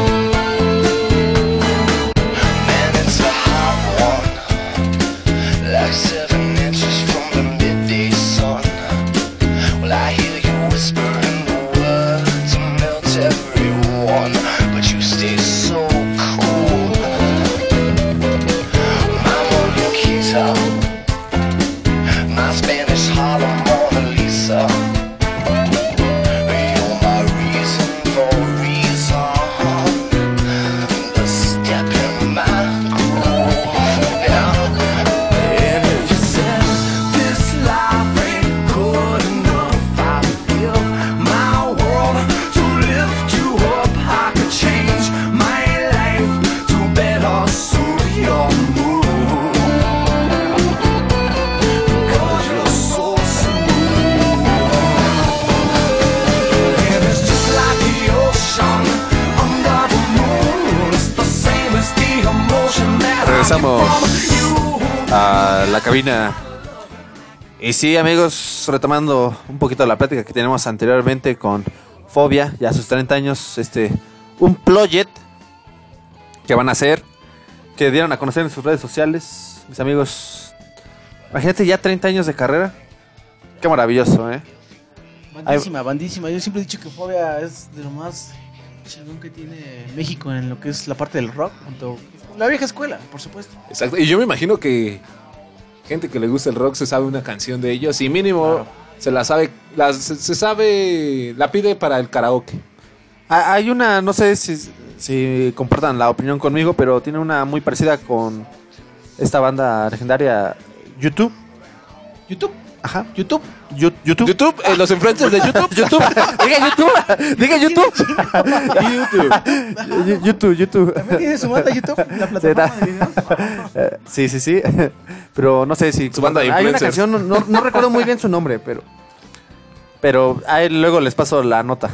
E: Cabina. Y sí, amigos, retomando un poquito la plática que tenemos anteriormente con Fobia, ya a sus 30 años, este, un project que van a hacer, que dieron a conocer en sus redes sociales, mis amigos. Imagínate ya 30 años de carrera. Qué maravilloso, ¿eh?
F: Bandísima, bandísima. Yo siempre he dicho que Fobia es de lo más chingón que tiene México en lo que es la parte del rock. Junto la vieja escuela, por supuesto.
D: Exacto. Y yo me imagino que gente que le gusta el rock se sabe una canción de ellos y mínimo se la sabe, la, se, se sabe, la pide para el karaoke.
E: Hay una, no sé si, si compartan la opinión conmigo, pero tiene una muy parecida con esta banda legendaria YouTube.
F: YouTube.
E: Ajá.
F: YouTube.
E: YouTube.
D: YouTube, eh, los influencers de YouTube.
E: YouTube. Diga YouTube. Diga YouTube.
F: YouTube.
E: YouTube, YouTube.
F: ¿También tiene su banda YouTube? La plataforma de videos.
E: Sí, sí, sí. Pero no sé si.
D: Su banda de
E: Hay una canción, no, no- no recuerdo muy bien su nombre, pero. Pero ahí luego les paso la nota.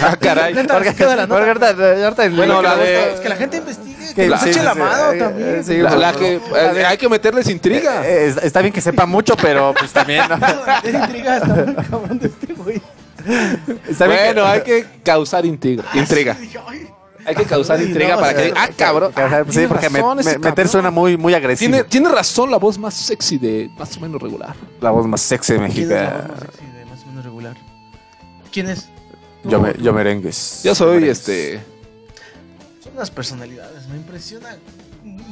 D: Ah, caray.
E: Porque ahorita- ahorita-
D: Bueno, la de-
F: Es que la gente investigue.
E: Que- sí,
F: eche la
E: sí.
F: mano
E: Eh,
F: también.
E: sí,
D: La, la que eh, hay que meterles intriga.
E: Eh, está- está bien que sepa mucho, pero pues también. ¿no?
F: Es intriga, está muy cabrón de este güey.
E: Está bien
D: Bueno,
E: que-
D: hay que causar intriga. intriga. Hay que causar intriga
F: no,
D: para
F: o sea,
D: que. Ah, cabrón.
E: Sí, porque
D: razón
E: me- meter suena muy, muy agresivo.
D: Tiene, tiene razón la voz más sexy de más o menos regular.
E: La voz más sexy de
F: ¿Quién es la voz
E: México.
F: más sexy de más o menos regular? ¿Quién es?
E: Yo, me, yo merengues.
D: Yo soy
E: Merengues.
D: este.
F: Las personalidades, me impresiona.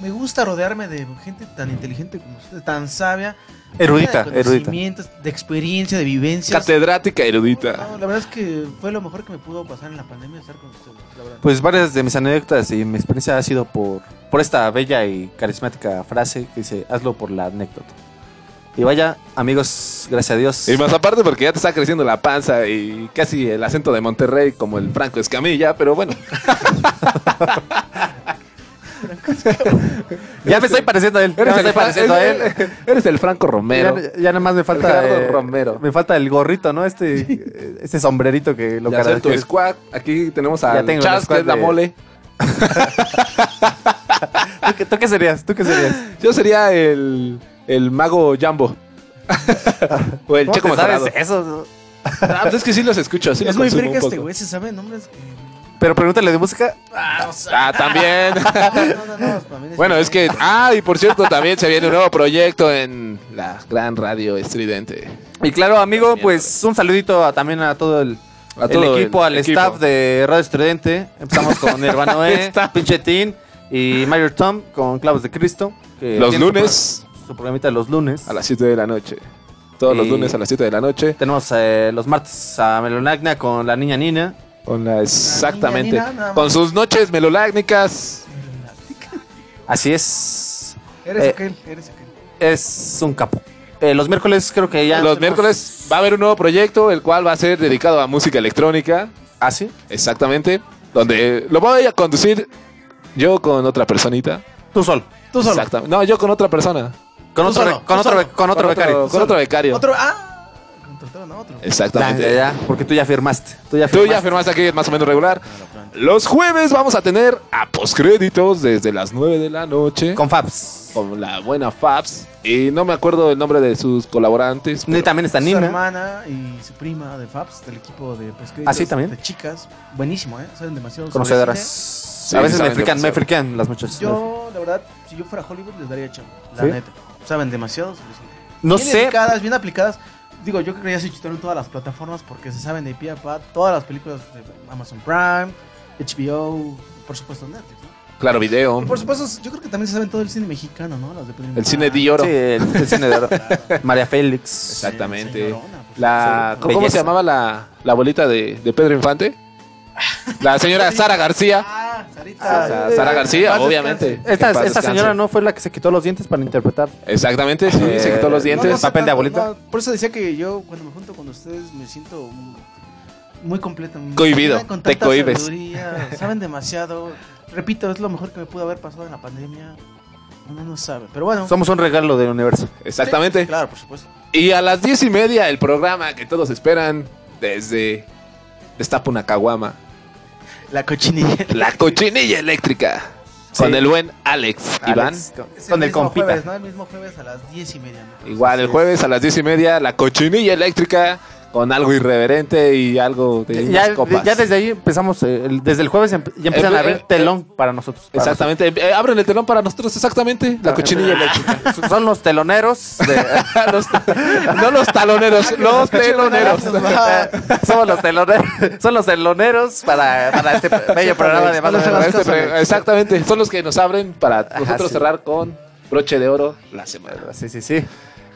F: Me gusta rodearme de gente tan inteligente como usted, tan sabia.
E: Erudita,
F: de
E: erudita.
F: conocimientos, De experiencia, de vivencias.
D: Catedrática erudita.
F: No, la verdad es que fue lo mejor que me pudo pasar en la pandemia estar con ustedes, la verdad.
E: Pues varias de mis anécdotas y mi experiencia ha sido por, por esta bella y carismática frase que dice, hazlo por la anécdota. Y vaya, amigos, gracias a Dios.
D: Y más aparte porque ya te está creciendo la panza y casi el acento de Monterrey como el Franco Escamilla, pero bueno.
E: ya me estoy pareciendo a él. Ya me estoy pareciendo a él.
D: Eres el Franco Romero.
E: Ya, ya nada más me falta
D: Gerardo
E: eh,
D: Romero.
E: Me falta el gorrito, ¿no? Este, este sombrerito que lo
D: Ya tu
E: caracteriza.
D: squad. Aquí tenemos a
E: el
D: Chas, que es la mole.
E: ¿Tú, qué, tú qué serías? ¿Tú qué serías?
D: Yo sería el, el mago Jambo. o el
E: ¿Cómo
D: checo
E: sabes eso?
D: Ah, pues es que sí los escucho. Sí
F: es
D: los
F: muy
D: consumo
F: frica
D: un
F: este
D: poco.
F: güey, se sabe nombres que...
E: Pero pregúntale de música.
F: Ah,
D: Ah, también.
F: no, no, no, también
D: bueno, es que. Ah, y por cierto, también se viene un nuevo proyecto en la gran radio estridente.
E: Y claro, amigo, pues un saludito a- también a todo el
D: A
E: el
D: todo el
E: equipo, al
D: equipo.
E: staff de Radio Estridente. Empezamos con Nirvana Noé, Pinchetín y Mayor Tom con Clavos de Cristo. que
D: Los
E: su
D: lunes.
E: Su, programita de los lunes.
D: A las 7 de la noche. Todos los
E: Y-
D: lunes a las 7 de la noche.
E: Tenemos eh, los martes a Melonagna con la niña Nina.
D: Con la, exactamente.
F: Nina, nada más.
D: Con sus noches melolácnicas.
E: Así es.
F: Eres
E: Eh,
F: aquel, eres aquel.
E: Es un capo. Eh, los miércoles creo que ya.
D: Los
E: tenemos-
D: miércoles va a haber un nuevo proyecto, el cual va a ser dedicado a música electrónica.
E: ¿Ah, sí?
D: Exactamente. Donde lo voy a conducir yo con otra personita.
E: Tú solo.
F: Tú solo.
D: Exactamente. No, yo con otra persona.
E: Con
F: Tú
E: otro,
F: solo,
E: con
F: tú
E: otro, con otro becario.
D: Con otro becario.
F: Otro, ah, contrataron a otro.
D: Exactamente.
E: Ya, porque tú ya firmaste. Tú ya
D: Tú
E: firmaste.
D: ya firmaste aquí más o menos regular. Los jueves vamos a tener a postcréditos desde las 9 de la noche.
E: Con Fabs.
D: Con la buena Fabs. Y no me acuerdo el nombre de sus colaborantes.
E: Y también está
F: Su
E: Nina.
F: hermana y su prima de Fabs, del equipo de pesqueros.
E: ¿Ah, sí, también?
F: De chicas. Buenísimo, ¿eh? Saben demasiado.
E: Conocedoras. a veces me frican, me frican las muchachas.
F: Yo, la verdad, si yo fuera Hollywood, les daría chamba. La
E: ¿Sí?
F: neta. Saben demasiado.
E: No
F: bien
E: sé.
F: Dedicadas, bien aplicadas. Digo, yo creo que ya se chutaron todas las plataformas porque se saben de pie a pa todas las películas de Amazon Prime, HBO, por supuesto Netflix, ¿no?
D: Claro, video.
F: Y por supuesto, yo creo que también se saben todo el cine mexicano, ¿no? Las de Pedro
D: El cine
F: Infante.
D: de oro.
E: Sí, el, el cine de oro. María Félix.
D: Exactamente.
F: Señorona, pues,
D: La, ¿Cómo
E: belleza.
D: se llamaba la, la abuelita de, de Pedro Infante? La señora Sara García.
F: Ah, Sarita.
D: Sea, Sara García, obviamente.
E: Esta,
D: Que en paz
E: esta
D: descanse.
E: señora no fue la que se quitó los dientes para interpretar.
D: Exactamente, sí,
E: Eh,
D: se quitó los dientes.
F: No, no
E: papel de abuelita.
F: no, por eso decía que yo cuando me junto con ustedes me siento muy, muy completo. muy-
D: Cohibido,
F: con
D: te
F: tanta
D: cohibes.
F: sabiduría, Saben demasiado. Repito, es lo mejor que me pudo haber pasado en la pandemia. Uno no sabe. Pero bueno.
E: Somos un regalo del universo.
D: Exactamente.
F: Claro, por supuesto.
D: Y a las diez y media el programa que todos esperan desde Destapa una caguama.
F: La cochinilla.
D: La cochinilla eléctrica.
E: Sí.
D: Con el buen Alex, Iván.
E: Alex, con,
F: Es
E: con el
F: mismo
E: compita.
F: Jueves, ¿no? El mismo jueves a las diez y media. ¿no?
D: Igual el jueves a las diez y media, la cochinilla eléctrica con algo irreverente y algo de
E: Ya,
D: unas copas.
E: ya desde ahí empezamos, eh, el- desde el jueves empe- ya empiezan
D: Eh,
E: a abrir
D: eh,
E: telón para nosotros. para
D: Exactamente. Eh, abren el telón para nosotros, exactamente. La cochinilla eléctrica.
E: nosotros. Son los teloneros. de-
D: Los- no los taloneros, los teloneros.
E: Somos los teloneros. Son los teloneros para, para este bello programa de más o menos.
D: Este pre- exactamente. Son los que nos abren para nosotros
E: sí.
D: cerrar con broche de oro la semana.
E: Sí, sí, sí.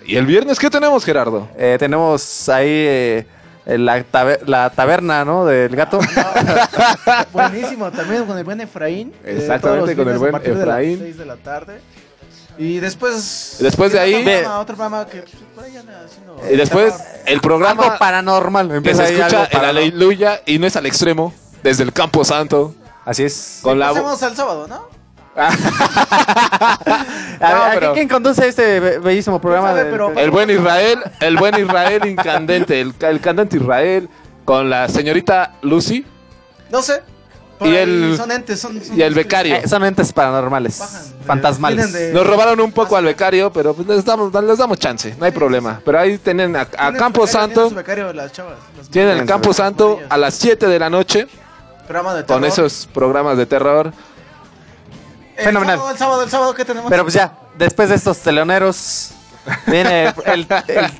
D: ¿Y el viernes qué tenemos, Gerardo?
E: Eh, tenemos ahí eh, la, taber- la taberna, ¿no? Del gato.
F: Buenísimo, también con el buen Efraín. eh,
D: Exactamente, con el buen
F: a de las
D: Efraín.
F: seis de la tarde. Y después.
D: Después de ahí-
F: Otro programa, otro programa que. por ahí anda haciendo-
D: Y después el
E: Algo
D: programa
E: paranormal.
D: que
E: Empieza
D: se
E: ahí
D: escucha
E: algo
D: en
E: paranormal.
D: Aleluya y no es al extremo, desde el Campo Santo.
E: Así es.
D: Con la
F: Pasemos al sábado, ¿no?
E: A ver,
D: No,
E: ¿a
D: pero-
E: ¿Quién conduce este be- bellísimo programa?
F: sabe,
E: del-
F: pero-
D: El buen Israel, el buen Israel incandente, el, el candente Israel con la señorita Lucy
F: No sé. Por
D: Y
F: ahí
D: el-
F: Son entes, son. son
D: y el becario.
E: Eh, son entes paranormales.
F: Bajan de-
E: fantasmales.
F: vienen de-
D: Nos robaron un poco al becario, pero pues les damos, les damos chance, no hay problema. Pero ahí tienen a, a
F: tienen su
D: Campo
F: becario,
D: Santo,
F: tienen su becario, las chavas, las
D: tienen el Campo Santo a las 7 de la noche
F: Programa de
D: con
F: terror.
D: esos programas de terror.
F: El
E: Fenomenal.
F: sábado, El sábado, el sábado, ¿qué tenemos?
E: Pero pues ya, después de estos teleoneros, viene el, el,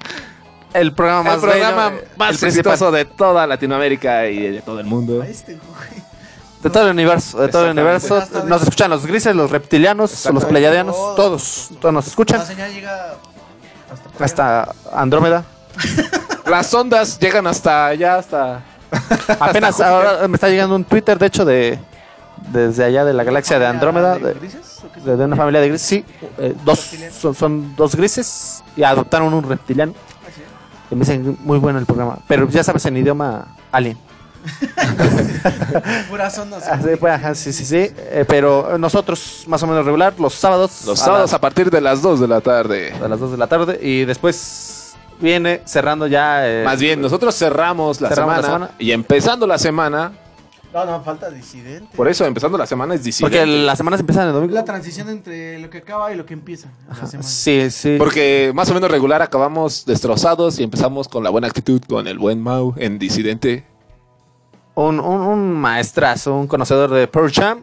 E: el programa más
D: el programa
E: bello,
D: más
E: el
D: exitoso de toda Latinoamérica y de todo el mundo.
F: Este, güey.
E: De todo el universo, de todo el universo. Nos escuchan los grises, los reptilianos, los pleiadianos,
F: Todos.
E: todos, todos nos escuchan.
F: La señal llega hasta.
E: Hasta Andrómeda.
D: Las ondas llegan hasta allá, hasta...
E: Apenas ahora me está llegando un Twitter, de hecho, de desde allá de la galaxia de Andrómeda,
F: ¿De
E: una familia de grises. Sí, eh, dos, son, son dos grises y adoptaron un reptiliano. Y me dicen, muy bueno el programa. Pero ya sabes, en idioma alien.
F: Ondas.
E: Así, pues, ajá, sí, sí, sí. Eh, pero nosotros, más o menos regular, los sábados.
D: Los
E: a
D: sábados
E: las-
D: a partir de las 2 de la tarde.
E: a las 2 de la tarde. Y después viene cerrando ya. eh,
D: Más bien, nosotros cerramos la,
E: Cerramos la
D: semana,
E: semana.
D: y empezando la semana,
F: No, no, falta disidente.
D: por eso empezando la semana es disidente.
E: Porque las semanas empiezan el domingo.
F: La transición entre lo que acaba y lo que empieza. La semana.
E: Sí, sí.
D: Porque más o menos regular acabamos destrozados y empezamos con la buena actitud, con el buen Mau en disidente.
E: Un, un, un maestrazo, un conocedor de Pearl Jam.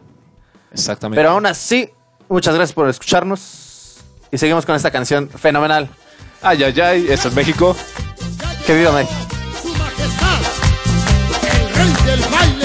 D: Exactamente.
E: Pero aún así, muchas gracias por escucharnos. Y seguimos con esta canción fenomenal.
D: Ay, ay, ay, eso es México.
E: Que viva México.
S: Su majestad. el baile del caballito.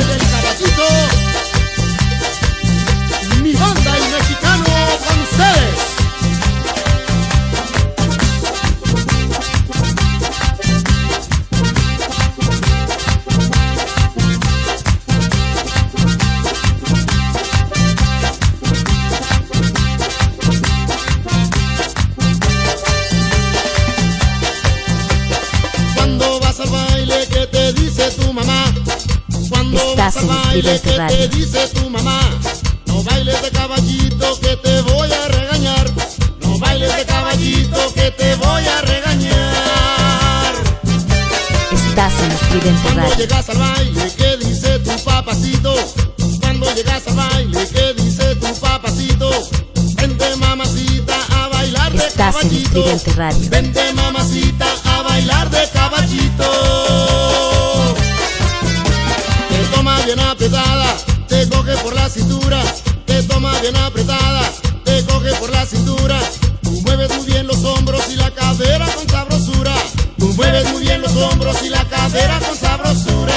C: Estás en
S: baile,
C: Estridente
S: ¿qué te
C: Radio.
S: dice tu mamá? No bailes de caballito que te voy a regañar. No bailes de caballito que te voy a regañar.
C: Estás en
S: Cuando
C: Radio.
S: llegas al baile, ¿qué dice tu papacito? Cuando llegas al baile, ¿qué dice tu papacito? Vente mamacita a bailar de
C: Estás en
S: caballito.
C: Estridente Radio.
S: Vente mamacita a bailar de caballito. Apretada, te coge por la cintura. Te toma bien apretada, te coge por la cintura. Tú mueves muy bien los hombros y la cadera con sabrosura. Tú mueves muy bien los hombros y la cadera con sabrosura.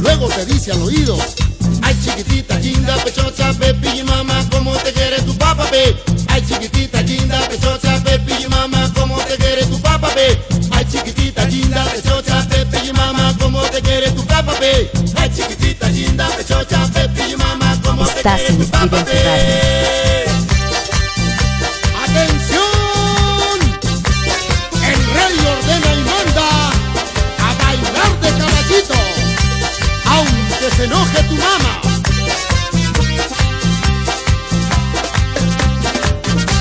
S: Luego te dice al oído, ay chiquitita, linda, pechocha, pepi y mamá, ¿cómo te quiere tu papá, pe? Ay chiquitita, linda, pechocha, pepi y mamá, ¿cómo te quiere tu papá, pe? Ay chiquitita, linda, pechocha, mamá, ¿cómo te quiere tu papá, pe? Ay chiquitita, linda, pechocha, pepi mamá, ¿cómo te
C: Estás
S: quiere
C: en
S: tu papá, pe? ¡Atención! El rey ordena y manda a bailar de caballito, aunque se enoje tu mamá.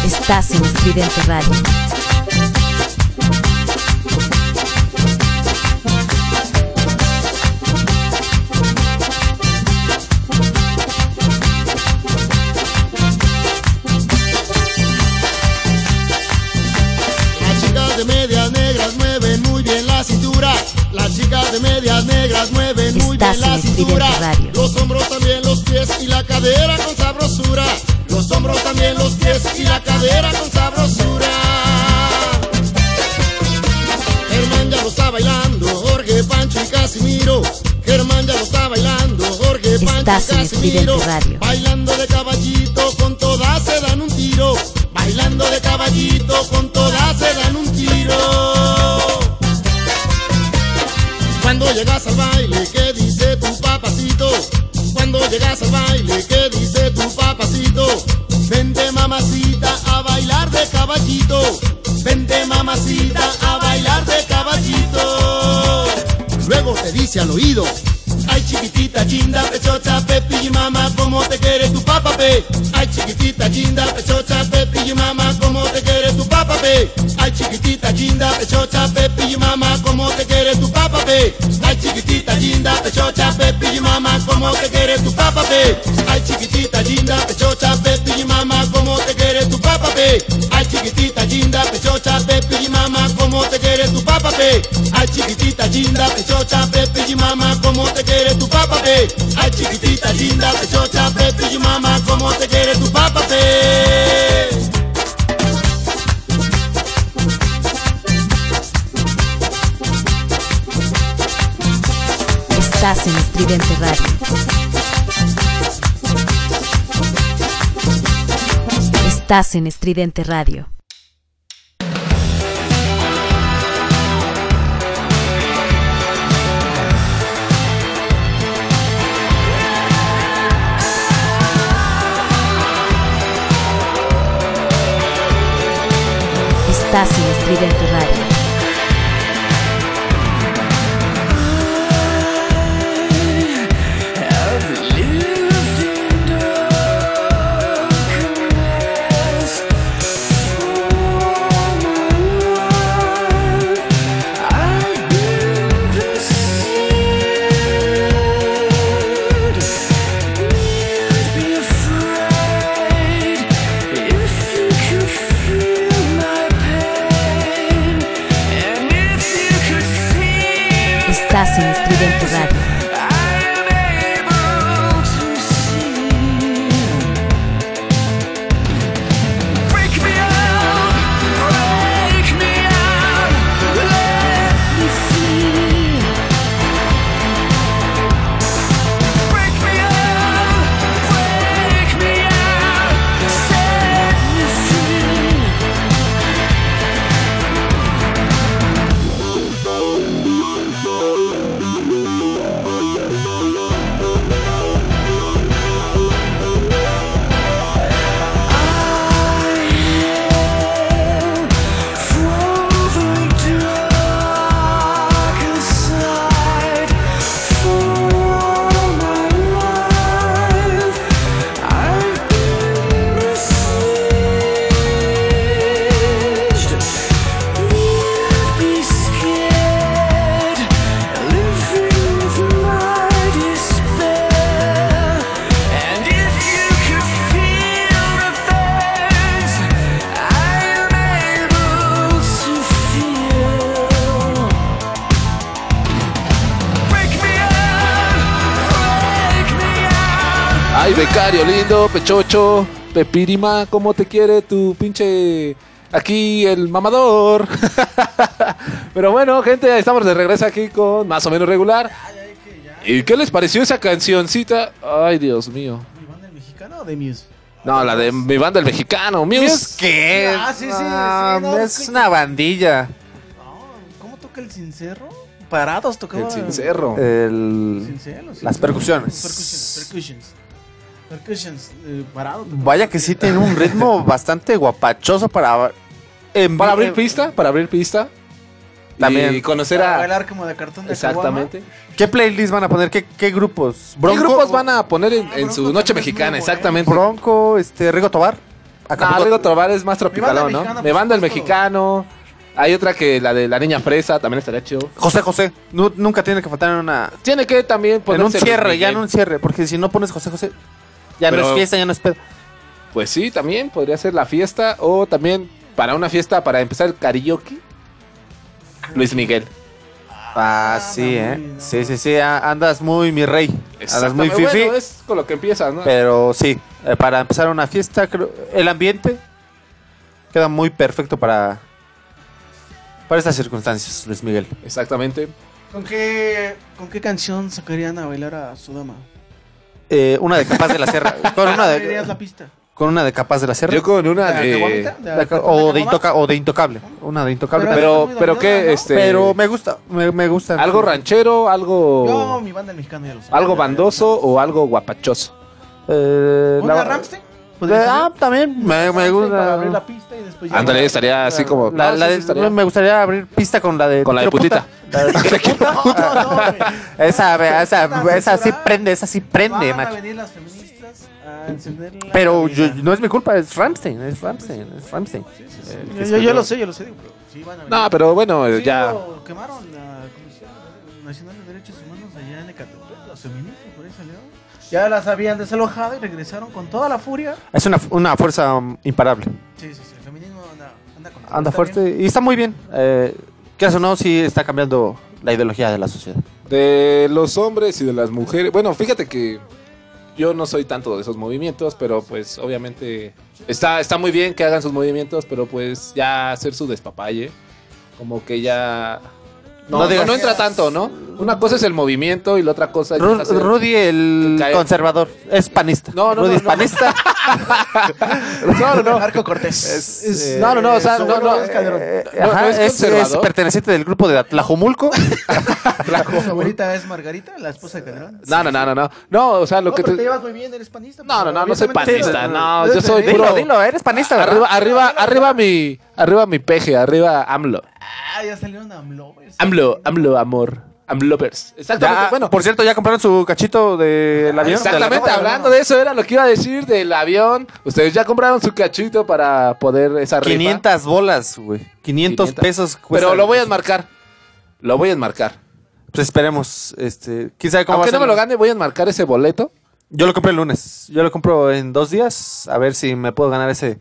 C: Estás en Estridente Radio.
S: Las chicas de medias negras mueven muy bien la cintura. Los hombros también, los pies y la cadera con sabrosura. Los hombros también, los pies y la cadera con sabrosura. Germán ya lo está bailando, Jorge, Pancho y Casimiro. Germán ya lo está bailando, Jorge, Pancho
C: Estás
S: y Casimiro. Bailando de caballito, con todas se dan un tiro. Bailando de caballito, con todas se dan un tiro. Cuando llegas al baile, ¿qué dice tu papacito? Cuando llegas al baile, ¿qué dice tu papacito? Vente mamacita a bailar de caballito. Vente mamacita a bailar de caballito. Luego te dice al oído. Ay chiquitita, linda, pechocha, pepi y mamá, ¿cómo te quiere tu papá, pe? Ay chiquitita, linda, pechocha, pepi y mamá, ¿cómo te quiere tu papá, pe? Ay chiquitita, linda, pechocha, pepi y mamá, ¿cómo te quiere tu papá, pe? Ay chiquitita, linda, pechocha, pepi y mamá, ¿cómo te quiere tu papá, pe? Ay chiquitita, linda, pechocha, pepi y mamá, ¿cómo pe? Ay chiquitita, linda, pechocha, pepi y mamá, ¿cómo te quiere tu papá, pe? Ay chiquitita, linda, pechocha, pepi y mamá, ¿cómo te quiere tu papá, pe? Ay chiquitita, linda, pechocha, pepi y mamá, ¿cómo te quiere tu papá, pe?
C: Estás en Estridente Radio. Estás en Estridente Radio. Estás en Estridente Radio.
D: Becario lindo, pechocho, pepirima, ¿cómo te quiere tu pinche... Aquí el mamador. Pero bueno, gente, estamos de regreso aquí con más o menos regular. ¿Y qué les pareció esa cancioncita? Ay, Dios mío.
F: ¿Mexicano o de Muse?
D: No, la de mi banda el mexicano. Muse.
E: ¿Muse qué?
F: Ah, sí, sí,
E: Ah,
F: sí, no,
E: es
F: que-
E: una bandilla.
F: ¿Cómo toca el cincerro? Parados tocaba.
E: El
D: cincerro.
E: El- las percusiones.
F: Percusiones. Percussions. Percussions. eh, parado.
E: Vaya que sí tiene un ritmo bastante guapachoso para... en-
D: Para abrir pista, para abrir pista.
E: También.
D: Y conocer
F: Para
D: a...
F: bailar como de cartón de
D: Exactamente.
E: ¿Qué playlist van a poner? ¿Qué, qué grupos?
D: ¿Qué grupos van a poner en, en su noche mexicana? Exactamente.
E: Bronco, este, Rigo Tobar.
D: Ah, Rigo Tobar es más tropicalón, ¿no?
F: mexicana,
D: Me banda el mexicano. Hay otra que la de la niña fresa, también estaría chido.
E: José José. Nu- nunca tiene que faltar en una...
D: Tiene que también
E: En un cierre, ya en un cierre. Porque si no pones José José, ya no es fiesta, ya no es pedo.
D: Pues sí, también podría ser la fiesta o también para una fiesta para empezar el karaoke. Luis Miguel.
E: Ah, sí, ¿eh? Sí, sí, sí. Andas muy mi rey. Andas muy fifi.
D: Bueno, es con lo que empiezas, ¿no?
E: Pero sí, eh, para empezar una fiesta, creo, el ambiente queda muy perfecto para, para estas circunstancias, Luis Miguel.
D: Exactamente.
F: ¿Con qué, ¿Con qué canción sacarían a bailar a su dama?
E: Eh, una de Capaz de la Sierra. Con una
F: ¿Abrirías
E: de,
F: la pista?
E: con una de Capaz de la Sierra.
D: Yo con una
F: ¿De
D: de...
F: ¿De
E: o, de intoca- o de Intocable. Una de Intocable.
D: Pero,
E: también.
D: pero qué, este...
E: Pero me gusta, me, me gusta.
D: Algo ranchero, algo...
F: Yo, mi banda el mexicano ya lo sé.
D: Algo bandoso o algo guapachoso.
E: Eh,
F: ¿Una
E: la-
F: Rammstein?
E: Ah, también me, me
F: Rammstein Para abrir
E: gusta.
F: la pista y después ya-
D: Ándale, estaría así como...
E: La-
D: no,
E: la
D: sí,
E: de-
D: sí, estaría-
E: Me gustaría abrir pista con la de.
D: Con la de putita.
E: La de Quiero puta. esa, esa, esa sí prende, esa sí prende,
F: Van a
E: macho.
F: venir las feministas a encender la
E: Pero
F: cabina.
E: yo- no es mi culpa, es Ramstein, es Ramstein, es Ramstein. Eh,
F: Yo, yo, yo lo sé, yo lo sé. digo, pero sí van a venir.
D: No, pero bueno,
F: Sí,
D: ya...
F: lo quemaron la Comisión Nacional de Derechos Humanos allá en Ecatepec. Los feministas por ahí salieron. Ya las habían desalojado y regresaron con toda la furia.
E: Es una, una fuerza um, imparable.
F: Sí, sí, sí. El feminismo anda, anda con
E: Anda fuerte
F: bien.
E: y está muy bien. Eh, ¿Qué o no? Sí está cambiando la ideología de la sociedad.
D: De los hombres y de las mujeres. Bueno, fíjate que yo no soy tanto de esos movimientos, pero pues obviamente está, está muy bien que hagan sus movimientos, pero pues ya hacer su despapalle, como que ya... No,
E: No
D: no,
E: digas-
D: no entra tanto, ¿no? Una cosa es el movimiento y la otra cosa es...
E: Ru-
D: hacer-
E: Rudy, el conservador, es panista.
D: No, no,
E: Rudy
D: no,
E: es panista.
D: No, no, no.
F: Marco Cortés.
E: Es-
F: Es-
D: No, no, no, o sea, no, no,
F: abuelo es Calderón.
E: Eh,
D: No,
E: ajá,
D: es
E: perteneciente del grupo de Atlajomulco.
F: Su abuelita es Margarita, la esposa de Calderón.
D: No, no, no, no, no. No, o sea, lo
F: No,
D: que
F: pero
D: te...
F: te llevas muy bien, eres panista.
D: No, no, no, no soy panista, no, yo soy
E: dilo, dilo, eres panista, ¿verdad?
D: Arriba, arriba, arriba mi, arriba mi peje, arriba AMLO.
F: Ah, ya salieron AMLovers.
D: AMLO, AMLO, amor. AMLovers. Exactamente,
E: Ya,
D: bueno.
E: por cierto, ya compraron su cachito del avión.
D: Exactamente,
E: De la-
D: hablando de eso era lo que iba a decir del avión. Ustedes ya compraron su cachito para poder esa rifa.
E: 500 bolas, güey. 500,
D: 500.
E: pesos. cuesta
D: Pero lo voy a enmarcar. Lo voy a enmarcar.
E: Pues esperemos. Este, ¿Quién sabe cómo
D: Aunque
E: va a
D: no me lo gane, voy a enmarcar ese boleto.
E: Yo lo compré el lunes. Yo lo compro en dos días. A ver si me puedo ganar ese.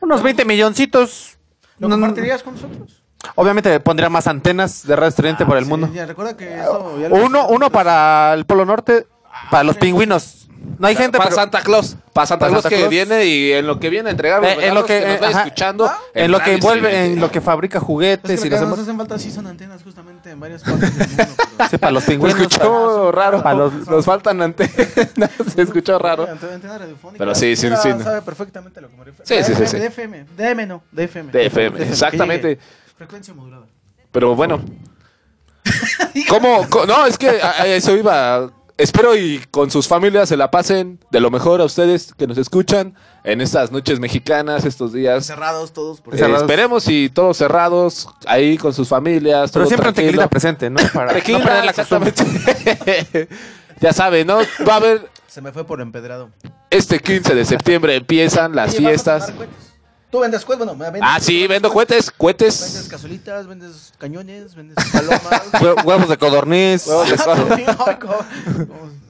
E: Unos 20 milloncitos.
F: ¿Lo compartirías con nosotros?
E: Obviamente pondría más antenas de radio estudiante por el
F: Sí,
E: mundo.
F: ya, recuerda que eso ya
E: Uno, uno para el Polo Norte, para los pingüinos. No hay gente,
D: para
E: pero-
D: Santa Claus. Para Santa
E: Para
D: Claus
E: Santa
D: que
E: Claus.
D: viene y en lo que viene a entregar los
E: Eh, en lo que,
D: que, nos
E: eh, ajá.
D: escuchando.
E: en lo que envuelve, en lo que fabrica
F: Es
E: juguetes
F: que
E: y
F: lo
E: los
F: que nos
E: envuelve-
F: hacen falta sí son antenas justamente en varias partes del mundo. pero-
E: Sí, para los
D: Se
E: pingüinos.
D: escuchó raro.
E: para los-
D: Nos faltan antenas. Se escuchó raro.
F: Ante- antena radiofónica.
D: Pero sí, sí, sí.
F: sabe perfectamente lo que me refiero.
D: Sí, sí, sí, sí.
F: De FM, DM no, de FM.
D: De FM, exactamente.
F: Frecuencia modulada.
D: Pero bueno. ¿Cómo? co- No, es que a- a eso iba. Espero y con sus familias se la pasen de lo mejor a ustedes que nos escuchan en estas noches mexicanas, estos días.
F: Cerrados todos. Por
D: Eh,
E: Cerrados.
D: esperemos y todos cerrados, ahí con sus familias.
E: Pero
D: todo
E: siempre un
D: tranquilo.
E: tequila presente, ¿no? Para
D: Tequila,
E: no perder la costumbre.
D: exactamente. ya saben, ¿no? Va a haber
F: Se me fue por empedrado.
D: este 15 de septiembre empiezan las
F: Oye, ¿vas a
D: fiestas.
F: Tú vendes cohetes, bueno, vendes
D: Ah, sí, vendo cohetes,
F: Vendes
D: cohetes.
F: cazuelitas, vendes cañones, vendes palomas.
E: Hue- Huevos de codorniz.
D: Huevos de codorniz.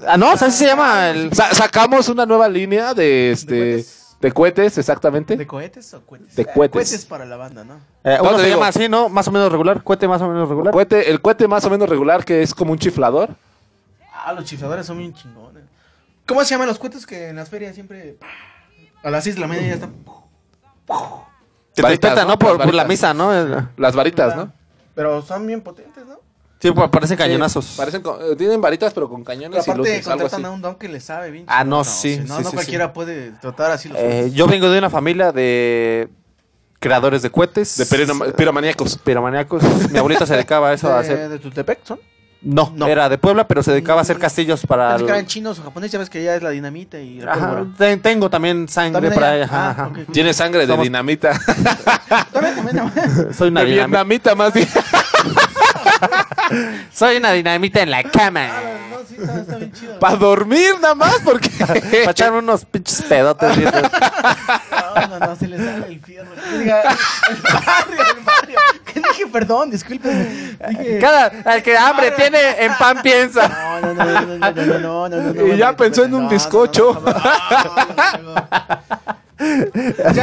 E: Ah, no, ¿sabes si se llama el.
D: Sa- sacamos una nueva línea de este de cohetes, exactamente.
F: ¿De cohetes o cohetes?
D: De
F: Eh,
D: cohetes.
F: Cohetes para la banda, ¿no?
E: Eh,
D: No,
E: uno
D: te
E: se
D: digo-
E: llama así, ¿no? Más o menos regular. Cohete más o menos regular.
D: Cohete, el cohete más o menos regular que es como un chiflador.
F: Ah, los chifladores son bien chingones. ¿Cómo se llaman los cohetes que en las ferias siempre a las 6 de la mañana ya están?
E: Te
D: Varitas,
E: despierta,
D: ¿no?
E: ¿no? Por, la misa, ¿no?
D: Las varitas, ¿no?
F: Pero son bien potentes, ¿no?
E: Sí, pues, parecen cañonazos.
D: Parecen con- eh, tienen varitas, pero con
F: Pero
D: cañones y
F: aparte
D: luces, algo
F: contratan
D: así.
F: a un don que le sabe bien.
E: Ah, no, sí,
F: No,
E: sí,
F: no
E: sí,
F: cualquiera puede tratar así los
E: Eh, yo vengo de una familia de creadores de cohetes.
D: De piroma- piromaníacos.
E: Piromaníacos. Mi abuelita se dedicaba a eso, a
F: ¿De,
E: hacer...
F: de Tultepec son?
E: No, era de Puebla, pero se dedicaba a hacer castillos para...
F: Pensé que eran chinos o japoneses, ya ves que ya es la dinamita y la
E: Ajá,
F: pólvora.
E: te- tengo también sangre
F: ¿También
E: por ahí. ajá,
F: Ah,
E: ajá.
F: ok, ok.
D: Tiene sangre de
E: Somos-
D: dinamita.
E: Soy una
D: de
E: dinamita.
D: vietnamita más bien.
E: Soy una dinamita en la cama.
F: No, sí, está, está bien chido.
D: Para dormir nada más, porque.
E: Para echarme unos pinches pedotes.
F: No, no, no, se le sale el fierro. Que diga, el barrio, el barrio. Que dije, perdón, disculpen. Dije,
E: Cada, al que hambre tiene, en pan piensa.
F: No, no, no, no, no, no, no, no, no, no,
D: Y ya pensó en un
F: no,
D: bizcocho.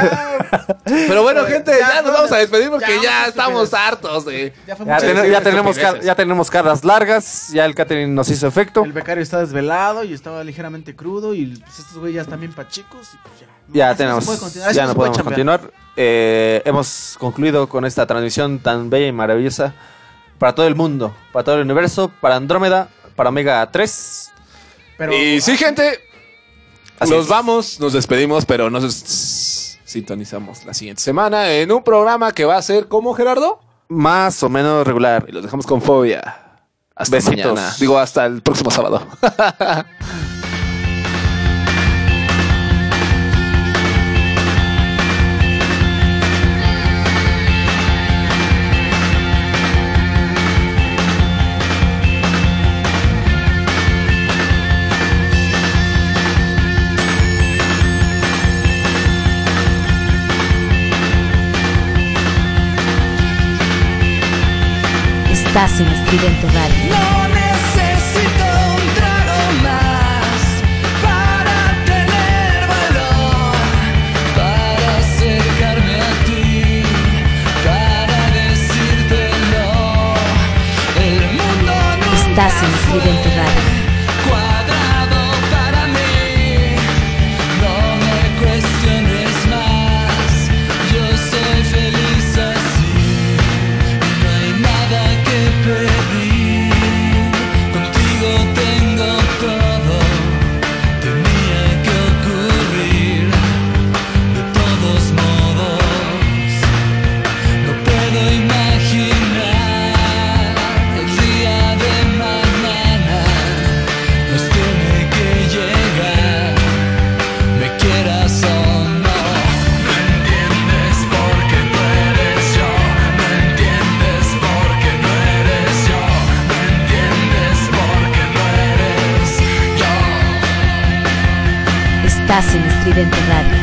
D: Pero bueno, gente, ya, nos vamos a despedir porque ya, estamos hartos de.
F: Ya fue
E: Ya,
F: mucho
E: ten- ya tenemos car- ya tenemos caras largas, ya el catering nos hizo efecto.
F: El becario está desvelado y estaba ligeramente crudo y pues, estos güeyes ya están bien pachicos y pues ya.
E: Ya
F: Así
E: tenemos, ya no
F: puede
E: podemos
F: chambear.
E: continuar. Eh, hemos concluido con esta transmisión tan bella y maravillosa para todo el mundo, para todo el universo, para Andrómeda, para Omega 3.
F: Pero,
D: Y sí, gente,
E: Así
D: nos
E: es.
D: vamos, nos despedimos, pero nos sintonizamos la siguiente semana en un programa que va a ser como Gerardo.
E: Más o menos regular.
D: Y los dejamos con fobia. Hasta
E: Besitos.
D: mañana. Digo, hasta el próximo sábado.
C: estás en Estridente Radio.
O: No necesito un trago más para tener valor, para acercarme a ti, para decírtelo. El mundo no
C: Estás en Estridente
O: Into
C: Radio.